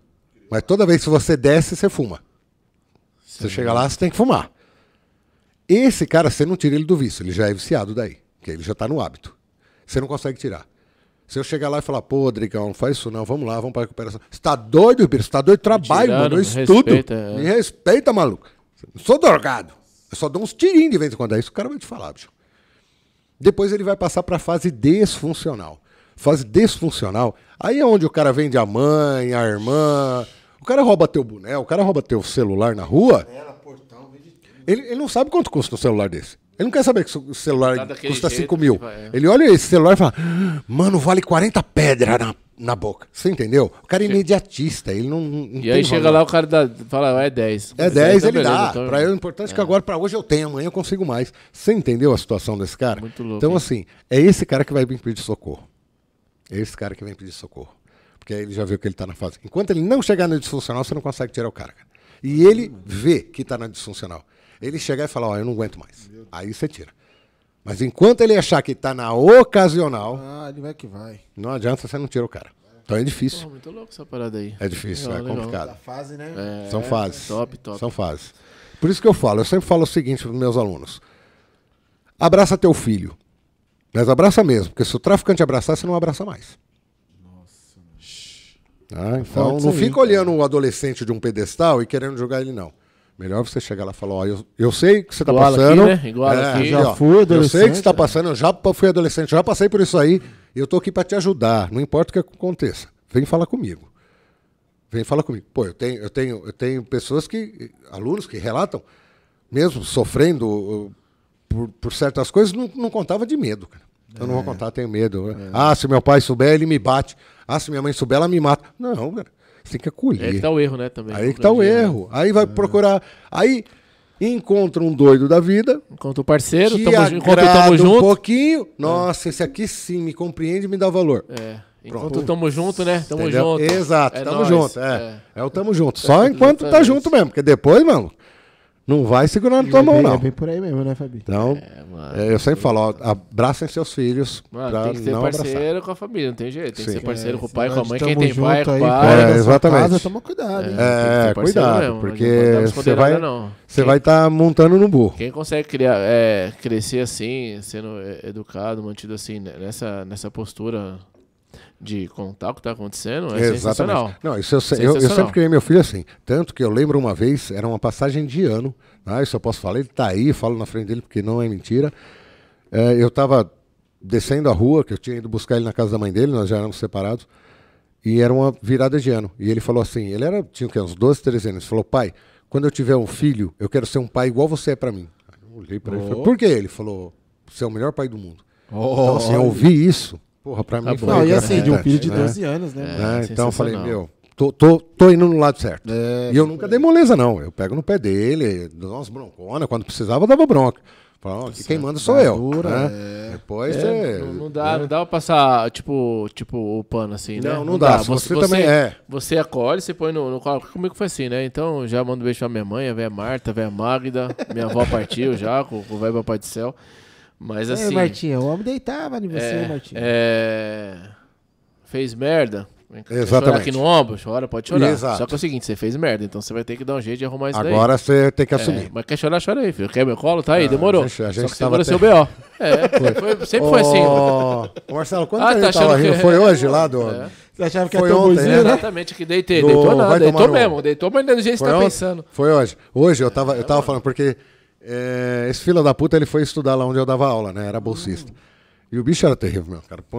Mas toda vez que você desce, você fuma. Você chega lá, você tem que fumar. Esse cara, você não tira ele do vício, ele já é viciado daí. Porque ele já está no hábito. Você não consegue tirar. Se eu chegar lá e falar, pô, Drigão, não faz isso não, vamos lá, vamos para recuperação. Você tá doido, Ribeiro? Você tá doido? Trabalho, tirando, mano, eu me estudo. respeita, é. Me respeita, maluco. Não sou drogado. Eu só dou uns tirinhos de vez em quando. É isso que o cara vai te falar, bicho. Depois ele vai passar para a fase desfuncional. Fase desfuncional, aí é onde o cara vende a mãe, a irmã, o cara rouba teu boné, o cara rouba teu celular na rua. Ele, ele não sabe quanto custa um celular desse. Ele não quer saber que o celular Tá custa jeito 5 mil. vai, é. Ele olha esse celular e fala, "Ah, mano, vale 40 pedras na, na boca. Você entendeu? O cara é imediatista, ele não, não E aí chega lá, o cara dá, fala, é 10. É 10, então ele beleza, dá. então- Pra ele, o importante é que agora, pra hoje eu tenho, amanhã eu consigo mais. Você entendeu a situação desse cara? Muito louco, Então, hein? assim, é esse cara que vai vir pedir socorro. É esse cara que vem pedir socorro. Porque aí ele já viu que ele tá na fase. Enquanto ele não chegar no disfuncional, você não consegue tirar o cara. E ele vê que tá na disfuncional. Ele chegar e falar, ó, eu não aguento mais. Aí você tira. Mas enquanto ele achar que tá na ocasional, Ah, ele vai que vai. não adianta, você não tira o cara. Então é difícil. Pô, muito louco essa parada aí. É difícil, Legal, é legal. complicado. Da fase, né? É, São fases. Top, top. São fases. Por isso que eu falo, eu sempre falo o seguinte para os meus alunos: abraça teu filho. Mas abraça mesmo, porque se o traficante abraçar, você não abraça mais. Nossa. então forte não fica olhando o adolescente de um pedestal e querendo jogar ele, não. Melhor você chegar lá e falar, ó, eu, eu sei que você está passando. aqui, né? Igual aqui. Já ó, fui Eu sei que adolescente, você está é. passando, eu já fui adolescente, já passei por isso aí, e eu estou aqui para te ajudar, não importa o que aconteça. Vem falar comigo. Vem falar comigo. Pô, eu tenho, eu tenho, eu tenho pessoas que, alunos que relatam, mesmo sofrendo por, por certas coisas, não, não contava de medo, cara. Eu não vou contar, tenho medo. Ah, se meu pai souber, ele me bate. Ah, se minha mãe souber, ela me mata. Não, cara. Você tem que acolher. É que tá o erro, né, também. Aí que tá o erro. Aí vai procurar. Aí encontra um doido da vida. Enquanto o parceiro, que tamo, enquanto tamo um junto. pouquinho. Nossa, esse aqui sim me compreende e me dá valor. É. Pronto. Enquanto tamo junto, né? Tamo Entendeu? junto. Exato, É tamo nóis. junto. É. é. o tamo junto. Só enquanto tá junto mesmo. Porque depois, mano, não vai segurar na tua é mão, bem, não. É bem por aí mesmo, né, Fabi? Então, mano. é, eu sempre falo, ó, abracem seus filhos Mano, pra tem que ser não parceiro abraçar. com a família, não tem jeito. Tem Sim. que ser parceiro com o pai, com a mãe. Quem tem pai é pai. É, exatamente. Casa, toma cuidado, hein? tem que ser É, parceiro cuidado, mesmo, porque você vai, você vai estar montando no burro. Quem consegue criar, é, crescer assim, sendo é, educado, mantido assim, né, nessa, nessa postura de contar o que tá acontecendo, é sensacional. Não, isso eu, se- eu, eu Sensacional. sempre criei meu filho assim. Tanto que eu lembro uma vez, era uma passagem de ano, ah, isso eu posso falar, ele tá aí, falo na frente dele porque não é mentira. É, eu tava descendo a rua, que eu tinha ido buscar ele na casa da mãe dele, nós já éramos separados, e era uma virada de ano. E ele falou assim, ele era, tinha uns 12, 13 anos, ele falou, pai, quando eu tiver um filho, eu quero ser um pai igual você é pra mim. Eu olhei pra ele e falei, por quê? Ele falou, você é o melhor pai do mundo. Então, assim, eu ouvi isso, porra, pra mim Tá foi. Não, e assim, de um filho de né? 12 anos, né? mano? né? Então eu falei, meu, tô, tô, tô indo no lado certo. É, e eu nunca dei moleza, não. Eu pego no pé dele, dou umas bronconas. Quando precisava, eu dava bronca. Falava, aqui quem manda sou eu. dura, né? é. Depois É, você. não, não dá, não dá pra passar, tipo, tipo, o pano assim, né? Não, não dá. Se você também é. Você acolhe, você põe no, no colo. Comigo foi assim, né? Então já mando um beijo pra minha mãe, a velha Marta, a velha Magda. Minha avó partiu já, com, com o velho Papai do Céu. Mas Ei, assim. Martinha, o homem deitava em você, é, Martinha. é, fez merda. Exatamente. chorar aqui no ombro? Chora, pode chorar. Exato. Só que é o seguinte, você fez merda, então você vai ter que dar um jeito de arrumar isso daí. Agora você tem que É, assumir. mas quer chorar, chora aí, filho. Quer meu colo? Tá aí, demorou. a gente- a gente Só que tava segura até- seu BO. É, foi- sempre foi assim. Ô, Marcelo, quando Ah, tá gente tava que- rindo? Foi hoje lá do. É. Você achava que Foi ontem, né? né? Exatamente, que deitei. Do- Deitou nada, deitou no- mesmo. Deitou, mas do jeito que você Foi tá ontem? pensando. Foi hoje. Hoje eu tava, eu tava falando, porque é, esse filho da puta ele foi estudar lá onde eu dava aula, né? Era bolsista. E o bicho era terrível, meu cara. Pô,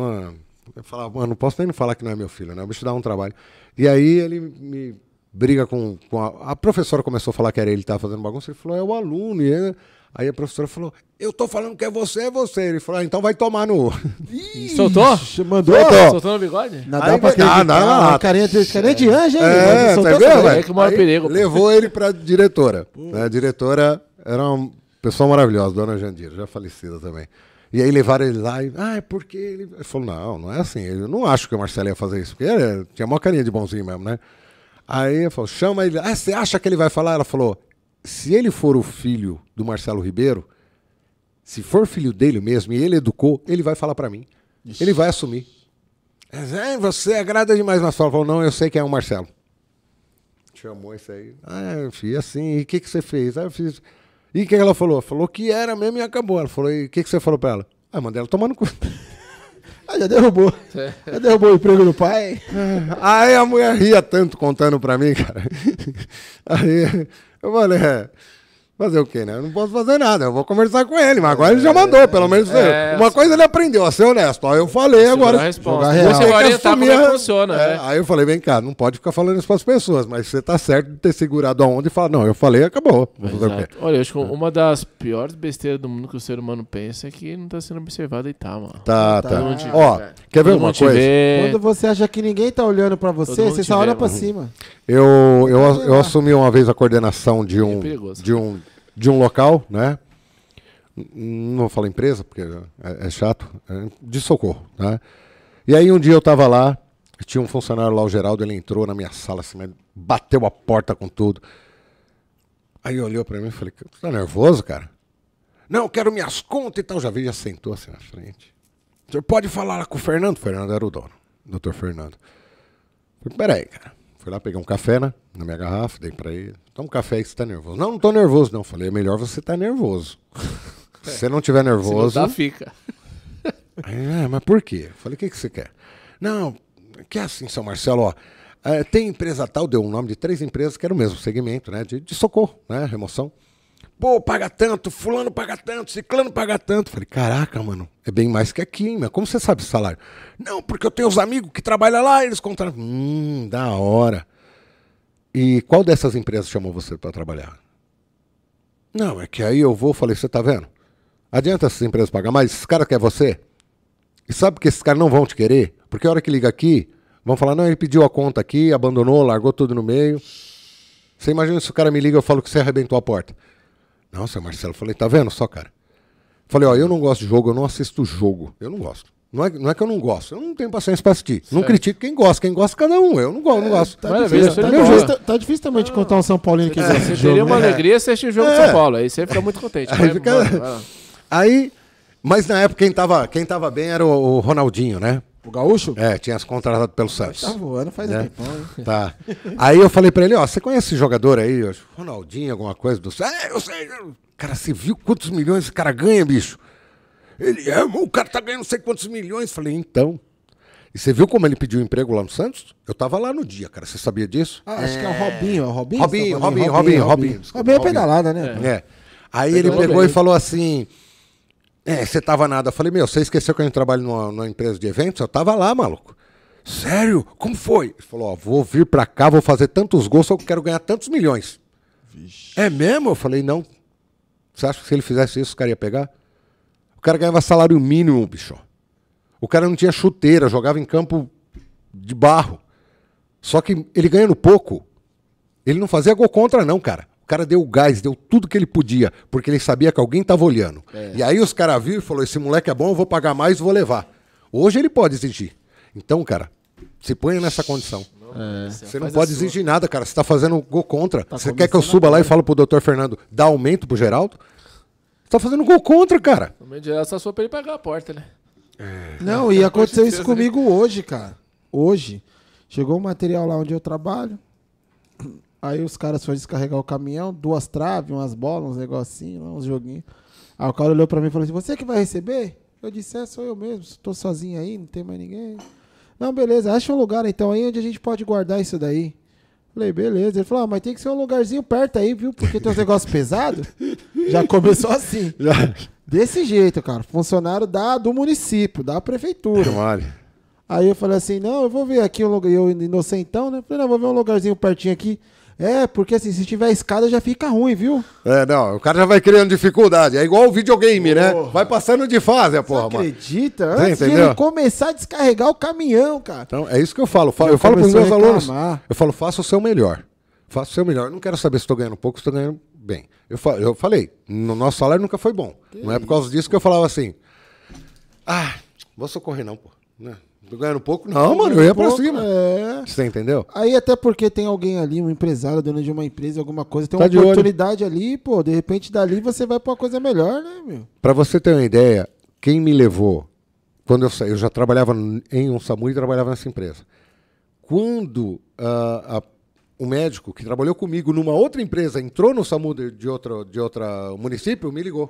eu falava, mano, não posso nem falar que não é meu filho, né? O bicho dá um trabalho. E aí ele me briga com, com a, a professora começou a falar que era ele que tava fazendo bagunça, ele falou, é o aluno. E é- Aí a professora falou: Eu tô falando que é você, é você. Ele falou: ah, Então vai tomar no. Ih, soltou? Mandou? Soltou. Soltou no bigode? Não dá pra acreditar. Não, não, não. Carinha de, carinha de anjo, hein? É, tá vendo, velho? É que mora perigo. Levou ele pra diretora. Né? A diretora era uma pessoa maravilhosa, dona Jandira, já falecida também. E aí levaram ele lá e, ah, é porque ele... ele falou, não, não é assim, eu não acho que o Marcelo ia fazer isso, porque ele tinha uma carinha de bonzinho mesmo, né? Aí ele falou, chama ele, ah, você acha que ele vai falar? Ela falou, se ele for o filho do Marcelo Ribeiro, se for filho dele mesmo e ele educou, ele vai falar para mim. Ixi. Ele vai assumir. É, você agrada demais sala. Falou, não, eu sei quem é o Marcelo. Chamou isso aí. Ah, eu fiz assim. E o que, que você fez? Ah, eu fiz. E o que ela falou? Falou que era mesmo e acabou. Ela falou, e o que, que você falou pra ela? Ah, mandei ela tomar no cu. ah, já derrubou. É. Já derrubou o emprego do pai. Aí a mulher ria tanto contando pra mim, cara. Aí eu falei, é. Fazer o quê, né? Eu não posso fazer nada, eu vou conversar com ele, mas agora ele já mandou, pelo menos. É, uma coisa ele aprendeu, a ser honesto. Aí eu falei agora. Jogar real. Você vai orientar como é que funciona. É, é. Aí eu falei, vem cá, não pode ficar falando isso para as pessoas, mas você tá certo de ter segurado aonde e falar, não, eu falei, acabou. Olha, eu acho que uma das piores besteiras do mundo que o ser humano pensa é que não tá sendo observado e tá, mano. Tá, tá. tá. Ó, quer ver uma coisa? Vê... Quando você acha que ninguém tá olhando para você, você só olha para cima. Eu, eu, eu, eu assumi uma vez a coordenação de um. De um de um local, né? Não vou falar empresa, porque é, é chato, é de socorro, né? E aí um dia eu estava lá, tinha um funcionário lá, o Geraldo, ele entrou na minha sala, assim, bateu a porta com tudo. Aí olhou para mim e falei, você tá nervoso, cara? Não, eu quero minhas contas e tal. Já vi, já sentou assim na frente. O senhor pode falar com o Fernando? O Fernando era o dono, doutor Fernando. Falei, peraí, cara. Fui lá, peguei um café, né? Na minha garrafa, dei pra ele. Toma um café aí que você tá nervoso. Não, não tô nervoso, não. Falei, é melhor você tá nervoso. Se você não tiver nervoso. Se não tá, fica. é, mas por quê? Falei, o que, que você quer? Não, que é assim, São Marcelo, ó. É, tem empresa tal, deu um nome de três empresas que era o mesmo segmento, né? De, de socorro, né? Remoção. Pô, paga tanto, fulano paga tanto, ciclano paga tanto. Falei, caraca, mano, é bem mais que aqui, hein, mas como você sabe o salário? Não, porque eu tenho os amigos que trabalham lá, eles contratam. Hum, da hora. E qual dessas empresas chamou você para trabalhar? Não, é que aí eu vou, falei, você tá vendo? Adianta essas empresas pagar mais, esses caras querem você. E sabe que esses caras não vão te querer? Porque a hora que liga aqui, vão falar, não, ele pediu a conta aqui, abandonou, largou tudo no meio. Você imagina se o cara me liga eu falo que você arrebentou a porta. Nossa, Marcelo, falei, tá vendo só, cara? Falei, ó, eu não gosto de jogo, eu não assisto jogo. Eu não gosto. Não é, não é que eu não gosto, eu não tenho paciência pra assistir. Certo. Não critico quem gosta, quem gosta, cada um. Eu não gosto, é, não gosto. Tá, difícil, tá, difícil, tá, tá, difícil também de contar um São Paulino que é, Você jogo, teria uma né? alegria se assistir o jogo é. de São Paulo, aí você fica muito contente. Aí, fica... aí, mas na época quem tava, quem tava bem era o, o Ronaldinho, né? O Gaúcho? É, tinha as contratado pelo Santos. Tá voando faz né? um tempão, Tá. Aí eu falei pra ele, ó, você conhece esse jogador aí? Ronaldinho, alguma coisa do Santos? É, eu sei. Cara, você viu quantos milhões esse cara ganha, bicho? Ele é, o cara tá ganhando não sei quantos milhões. Falei, então. E você viu como ele pediu emprego lá no Santos? Eu tava lá no dia, cara. Você sabia disso? Ah, acho é... que é o Robinho, é o Robinho? Robinho, Robinho, Robinho, Robinho. Robinho é pedalada, né? É. Aí ele pegou e falou assim: É, você tava nada. Eu falei, meu, você esqueceu que a gente trabalha numa, numa empresa de eventos? Eu tava lá, maluco. Sério? Como foi? Ele falou, ó, vou vir pra cá, vou fazer tantos gols, só que eu quero ganhar tantos milhões. Vixe. É mesmo? Eu falei, não, você acha que se ele fizesse isso, o cara ia pegar? O cara ganhava salário mínimo, bicho. O cara não tinha chuteira, jogava em campo de barro. Só que ele ganhando pouco, ele não fazia gol contra, não, cara. O cara deu gás, deu tudo que ele podia, porque ele sabia que alguém estava olhando. É. E aí os caras viram e falaram: esse moleque é bom, eu vou pagar mais vou levar. Hoje ele pode exigir. Então, cara, se ponha nessa condição. É. Você não pode exigir nada, cara. Você está fazendo gol contra. Tá você quer que eu suba lá e falo pro doutor Fernando, dá aumento pro Geraldo? Você tá fazendo gol contra, cara. É só sua pra ele pegar a porta, né? É. Não, e aconteceu isso comigo hoje, cara. Hoje. Chegou o um material lá onde eu trabalho. Aí os caras foram descarregar o caminhão, duas traves, umas bolas, uns negocinhos, uns joguinhos. Aí o cara olhou pra mim e falou assim: Você que vai receber? Eu disse: É, sou eu mesmo. Tô sozinho aí, não tem mais ninguém. Não, beleza, acha um lugar então aí onde a gente pode guardar isso daí. Falei, beleza. Ele falou, ah, mas tem que ser um lugarzinho perto aí, viu? Porque tem uns negócios pesados. Já começou assim. Já. Desse jeito, cara. Funcionário da, do município, da prefeitura. Vale. Aí eu falei assim, não, eu vou ver aqui um lugar. Eu inocentão, né? Falei, não, vou ver um lugarzinho pertinho aqui. É, porque assim, se tiver escada já fica ruim, viu? É, não, o cara já vai criando dificuldade. É igual o videogame, né? Vai passando de fase a porra, Você mano. acredita? Você Antes de entendeu? ele começar a descarregar o caminhão, cara. Então, é isso que eu falo. Eu falo para os meus alunos. Eu falo, faça o seu melhor. Faça o seu melhor. Eu não quero saber se estou ganhando pouco, se estou ganhando bem. Eu, fa- eu falei, no nosso salário nunca foi bom. não é por causa disso que eu falava assim. Ah, vou socorrer não, pô. Né? Ganhando pouco? Não, mano, eu ia pra Pouco, cima. É. Você entendeu? Aí até porque tem alguém ali, um empresário, dono de uma empresa, alguma coisa, tem Tá uma de olho. oportunidade ali, pô, de repente dali você vai pra uma coisa melhor, né, meu? Para você ter uma ideia, quem me levou, quando eu saí, eu já trabalhava em um SAMU e trabalhava nessa empresa. Quando a- o médico que trabalhou comigo numa outra empresa entrou no SAMU de, de, outro, de outra município, me ligou.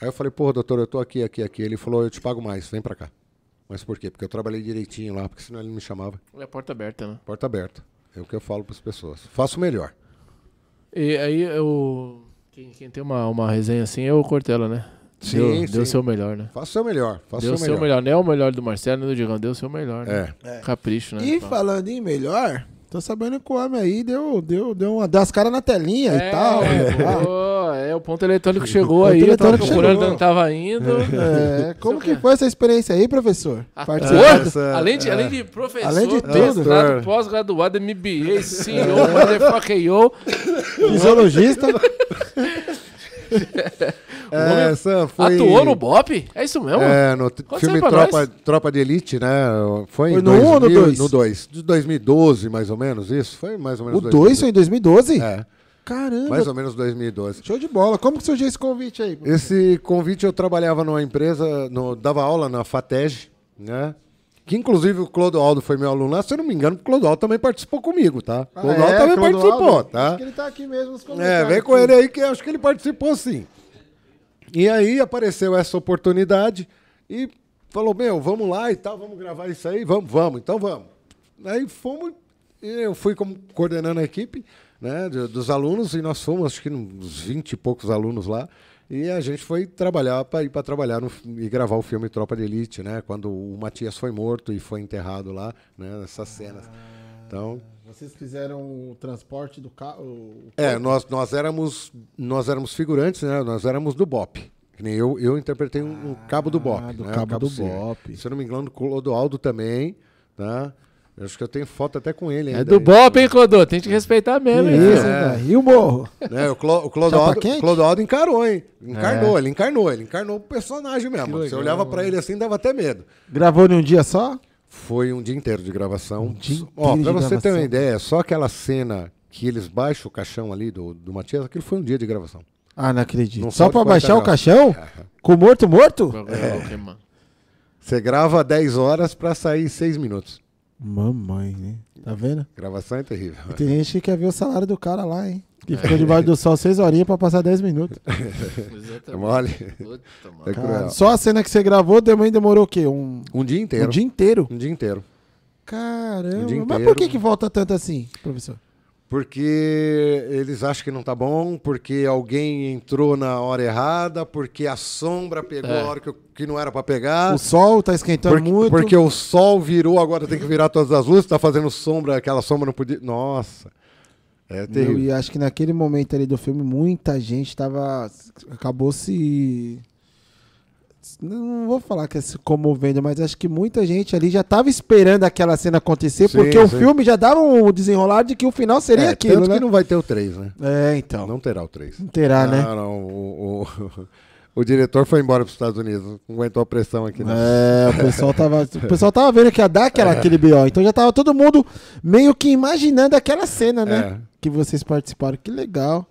Aí eu falei, porra, doutor, eu tô aqui, aqui, aqui. Ele falou, eu te pago mais, vem pra cá. Mas por quê? Porque eu trabalhei direitinho lá, porque senão ele não me chamava. É porta aberta, né? Porta aberta. É o que eu falo para as pessoas. Faço o melhor. E aí eu. Quem, quem tem uma, uma resenha assim é o Cortella, né? Sim, deu, sim. deu o seu melhor, né? Faça o seu melhor. Faça deu o seu seu melhor. melhor. Não é o melhor do Marcelo nem do Digão, deu o seu melhor, né? É. Capricho, né? E falando em melhor, tô sabendo que o homem aí deu, deu, deu uma das caras na telinha É, e tal. Ah, pô, é, o ponto eletrônico chegou O aí, ponto eu tava eletrônico procurando, chegou. não tava indo. É, como Sei o que foi essa experiência aí, professor? Ator, Participar do- Essa- além, de, é. além de professor, Além de tudo. pós-graduado, MBA, CEO, motherfucker yo. Fisiologista. É, essa foi... Atuou no BOP? É isso mesmo? É, no Conta filme Tropa. Tropa de Elite, né? Foi, Foi em no um ou no 2000, dois? No 2. De 2012, mais ou menos, isso? Foi mais ou O menos 2 foi em 2012? É, Caramba. mais ou menos 2012. Show de bola. Como que surgiu esse convite aí? Esse convite eu trabalhava numa empresa, no- dava aula na FATEG, né? Que inclusive o Clodoaldo foi meu aluno lá, se eu não me engano, o Clodoaldo também participou comigo, tá? Ah, Clodoaldo é? também Clodoaldo? participou, tá? Acho que ele tá aqui mesmo nos É, comentários. vem com ele aí que eu acho que ele participou sim. E aí apareceu essa oportunidade e falou: Meu, vamos lá e tal, vamos gravar isso aí, vamos, vamos, então vamos. Aí fomos, eu fui como coordenando a equipe né, dos alunos e nós fomos, acho que uns 20 e poucos alunos lá. E a gente foi trabalhar para ir para trabalhar no, e gravar o filme Tropa de Elite, né? Quando o Matias foi morto e foi enterrado lá, né? Nessas cenas. Então, Vocês fizeram o transporte do carro. é, nós, nós, éramos, nós éramos figurantes, né? Nós éramos do BOP. Eu, eu interpretei um, um cabo do BOP. Ah, do né? cabo O do Ciro. BOP. Se não me engano, o Clodoaldo também, tá? Eu acho que eu tenho foto até com ele É ainda. do BOP, hein, Clodô? Tem que respeitar mesmo, hein? Isso, cara? E o morro? Né? O, Clo, o Clodoaldo? Clodoaldo encarou, hein? É. Encarnou, ele encarnou, ele encarnou o personagem mesmo. Você olhava pra ele assim, dava até medo. Gravou em um dia só? Foi um dia inteiro de gravação. dia Ó, inteiro pra de você ter uma gravação. ideia, só aquela cena que eles baixam o caixão ali do, do Matias, aquilo foi um dia de gravação. Ah, não acredito. Não só pra baixar o caixão? Com o morto morto? É. Você grava 10 horas pra sair 6 minutos. Mamãe, né? Tá vendo? Gravação é terrível. Tem gente que quer ver o salário do cara lá, hein? Que ficou debaixo do sol seis horinhas pra passar 10 minutos. É mole? Puta, mano. É cruel. só a cena que você gravou também demorou o quê? Um, Um dia inteiro. um dia inteiro? Um dia inteiro. Caramba. Um dia Mas inteiro. por que, que volta tanto assim, professor? Porque eles acham que não tá bom, porque alguém entrou na hora errada, porque a sombra pegou É. a hora que, que não era pra pegar. O sol tá esquentando Porque, muito. porque o sol virou, agora tem que virar todas as luzes, tá fazendo sombra, aquela sombra não podia. Nossa. É Meu, terrível. e acho que naquele momento ali do filme, muita gente tava. Acabou se. Não vou falar que é se comovendo, mas acho que muita gente ali já tava esperando aquela cena acontecer, Sim, porque o sim. filme já dava um desenrolar de que o final seria É, aquilo, tanto né? que não vai ter o 3, né? É, então. Não, Não terá o 3. terá, né? Não, não. O, o, o diretor foi embora para os Estados Unidos. Não aguentou a pressão aqui, não. É, o pessoal tava, o pessoal tava vendo que ia dar aquela, aquele BO. Então já tava todo mundo meio que imaginando aquela cena, né? É. Que vocês participaram. Que legal.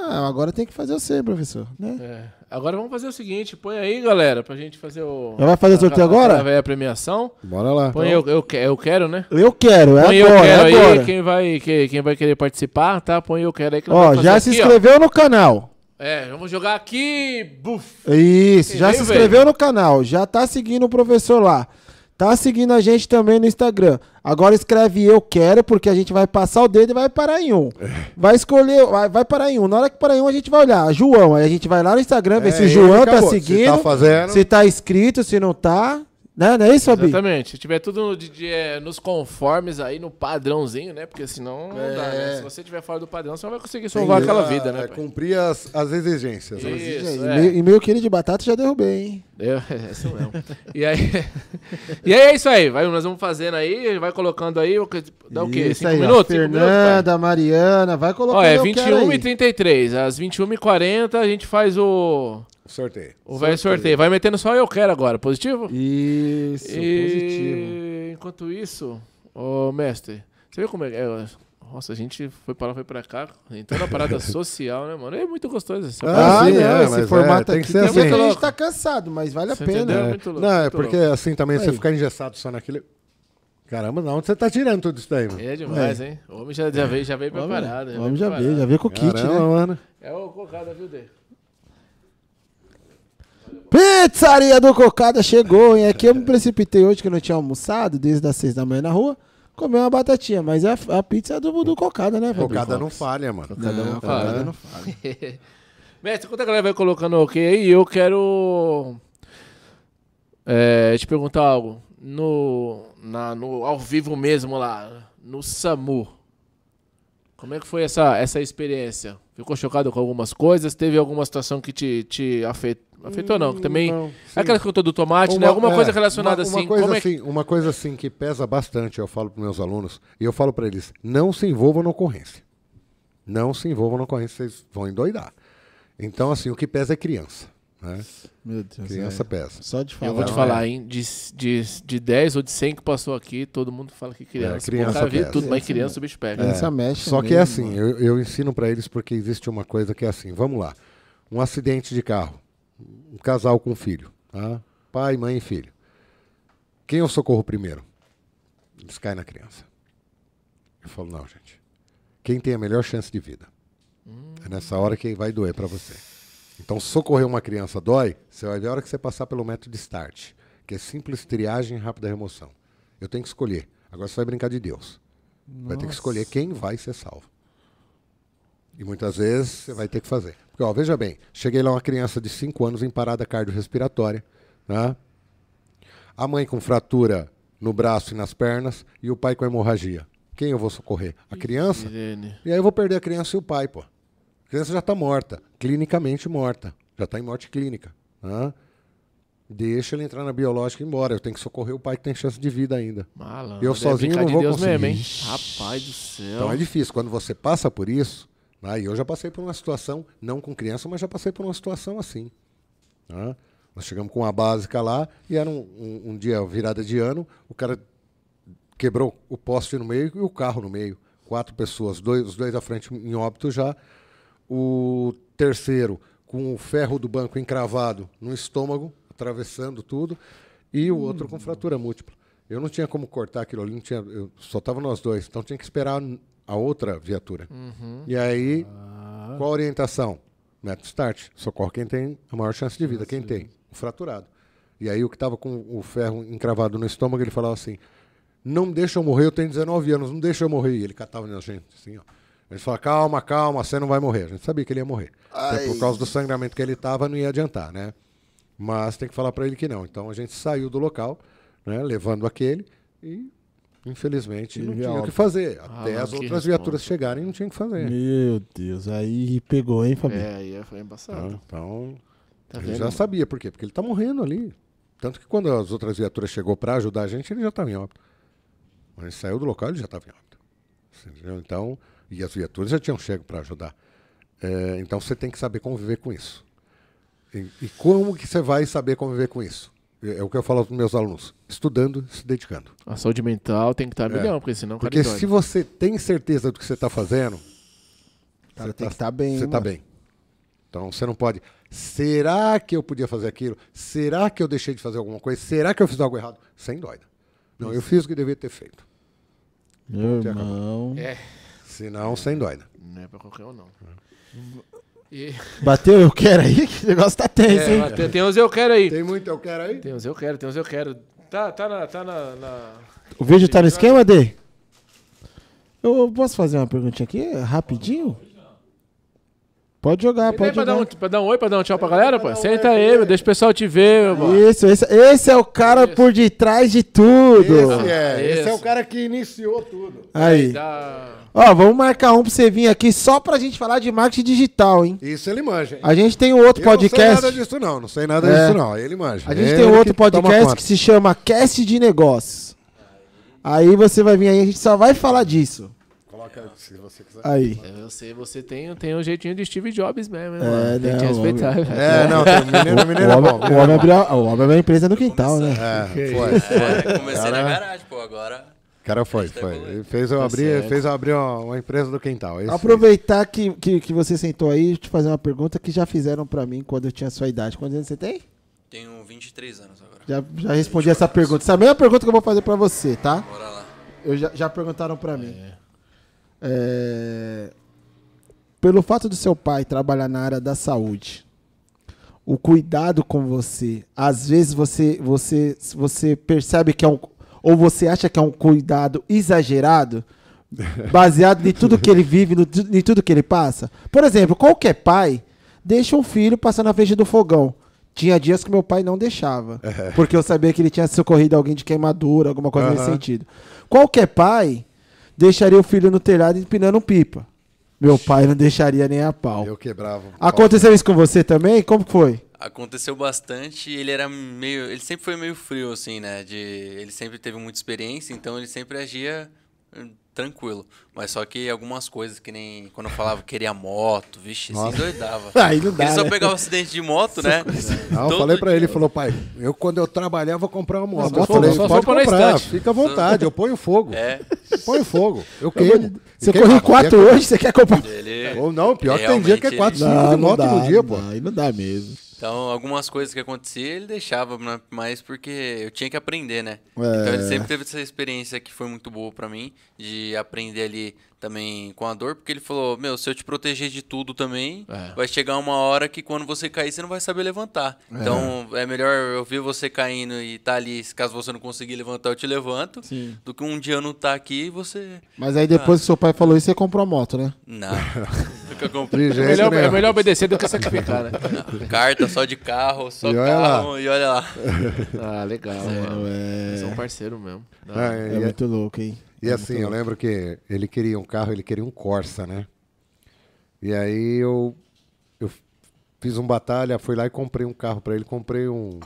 Ah, agora tem que fazer o seu, professor, né? É. Agora vamos fazer o seguinte, põe aí, galera, pra gente fazer o... Já vai fazer o sorteio agora? Vai a premiação. Bora lá. Põe eu, eu, que- eu quero, né? Eu quero, é Põe eu agora, quero é agora. aí, quem vai, quem, quem vai querer participar, tá? Põe eu quero aí que Ó, já se aqui, ó. inscreveu no canal. É, vamos jogar aqui, buf. Isso, Quem já veio, se inscreveu no canal, já tá seguindo o professor lá. Tá seguindo a gente também no Instagram. Agora escreve eu quero, porque a gente vai passar o dedo e vai parar em um. Vai escolher, vai, vai parar em um. Na hora que parar em um, a gente vai olhar. João, aí a gente vai lá no Instagram, ver É, se o João tá acabou. Se seguindo. tá fazendo. Se tá inscrito, se não tá. Não, não é isso, Fabi? Exatamente. Se tiver tudo no, de, de, é, nos conformes aí, no padrãozinho, né? Porque senão não É. dá, né? Se você estiver fora do padrão, você não vai conseguir salvar aquela vida, né? É, pai? cumprir as, as exigências. né? Isso, E é. meio, e meio quilo de batata já derrubei, hein? Eu, é isso mesmo. e aí, e aí é isso aí. Vai, nós vamos fazendo aí, vai colocando aí. o que- Dá o quê? Isso Cinco aí, minutos? Cinco minutos? Fernanda, Mariana, vai colocando Ó, é eu quero 21 aí. e 33. Às 21 e 40 a gente faz o, Sorteio. o velho sorteio. Vai metendo só eu quero agora. Positivo? Isso, positivo. E enquanto isso, ô mestre, você viu como é que é? Nossa, a gente foi pra lá, foi pra cá, entrou na parada social, né, mano? É muito gostoso essa Ah, Ah, sim, não, é, esse mas formato é, tem aqui que ser assim. a gente tá cansado, mas vale a Você pena. entendeu? É. Muito louco, Não, é porque louco. assim também, você Aí. ficar engessado só naquele. Caramba, de onde você tá tirando tudo isso daí, mano? É demais, hein? O homem já, já veio, já veio preparado. o homem já veio, já veio com o kit, Caramba, né? mano. É o cocada, viu, Dê? Pizzaria do Cocada chegou, hein? Aqui eu me precipitei hoje que eu não tinha almoçado, desde as seis da manhã na rua. Comer uma batatinha, mas a, a pizza é do, do Cocada, né, Fabrício? Cocada não falha, mano. Não, não Cocada falha. não falha. Mestre, enquanto a galera vai colocando ok aí, eu quero é, te perguntar algo. No, na, no ao vivo mesmo lá, no SAMU, como é que foi essa, essa experiência? Ficou chocado com algumas coisas? Teve alguma situação que te, te afetou? Afetou não, que também... Não, É aquela que contou do tomate, né? Alguma é, coisa relacionada uma, uma assim. Coisa como é que- assim Uma coisa assim que pesa bastante, eu falo para meus alunos, e eu falo para eles, não se envolvam na ocorrência. Não se envolvam na ocorrência, vocês vão endoidar. Então, assim, o que pesa é criança. Né? Meu Deus. Criança é. pesa. Só de falar. Eu vou te Não, falar, é. hein? De, de, de 10 ou de 100 que passou aqui, todo mundo fala que criança. É, criança pesa. tudo, mas criança o bicho pega. Criança mexe Só que é assim, mano. eu, eu ensino para eles porque existe uma coisa que é assim, vamos lá. Um acidente de carro, um casal com filho, tá? pai, mãe e filho. Quem eu socorro primeiro? Eles caem na criança. Eu falo, não, gente. Quem tem a melhor chance de vida? É nessa hora que vai doer para você. Então, socorrer uma criança dói, você vai ver a hora que você passar pelo método start, que é simples triagem e rápida remoção. Eu tenho que escolher. Agora você vai brincar de Deus. Vai ter que escolher quem vai ser salvo. E muitas vezes você vai ter que fazer. Porque, ó, veja bem, cheguei lá uma criança de 5 anos em parada cardiorrespiratória, né? A mãe com fratura no braço e nas pernas e o pai com hemorragia. Quem eu vou socorrer? A criança? Irene. E aí eu vou perder a criança e o pai, pô. A criança já está morta, clinicamente morta. Já está em morte clínica. né? Deixa ele entrar na biológica e ir embora. Eu tenho que socorrer o pai que tem chance de vida ainda. Malandro. Eu é sozinho brincar não de vou Deus conseguir. mesmo, hein? Rapaz do céu. Então é difícil. Quando você passa por isso, né, e eu já passei por uma situação, não com criança, mas já passei por uma situação assim. né? Nós chegamos com uma básica lá e era um, um- um dia virada de ano, o cara quebrou o poste no meio e o carro no meio. Quatro pessoas, dois, os dois à frente em óbito já. O terceiro com o ferro do banco encravado no estômago, atravessando tudo, e o outro com fratura múltipla. Eu não tinha como cortar aquilo ali, não tinha, eu, só tava nós dois, então tinha que esperar a outra viatura. E aí, qual a orientação? Método start. Socorre quem tem a maior chance de vida. Quem tem? O fraturado. E aí o que estava com o ferro encravado no estômago, ele falava assim, não deixa eu morrer, eu tenho 19 anos, não deixa eu morrer. E ele catava na gente, assim, ó. A gente falava, calma, calma, você não vai morrer. A gente sabia que ele ia morrer. Até por causa do sangramento que ele estava, não ia adiantar, né? Mas tem que falar para ele que não. Então a gente saiu do local, né, levando aquele e, infelizmente, não tinha o que fazer. Até Ah, as outras viaturas chegarem, não tinha o que fazer. Meu Deus, aí pegou, hein, Fabinho? É, aí foi embaçado. Tá? Então, Tá ele vendo? já sabia por quê? Porque ele tá morrendo ali. Tanto que quando as outras viaturas chegou para ajudar a gente, ele já estava em óbito. Quando ele saiu do local, ele já estava em óbito. Entendeu? Então, e as viaturas já tinham chego para ajudar. É, então você tem que saber conviver com isso. E, e como que você vai saber conviver com isso? É, é o que eu falo para os meus alunos. Estudando, se dedicando. A saúde mental tem que estar milhão, porque senão É. Porque se você tem certeza do que você está fazendo, O cara você tem tá- que estar bem, Você está mano. bem. Então você não pode. Será que eu podia fazer aquilo? Será que eu deixei de fazer alguma coisa? Será que eu fiz algo errado? Sem doida. Não, eu fiz o que devia ter feito. Meu irmão. É, Senão, sem doida. não é pra qualquer um, não. E, Bateu eu quero aí? Que negócio tá tenso, é, hein? tem, tem uns eu quero aí. Tem muito eu quero aí? Tem uns eu quero, tem uns eu quero. Tá, tá na. Tá na, na- O vídeo tá no esquema, Dê? Eu eu posso fazer uma perguntinha aqui, rapidinho? Pode jogar, Senta aí pode pra dar, jogar. um, pra dar um oi, pra dar um tchau pra galera, pô. Senta aí, meu, deixa o pessoal te ver, mano. Isso, esse, esse é o cara por detrás de tudo. Esse é, esse é o Isso. cara que iniciou tudo. Aí. Dá- Ó, vamos marcar um pra você vir aqui só pra gente falar de marketing digital, hein? Isso ele manja. hein? A gente tem um outro Eu Não sei podcast. nada disso, não. Não sei nada É. disso, não. Ele manja. A gente Ele tem um outro podcast que se chama Cast de Negócios. Aí você vai vir aí, a gente só vai falar disso. Se você quiser. Aí. Eu sei, você tem, tem um jeitinho de Steve Jobs mesmo, É. Tem que te não, respeitar, velho. É, não, tem- menino, O menino é homem, bom. o homem é abriu, a- o homem abriu a empresa no quintal, né? É, foi, foi. É, comecei na garagem, pô, agora. O cara foi, foi. Ele fez Tá eu abrir, certo. fez eu abrir uma, uma empresa do quintal. Esse Aproveitar que, que, que você sentou aí, te fazer uma pergunta que já fizeram pra mim quando eu tinha sua idade. Quantos anos você tem? Tenho 23 anos agora. Já, já respondi essa pergunta. Essa é a mesma pergunta que eu vou fazer pra você, tá? Bora lá. Eu já, já perguntaram pra mim. É, Pelo fato do seu pai trabalhar na área da saúde, o cuidado com você, às vezes você, você, você percebe que é um. Ou você acha que é um cuidado exagerado, baseado em tudo que ele vive, no, em tudo que ele passa? Por exemplo, qualquer pai deixa um filho passar na frente do fogão. Tinha dias que meu pai não deixava. Porque eu sabia que ele tinha socorrido alguém de queimadura, alguma coisa nesse Aham. sentido. Qualquer pai deixaria o filho no telhado empinando pipa. Meu pai não deixaria nem a pau. Eu quebrava. Aconteceu isso com você também? Como que foi? Aconteceu bastante, ele era meio. Ele sempre foi meio frio, assim, né? De, ele sempre teve muita experiência, então ele sempre agia hum, tranquilo. Mas só que algumas coisas, que nem quando eu falava que queria moto, vixe, se Nossa. endoidava. Aí não dá, ele só né? pegava acidente de moto, né? Não, eu falei pra dia. ele, ele falou, pai, eu quando eu trabalhar vou comprar uma moto. Não, eu só falei, só pode na comprar, fica à vontade, eu ponho fogo. É, Ponho fogo, eu queimo. Você correu quatro hoje, você quer comprar. ele. Ou não, pior que tem dia que é 4, 5 de moto no dia, pô. Aí não dá mesmo. Então, algumas coisas que acontecia, ele deixava mais porque eu tinha que aprender, né? É. Então, ele sempre teve essa experiência que foi muito boa pra mim, de aprender ali também com a dor, porque ele falou: Meu, se eu te proteger de tudo também, É. vai chegar uma hora que quando você cair, você não vai saber levantar. Então, é melhor eu ver você caindo e tá ali, se caso você não conseguir levantar, eu te levanto, Sim. do que um dia eu não tá aqui e você. Mas aí depois que seu pai falou isso, você comprou a moto, né? Não. Nunca comprei. É melhor, é melhor obedecer do que sacrificar, né? Carta só de carro, só E olha carro e olha lá. Ah, legal, mano. É, São parceiro mesmo. Não, Ah, é e- muito louco, hein? E assim, eu lembro que ele queria um carro, ele queria um Corsa, né? E aí eu, eu fiz um batalha, fui lá e comprei um carro pra ele, comprei um,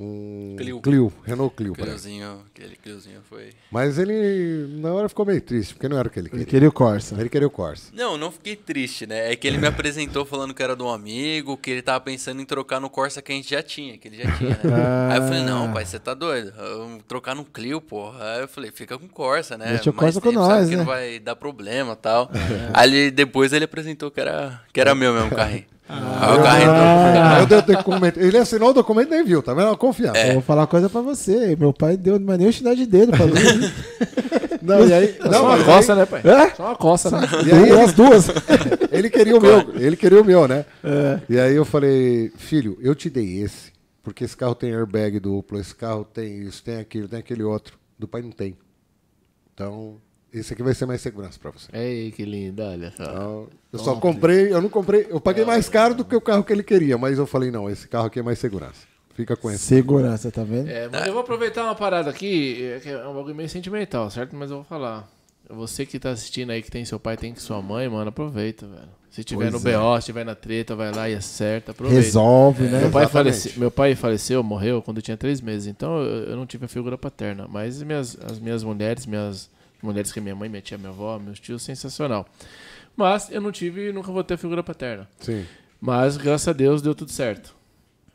um Clio. Renault Clio pra ele. Cliozinho, aquele Cliozinho foi. Mas ele na hora ficou meio triste, porque não era o que ele Ele queria. queria o Corsa. Ele queria o Corsa. Não, não fiquei triste, né? É que ele me apresentou falando que era de um amigo, que ele tava pensando em trocar no Corsa que a gente já tinha, que ele já tinha, né? Aí eu falei, não, pai, você tá doido? Eu- trocar no Clio, porra. Aí eu falei, fica com o Corsa, né? Deixa o Corsa com tempo, sabe nós, que né? não vai dar problema e tal. Aí ele- depois ele apresentou que era, que era meu mesmo. Aí o carrinho Aí eu dei o documento. Ele assinou o documento e nem viu, tá vendo? Confiança. Eu vou falar uma coisa pra você. Meu pai deu mas nem o sinal de dedo pra mim. Não, e aí, Só não, uma mas coça, né, pai? É? Só uma coça, né? E aí as duas. Ele queria o meu, ele queria o meu, né? E aí eu falei, filho, eu te dei esse, porque esse carro tem airbag duplo, esse carro tem isso, tem aquilo, tem aquele outro. Do pai não tem. Então, esse aqui vai ser mais segurança pra você. Ei, que lindo, olha só. Então, eu só comprei, eu não comprei, eu paguei mais caro do que o carro que ele queria, mas eu falei, não, esse carro aqui é mais segurança. Fica com esse. Segurança, tá vendo? É, mas eu vou aproveitar uma parada aqui, é que é um bagulho meio sentimental, certo? Mas eu vou falar. Você que tá assistindo aí, que tem seu pai, tem que sua mãe, mano, aproveita, velho. Se tiver Pois no é. BO, se tiver na treta, vai lá e acerta, aproveita. Resolve, né? Meu pai, faleceu, meu pai faleceu, morreu quando eu tinha três meses, então eu, eu não tive a figura paterna. Mas minhas, as minhas mulheres, minhas mulheres que minha mãe, minha tia, minha avó, meus tios, sensacional. Mas eu não tive e nunca vou ter a figura paterna. Sim. Mas graças a Deus deu tudo certo.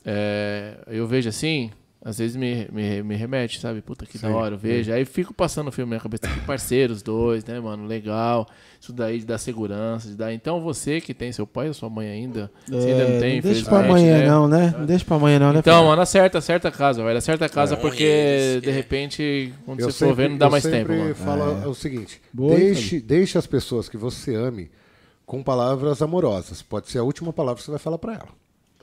É, eu vejo assim, às vezes me, me, me remete, sabe? Puta que da Sim, hora, eu vejo. Aí fico passando o filme na minha cabeça, que parceiros dois, né, mano? Legal. Isso daí de dar segurança, de dar. Então você que tem seu pai ou sua mãe ainda, se ainda não tem, É, deixa pra amanhã, né? não, né? Não deixa pra amanhã, não, né? Então, filho? mano, acerta, acerta a casa, velho. Acerta a casa É. porque, Eles, de é. repente, quando Eu você for ver, não dá eu mais tempo, sempre mano. falo o seguinte: Boa, deixe, deixe as pessoas que você ame com palavras amorosas. Pode ser a última palavra que você vai falar pra ela.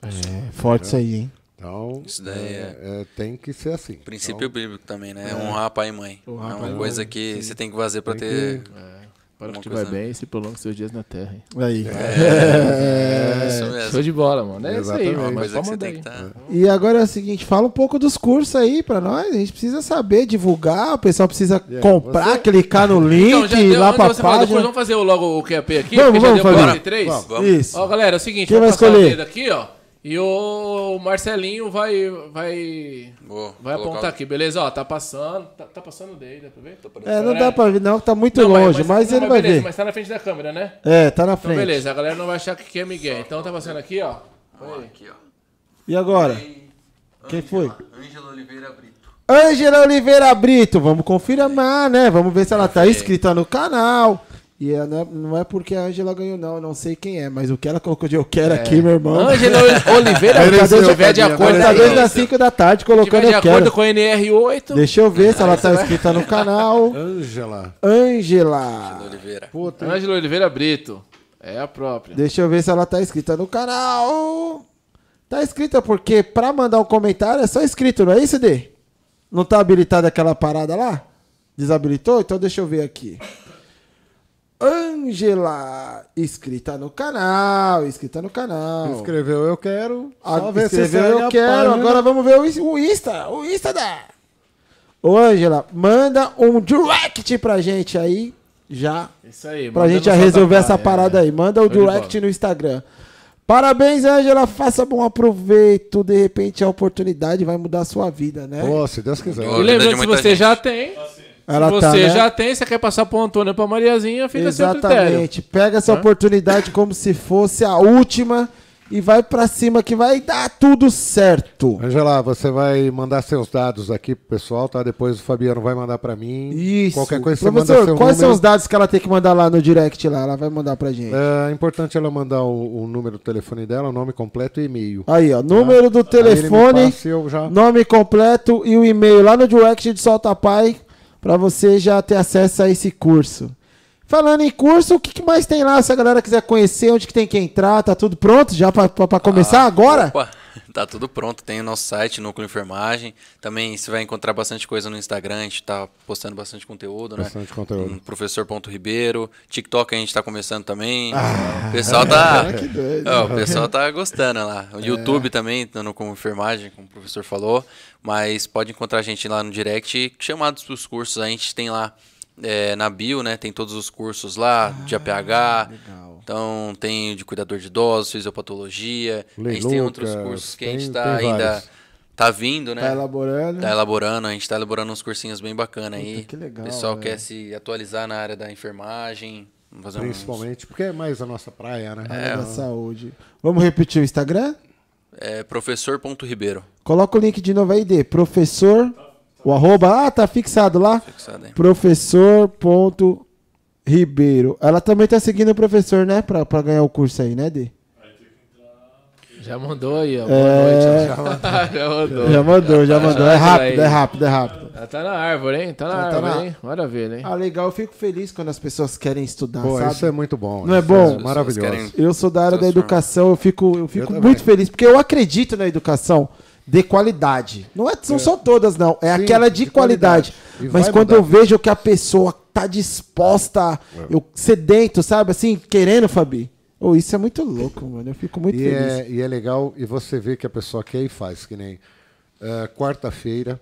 É, forte isso aí, hein? Então, Isso daí é- é, tem que ser assim. Princípio bíblico também, né? Honrar pai e mãe. Honrar é uma coisa que você tem que fazer pra Tem ter. É. Para que te vai bem e se prolongue seus dias na terra. hein? Aí. É, isso mesmo. Show de bola, mano. É isso aí, Exatamente. É uma mano. que mandar tem que aí. estar. E agora é o seguinte, fala um pouco dos cursos aí pra nós. A gente precisa saber, divulgar, o pessoal precisa comprar, você- clicar no link, Então, já ir deu, lá pra de você falar do curso, página. vamos fazer o- logo o QAP aqui, Vamos, porque já vamos deu fazer. 43. Vamos, vamos. Isso. Ó, galera, é o seguinte, Quem vou vai passar escolher? o dedo aqui, ó. E o Marcelinho vai vai Vou vai apontar aqui, beleza? Ó, tá passando, tá, tá passando o dedo, dá pra ver? É, não dá pra ver não, que tá muito Não, longe, mas, não, ele vai beleza, ver. Mas tá na frente da câmera, né? É, tá na Então frente. beleza, a galera não vai achar que é Miguel. Então tá passando aqui, ó. Ó, aqui, ó. E agora? Quem foi? Ângela Oliveira Brito. Ângela Oliveira Brito, vamos confirmar, né? Vamos ver se ela tá inscrita no canal. E é- não é, não é porque a Ângela ganhou, não. Eu não sei quem é, mas o que ela colocou de eu quero aqui, meu irmão. Ângela Oliveira, se tiver de acordo, tá desde as 5 da tarde colocando de eu acordo quero. com a NR8, Deixa eu ver se ela tá inscrita no canal. Ângela. Ângela. Oliveira. Puta, Ângela Oliveira Brito. É a própria. Deixa eu ver se ela tá inscrita no canal. Tá inscrita porque pra mandar um comentário é só inscrito, não é isso, Dê? Não tá habilitada aquela parada lá? Desabilitou? Então deixa eu ver aqui. Ângela, inscrita no canal, inscrita no canal. escreveu eu quero. Ah, Só ver se escreveu, eu a quero. página. Agora vamos ver o, Insta. O Insta da. Ô, Ângela, manda um direct pra gente aí. Já. Isso aí. Pra gente já resolver essa parada é. aí. Manda o direct no Instagram. Parabéns, Ângela. Faça bom aproveito. De repente a oportunidade vai mudar a sua vida, né? Pô, se Deus quiser. E lembrando, se você gente. já tem, Ela se tá, você né? já tem, você quer passar pro Antônio ou pra Mariazinha, fica seu critério. Exatamente. Pega essa Hã? oportunidade como se fosse a última e vai pra cima que vai dar tudo certo. Angela, você vai mandar seus dados aqui pro pessoal, tá? Depois o Fabiano vai mandar pra mim. Isso. Qualquer coisa você Professor, manda seu quais são número. os dados que ela tem que mandar lá no direct lá? Ela vai mandar pra gente. É importante ela mandar o, o número do telefone dela, o nome completo e e-mail. Aí, ó. Número do ele me telefone, passa já... nome completo e o e-mail lá no direct de Solta Pai pra você já ter acesso a esse curso. Falando em curso, o que, mais tem lá? Se a galera quiser conhecer, onde que tem que entrar, tá tudo pronto já pra começar Ah, agora? Opa, tá tudo pronto. Tem o nosso site, Núcleo Enfermagem. Também você vai encontrar bastante coisa no Instagram. A gente tá postando bastante conteúdo, né? Bastante conteúdo. Um professor.ribeiro. TikTok a gente tá começando também. o pessoal tá. que doido. Ó, o pessoal tá gostando lá. O YouTube também, dando como enfermagem, como o professor falou. Mas pode encontrar a gente lá no direct. Chamados pros cursos, a gente tem lá. É, na bio, né? Tem todos os cursos lá de APH. Então tem de cuidador de idosos, fisiopatologia. a gente tem outros cursos que a tem- gente tem tá ainda tá vindo, né? Tá elaborando. Tá elaborando, a gente tá elaborando uns cursinhos bem bacana aí. que legal, O pessoal velho. quer se atualizar na área da enfermagem. Fazer uns- Principalmente, porque é mais a nossa praia, né? Área da saúde. Vamos repetir o Instagram? É, professor.ribeiro. Coloca o link de novo aí, D. Professor. O arroba. Ah, tá fixado lá. Fixado aí. Professor.ribeiro. Ela também tá seguindo o professor, né? Pra, pra ganhar o curso aí, né, D? Já mandou aí, ó. Boa É. noite. Já mandou. Já mandou, já mandou. É já rápido, aí. é rápido, é rápido. Ela tá na árvore, hein? Tá na Já tá árvore, na- hein? Maravilha, hein? Ah, legal. Eu fico feliz quando as pessoas querem estudar, Pô, sabe? isso é muito bom. Não é isso bom? maravilhoso. querem- Eu sou da área da educação, eu fico, eu fico também. muito feliz, porque eu acredito na educação de qualidade. Não, é, não são todas, não. É Sim, aquela de, de qualidade. qualidade. Mas quando mudar. eu vejo que a pessoa tá disposta, eu sedento, sabe? Assim, querendo, Fabi. Oh, isso é muito louco, mano. Eu fico muito E feliz. é, e é legal, e você vê que a pessoa quer e faz, que nem eh, quarta-feira,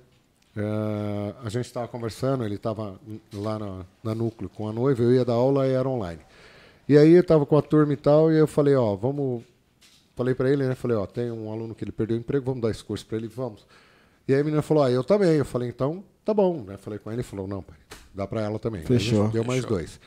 eh, a gente estava conversando, ele estava lá na, na núcleo com a noiva, eu ia dar aula e era online. E aí eu estava com a turma e tal, e eu falei, ó, vamos. Falei para ele, né? Falei, ó, tem um aluno que ele perdeu o emprego, vamos dar esse curso para ele, vamos. E aí a menina falou, ah, eu também. Eu falei, então, tá bom, né? Falei com ele, ele falou, não, pai, dá para ela também. Fechou. Deu mais dois.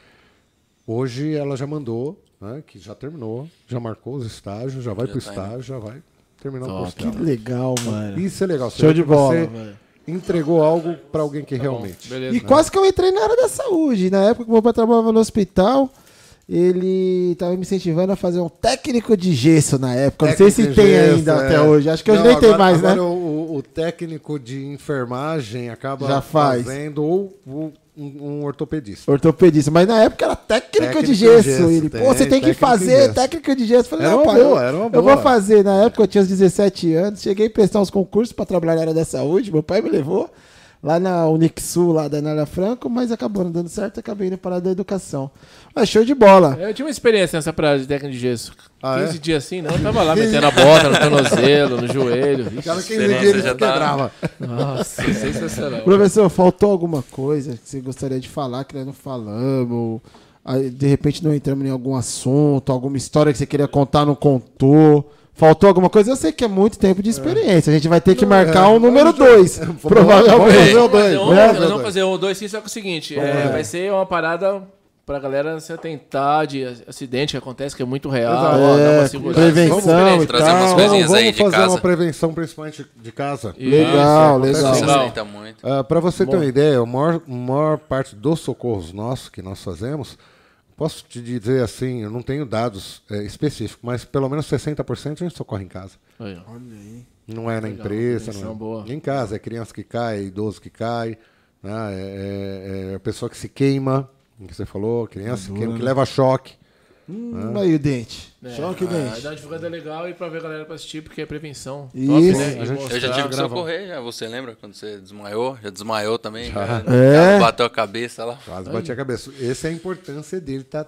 Hoje ela já mandou, né, que já terminou, já marcou os estágios, já vai Já pro tá estágio, já vai terminar o Top. curso Que dela. legal, mano. Isso é legal. você Show vê de bola, Você velho. entregou algo para alguém que realmente. Beleza. E quase que eu entrei na área da saúde. Na época que meu pai trabalhava no hospital, ele estava me incentivando a fazer um técnico de gesso na época. Não sei se Técnico tem gesso, ainda é. até hoje. Acho que hoje Não, nem tem agora- mais, agora né? O, o técnico de enfermagem acaba Já faz. fazendo ou ou um, um ortopedista. Ortopedista. Mas na época era técnico, Técnico de gesso. gesso, ele, tem, pô, você tem que técnico fazer técnico de gesso. Eu Falei, Era não, uma boa, eu, era uma eu boa. vou fazer. Na época eu tinha uns 17 anos. Cheguei a prestar uns concursos para trabalhar na área da saúde. Meu pai me levou. Lá na Unixul, lá da Anália Franco, mas acabou não dando certo, acabei indo para a da educação. Mas show de bola. Eu tive uma experiência nessa parada de técnica de gesso. Ah, 15 é? dias assim, não. Eu tava lá metendo a bota no tornozelo, no joelho. Quem Experiência vê ele já se tá- quebrava. Nossa, sensacional. Professor, faltou alguma coisa que você gostaria de falar que nós não falamos? Aí, de repente não entramos em algum assunto, alguma história que você queria contar, não contou. Faltou alguma coisa? Eu sei que é muito tempo de experiência. A gente vai ter que marcar um número 2. Provavelmente. Vamos. Fazer um, Vamos nós vamos fazer um, dois, sim, só que é o seguinte: é, vai ser uma parada pra galera se atentar de acidente que acontece, que é muito real. Ó, dá É, uma segurança. prevenção e Trazer tal. umas Vamos- coisinhas Vamos, aí vamos de fazer casa. uma prevenção, principalmente de casa. Legal, legal. Legal. Muito. para você ter uma ideia, a maior, maior parte dos socorros nossos que nós fazemos, posso te dizer assim, eu não tenho dados é, específicos, mas pelo menos 60% a gente socorre em casa. Aí, ó. Não é na Legal, empresa, não é. boa. Em casa, é criança que cai, é idoso que cai, né? é, é- é a pessoa que se queima, que você falou, criança que, queima, que leva choque. Hum, aí o dente. É, Choque o ah, dente. Dá uma divulgada legal e pra ver a galera pra assistir, porque é prevenção. Isso. né? A E gente- Eu já tive que socorrer, já. Você lembra quando você desmaiou? Já desmaiou também? Já. É. Bateu a cabeça lá. Quase bati a cabeça. Essa é a importância dele estar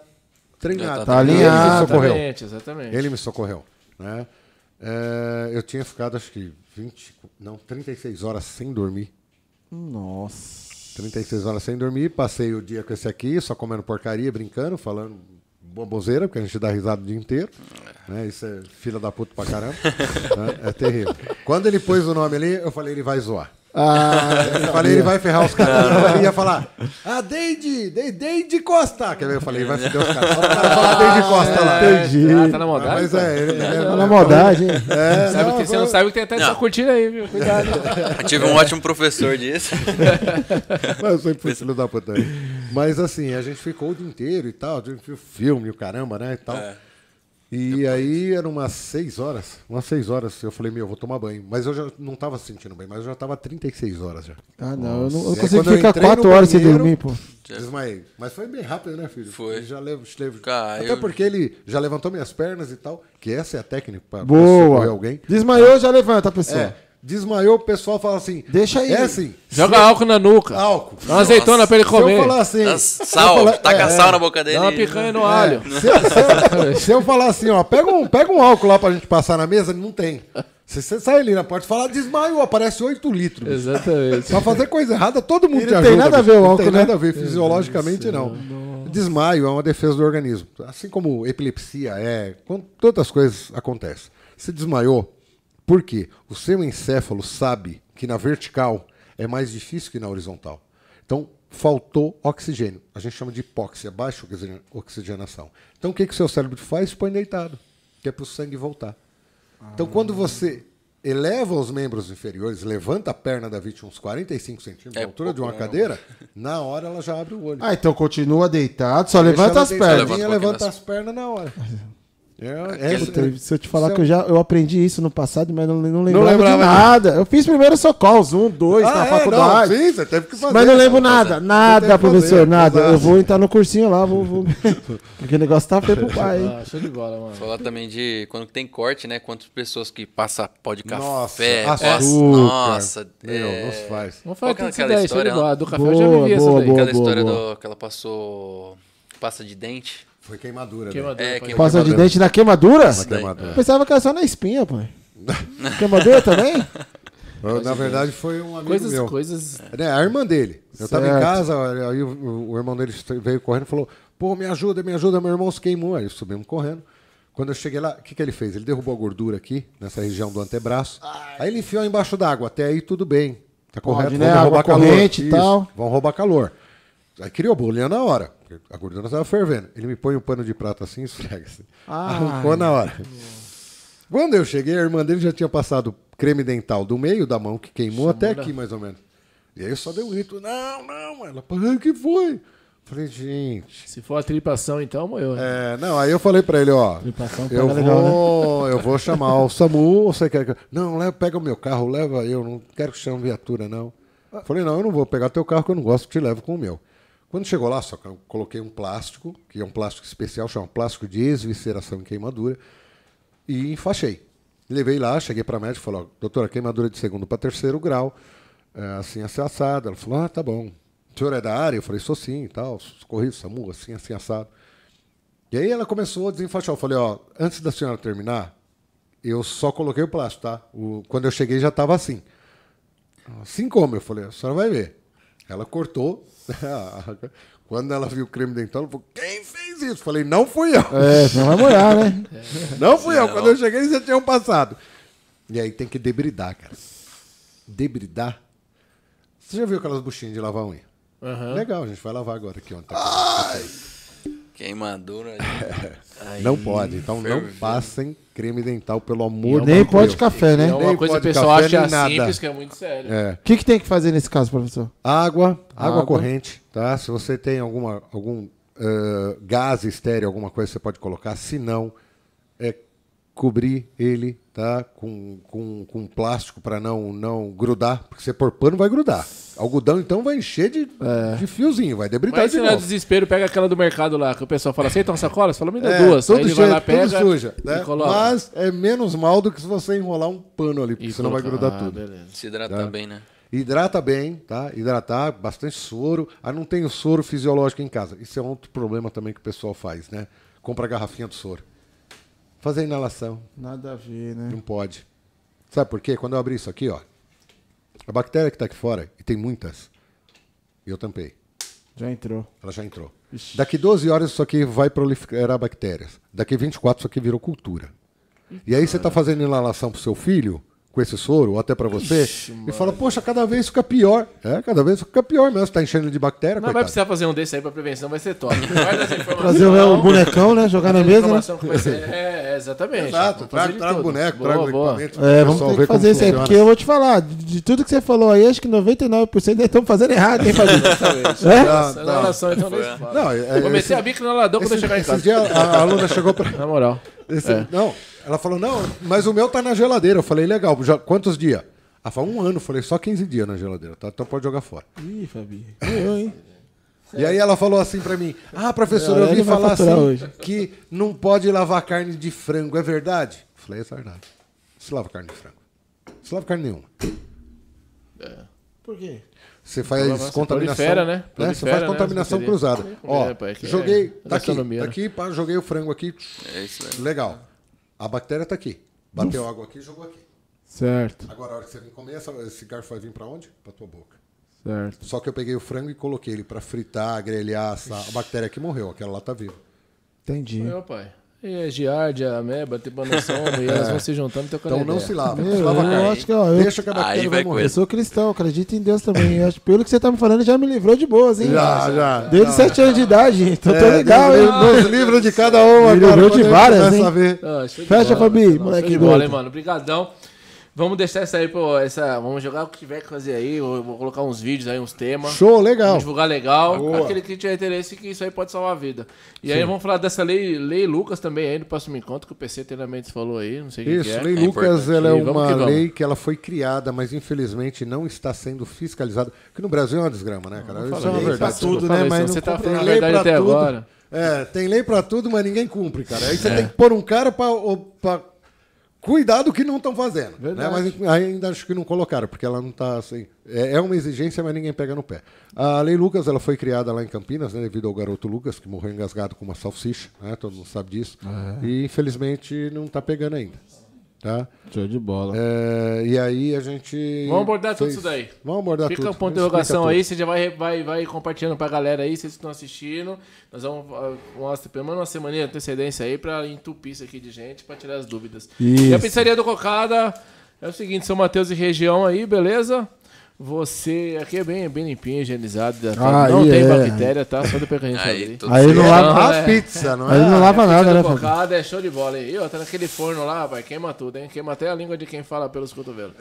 treinado. Já tá Ele me alinhado. socorreu. Exatamente, exatamente. Ele me socorreu. Né? É, eu tinha ficado, acho que 20, não, 36 horas sem dormir. Nossa. 36 horas sem dormir, passei o dia com esse aqui, só comendo porcaria, brincando, falando boboseira, porque a gente dá risada o dia inteiro. Né? Isso é filha da puta pra caramba. né? É terrível. Quando ele pôs o nome ali, eu falei, ele vai zoar. Ah, Eu falei, ele vai ferrar os caras. Ele ia falar, ah, Deide, De- Deide Costa. Quer ver? Eu falei, ele vai foder os caras. Só o cara falar Deide Costa lá. entendi. Ah, tá na maldade? Mas é, ele, ele Tá na maldade, hein? é, Sabe não, que, você não sabe o que tem até essa curtida aí, viu? Cuidado. Eu tive um ótimo professor disso. Mas eu sempre fui filho da puta aí. Mas assim, a gente ficou o dia inteiro e tal, a gente viu filme, o caramba, né, e tal. É. E aí eram umas seis horas, umas seis horas, eu falei, meu, eu vou tomar banho. Mas eu já não tava se sentindo bem, mas eu já tava 36 horas já. Ah, não. Eu não, eu não aí, eu ficar entrei no quatro horas sem dormir, pô. Desmaiei. Mas foi bem rápido, né, filho? Foi. Ele já levo, levo. Cara, Até eu- porque ele já levantou minhas pernas e tal, que essa é a técnica pra, pra Boa. socorrer alguém. Desmaiou, já levanta a pessoa. É, desmaiou, o pessoal fala assim, Deixa aí. É assim, Joga álcool na nuca. álcool. Dá uma azeitona pra ele Se eu comer. falar assim... Dá se eu sal, falar- taca é, sal na boca dele. Dá uma picanha no alho. Se, se- se eu falar assim, ó, pega um, pega um álcool lá pra gente passar na mesa, não tem. Se você sai ali na porta e falar, desmaiou, aparece 8 litros. Exatamente. Pra fazer coisa errada, todo mundo E te não ajuda. tem nada a ver o Não álcool, tem né? nada a ver, fisiologicamente não. Desmaio é uma defesa do organismo. Assim como epilepsia é, quando tantas coisas acontecem. Você desmaiou, por quê? O seu encéfalo sabe que na vertical é mais difícil que na horizontal. Então, faltou oxigênio. A gente chama de hipóxia, baixa oxigena- oxigenação. Então, o que, que o seu cérebro faz? Põe deitado, que é para o sangue voltar. Então, quando você eleva os membros inferiores, levanta a perna da vítima uns 45 centímetros, É altura de uma né? cadeira, na hora ela já abre o olho. Ah, então continua deitado, só Deixa levanta as pernas. Levanta um levanta as pernas na hora. É, é- Puta, se eu te falar Seu- que eu já eu aprendi isso no passado, mas não, não lembrava, lembrava, de né? nada. Eu fiz primeiro socorros, um, dois, Ah, na é, faculdade. Não, sim, você teve que fazer. mas não lembro Não, nada, nada, professor, fazer, nada. Eu vou entrar no cursinho lá, vou. vou... Porque o negócio tá feio pro pai, hein? Ah, show de bola, mano. Falar também de quando tem corte, né? Quantas pessoas que passam pó de Nossa, café. açúcar. passa- Nossa, Meu, é... não se faz. Vamos falar é aquela daí, história? Do café Boa, eu já vivi essa boa, daí. boa. Aquela história do que ela passou pasta de dente. Foi queimadura. né? Queimadura, É, pode- queimadura. Passa de dente na queimadura? Uma queimadura. Eu pensava que era só na espinha, pai. Queimadura também? Na verdade, foi um amigo Coisas, meu. coisas. É, a irmã dele. Eu tava em casa, aí o, o irmão dele veio correndo e falou: Pô, me ajuda, me ajuda, meu irmão se queimou. Aí subimos correndo. Quando eu cheguei lá, o que, que ele fez? Ele derrubou a gordura aqui, nessa região do antebraço. Aí ele enfiou embaixo d'água. Até aí tudo bem. Tá Pode, correto? né? Vão Água roubar calor. corrente e Isso, tal. Vão roubar calor. Aí criou bolinha na hora. Porque A gordura estava fervendo. Ele me põe um pano de prata assim e esfrega assim. Ai. Arrancou na hora. Quando eu cheguei, a irmã dele já tinha passado creme dental do meio da mão, que queimou até aqui, mais ou menos. E aí eu só dei um grito, não, não. Ela, "Pô, o que foi? Falei, gente... Se for a tripação, então, morreu. né? É, não, aí eu falei pra ele, ó, Tripação eu pega legal, né? vou, eu vou chamar o SAMU, você quer que... Não, leva, pega o meu carro, leva eu, não quero que chame viatura, não. Falei, não, eu não vou pegar teu carro, que eu não gosto, te levo com o meu. Quando chegou lá, só coloquei um plástico, que é um plástico especial, chama plástico de esvisceração e queimadura, e enfaixei. Levei lá, cheguei para médico e falei, doutora, queimadura de segundo para terceiro grau, é, assim, assim, assado. Ela falou, ah, tá bom. O senhor é da área? Eu falei, sou sim tal. Corri, SAMU, assim, assim, assado. E aí ela começou a desenfaixar. Eu falei, ó, antes da senhora terminar, eu só coloquei o plástico, tá? O, quando eu cheguei já estava assim. Assim como? Eu falei, a senhora vai ver. Ela cortou. Quando ela viu o creme dental, ela falou, quem fez isso? Falei, não fui eu. É, senão vai molhar, né? Não fui eu. Quando eu cheguei, eles já tinham passado. E aí tem que debridar, cara. Debridar. Você já viu aquelas buchinhas de lavar unha? Aham. Legal, a gente vai lavar agora aqui ontem. Queimadura. não pode. Então não passem creme dental, pelo amor de Nem Deus. pode café, né? É uma Nem coisa que o pessoal acha nem nada. simples, que é muito sério. É. O que, que tem que fazer nesse caso, professor? Água, água, Água. corrente, tá? Se você tem alguma, algum eh, gás estéreo, alguma coisa, você pode colocar. Se não, é cobrir ele, tá? Com, com, com plástico para não, não grudar. Porque você pôr pano, vai grudar. Algodão, então, vai encher de, de fiozinho, vai debridar Mas de se não é novo. desespero, pega aquela do mercado lá, que o pessoal fala, aceita uma sacola? Você fala, me dá É, duas. Aí tudo ele vai lá, pega tudo suja, né? coloca. Mas é menos mal do que se você enrolar um pano ali, porque E senão vai grudar Ah, tudo. beleza. Se hidratar bem, né? Hidrata bem, tá? Hidratar, bastante soro. Ah, não tenho soro fisiológico em casa. Isso é outro problema também que o pessoal faz, né? Compra a garrafinha do soro. Fazer inalação, Nada a ver, né? não pode. Sabe por quê? Quando eu abri isso aqui, ó, a bactéria que tá aqui fora, e tem muitas, eu tampei, Já entrou. ela já entrou. Daqui 12 horas isso aqui vai proliferar bactérias. Daqui 24 isso aqui virou cultura. E aí você tá fazendo inalação pro seu filho, com esse soro, ou até para você, e fala, poxa, cada vez fica pior. É, cada vez fica pior mesmo. Você tá enchendo ele de bactéria, Não, vai coitado. precisar fazer um desse aí pra prevenção, vai ser top. Trazer o bonecão, né? Jogar na mesa, né? Vai É, é, exatamente. Exato, traga, traga o boneco, Boa, traga o equipamento. É, vamos ter que fazer isso aí, porque eu vou te falar, de, de tudo que você falou aí, acho que 99% eles estão fazendo errado, hein, Fabinho? É? Essa inalação, então. Não, é, Vou meter a bica no alador quando eu Esse, chegar em casa. dias a, a aluna chegou pra. Na moral. esse- É. Não, ela falou, não, mas o meu tá na geladeira. Eu falei, legal, já, quantos dias? Ela falou, um ano. Eu falei, só 15 dias na geladeira, tá? Então pode jogar fora. Ih, Fabinho. Eu, hein? E aí ela falou assim pra mim, ah, professor, É, eu ele vi vai falar assim hoje. que não pode lavar carne de frango, é verdade? Eu falei, é verdade. Se lava carne de frango. Se lava carne nenhuma. Por quê? Você faz Prolifera, contaminação. Prolifera, né? Você Prolifera, faz né, contaminação cruzada. Ó, É, pai, que joguei. é tá aqui, tá né? aqui, pá, joguei o frango aqui. É isso aí. Legal. A bactéria tá aqui. Bateu água aqui e jogou aqui. Certo, Agora, a hora que você vir comer, esse garfo vai vir pra onde? Pra tua boca. certo. Só que eu peguei o frango e coloquei ele pra fritar, grelhar, assar. A bactéria aqui morreu, aquela lá tá viva. Entendi. Meu pai. E a giardia, ameba, tibanossoma, e elas vão se juntando e tocando Então não ideia. se lava. Meu, se lava eu acho que, ó, eu- Deixa que a bactéria Aí vai vai morrer. Eu sou cristão, acredito em Deus também. Eu acho, pelo que você tá me falando, já me livrou de boas, hein? Já, já. Desde Já. 7 anos de idade, então tô É, legal, Deus, hein? Nos livros de cada um Me agora. livrou de várias, hein? Ah, Fecha, bola. Fabi, moleque bola, doido. hein, mano. Obrigadão. Vamos deixar isso aí, pô, essa, vamos jogar o que tiver que fazer aí, eu vou colocar uns vídeos aí, uns temas. Show, legal. Vamos divulgar legal. Boa. Aquele que tiver interesse que isso aí pode salvar a vida. E aí vamos falar dessa lei, lei Lucas também aí no próximo encontro que o PC Treinamentos falou aí, não sei o que Isso, que é. Lei É Lucas ela é E uma que lei que ela foi criada, mas infelizmente não está sendo fiscalizada. Porque no Brasil é uma desgrama, né, cara? Isso é uma lei verdade. pra tudo, né? Mas não você tá cumpre falando a Tem lei verdade até tudo. agora. É, tem lei pra tudo, mas ninguém cumpre, cara. Aí você tem que pôr um cara pra, ou- pra cuidar do que não estão fazendo. Né? Mas ainda acho que não colocaram, porque ela não está assim. É, é uma exigência, mas ninguém pega no pé. A Lei Lucas ela foi criada lá em Campinas, né, devido ao garoto Lucas, que morreu engasgado com uma salsicha, né? Todo mundo sabe disso. E infelizmente não está pegando ainda. Tá? Show de bola. É, e aí a gente. Vamos abordar tudo fez- isso daí. Vamos abordar Fica tudo. um ponto de interrogação tudo. aí, você já vai, vai, vai compartilhando pra galera aí, vocês que estão assistindo. Nós vamos ah, mostrar pelo menos uma semana de antecedência aí pra entupir isso aqui de gente, pra tirar as dúvidas. E a Isso. pizzaria do Cocada é o seguinte, São Mateus e região aí, beleza? Você aqui é bem, bem limpinho, higienizado, tá? Aí não tem é. bactéria, tá? Só depois que a gente Aí, Aí não lava- Não, A é. pizza, não Aí é? não lava Pizza nada, né? Cocada é show de bola aí. Ó, tá naquele forno lá, vai, queima tudo, hein? Queima até a língua de quem fala pelos cotovelos.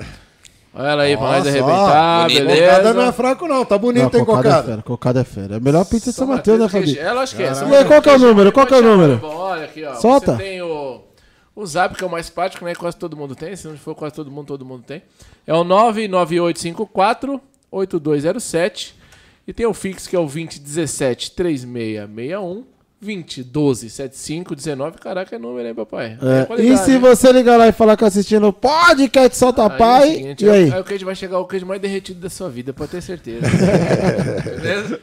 Olha ela aí pra nós Nossa, arrebentar, ó, beleza? Cocada não é fraco, não. Tá bonito, Não, hein, cocada é cocada? fera, cocada é fera. É a melhor pizza de São Mateus, né, Fabinho? Ela acho que é. E aí, qual que é o número? Qual que é o número? Bom, olha aqui, ó. Solta. Você tem o, Zap, que é o mais prático, né? Quase todo mundo tem. Se não for quase todo mundo, todo mundo tem. É o 99854 8207. E tem o Fix, que é o 2017 3661 20 12 75 19. Caraca, é número aí, papai. É, É e se né? você ligar lá e falar que assistindo o podcast Solta Aí é o Pai, seguinte, e aí? Aí o queijo vai chegar o queijo mais derretido da sua vida, pode ter certeza. Beleza?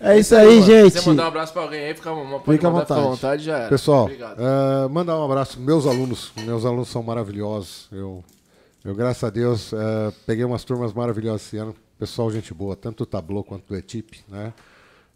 É isso aí, gente. Se você mandar um abraço pra alguém aí, fica, uma, pode Fica à mandar, fica à vontade. vontade, já era. Pessoal, Obrigado. eh, mandar um abraço. Meus alunos, meus alunos são maravilhosos. Eu, eu graças a Deus, eh, peguei umas turmas maravilhosas esse ano. Pessoal, gente boa, tanto do Tableau quanto do Etip, né?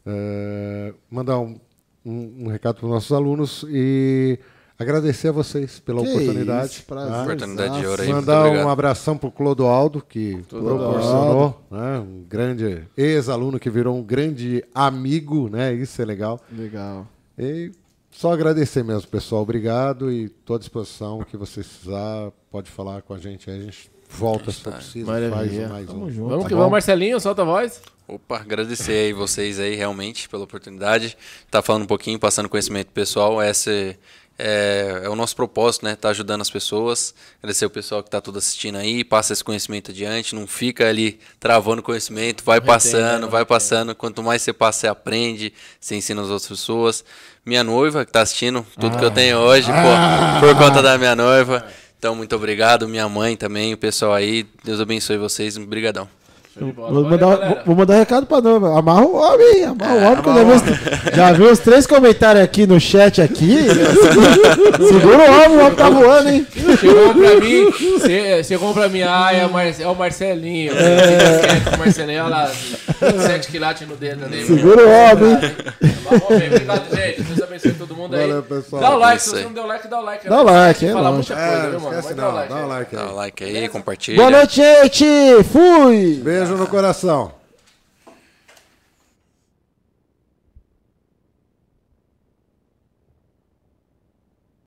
Eh, mandar um, um- um recado para os nossos alunos e agradecer a vocês pela Que oportunidade. isso, tá? prazer. Oportunidade de ouro aí. Mandar um abração pro Clodoaldo, que proporcionou, né, um grande ex-aluno que virou um grande amigo, né? Isso é legal. Legal. E só agradecer mesmo, pessoal. Obrigado e estou à disposição. O que vocês precisar, pode falar com a gente. aí A gente volta se for preciso. Faz mais Tamo um. junto. Vamos Tá que bom? vamos, Marcelinho, solta a voz. Opa, agradecer aí vocês aí realmente pela oportunidade. Tá falando um pouquinho, passando conhecimento pessoal. Esse é, é o nosso propósito, né? Tá ajudando as pessoas. Agradecer o pessoal que tá tudo assistindo aí, passa esse conhecimento adiante, não fica ali travando conhecimento, vai passando, vai passando. Quanto mais você passa, você aprende, você ensina as outras pessoas. Minha noiva que tá assistindo, tudo que eu tenho hoje, pô, por conta da minha noiva. Então, muito obrigado. Minha mãe também, o pessoal aí. Deus abençoe vocês. De bola. Vou mandar, vou, mandar um recado pra noiva. Amarra o homem, amarra o homem, que eu já vi, amarra os, já vi os três comentários aqui no chat aqui. Segura o homem, o homem tá voando, hein? Chegou pra mim, cê- chegou pra mim, ah, é, o Mar- é o Marcelinho. É. O Marcelinho, olha lá, sete quilates no dedo ali. Segura o homem, Obrigado, gente. Deus abençoe todo mundo aí. Valeu, pessoal. Dá o like, se Isso aí. você não deu like, dá o like. Dá o like, é Falar lógico. muita coisa, É, viu, não mano? dá o não. like. Dá o like Dá aí. o like aí, compartilha. Boa noite, gente. Fui. Beijo no coração.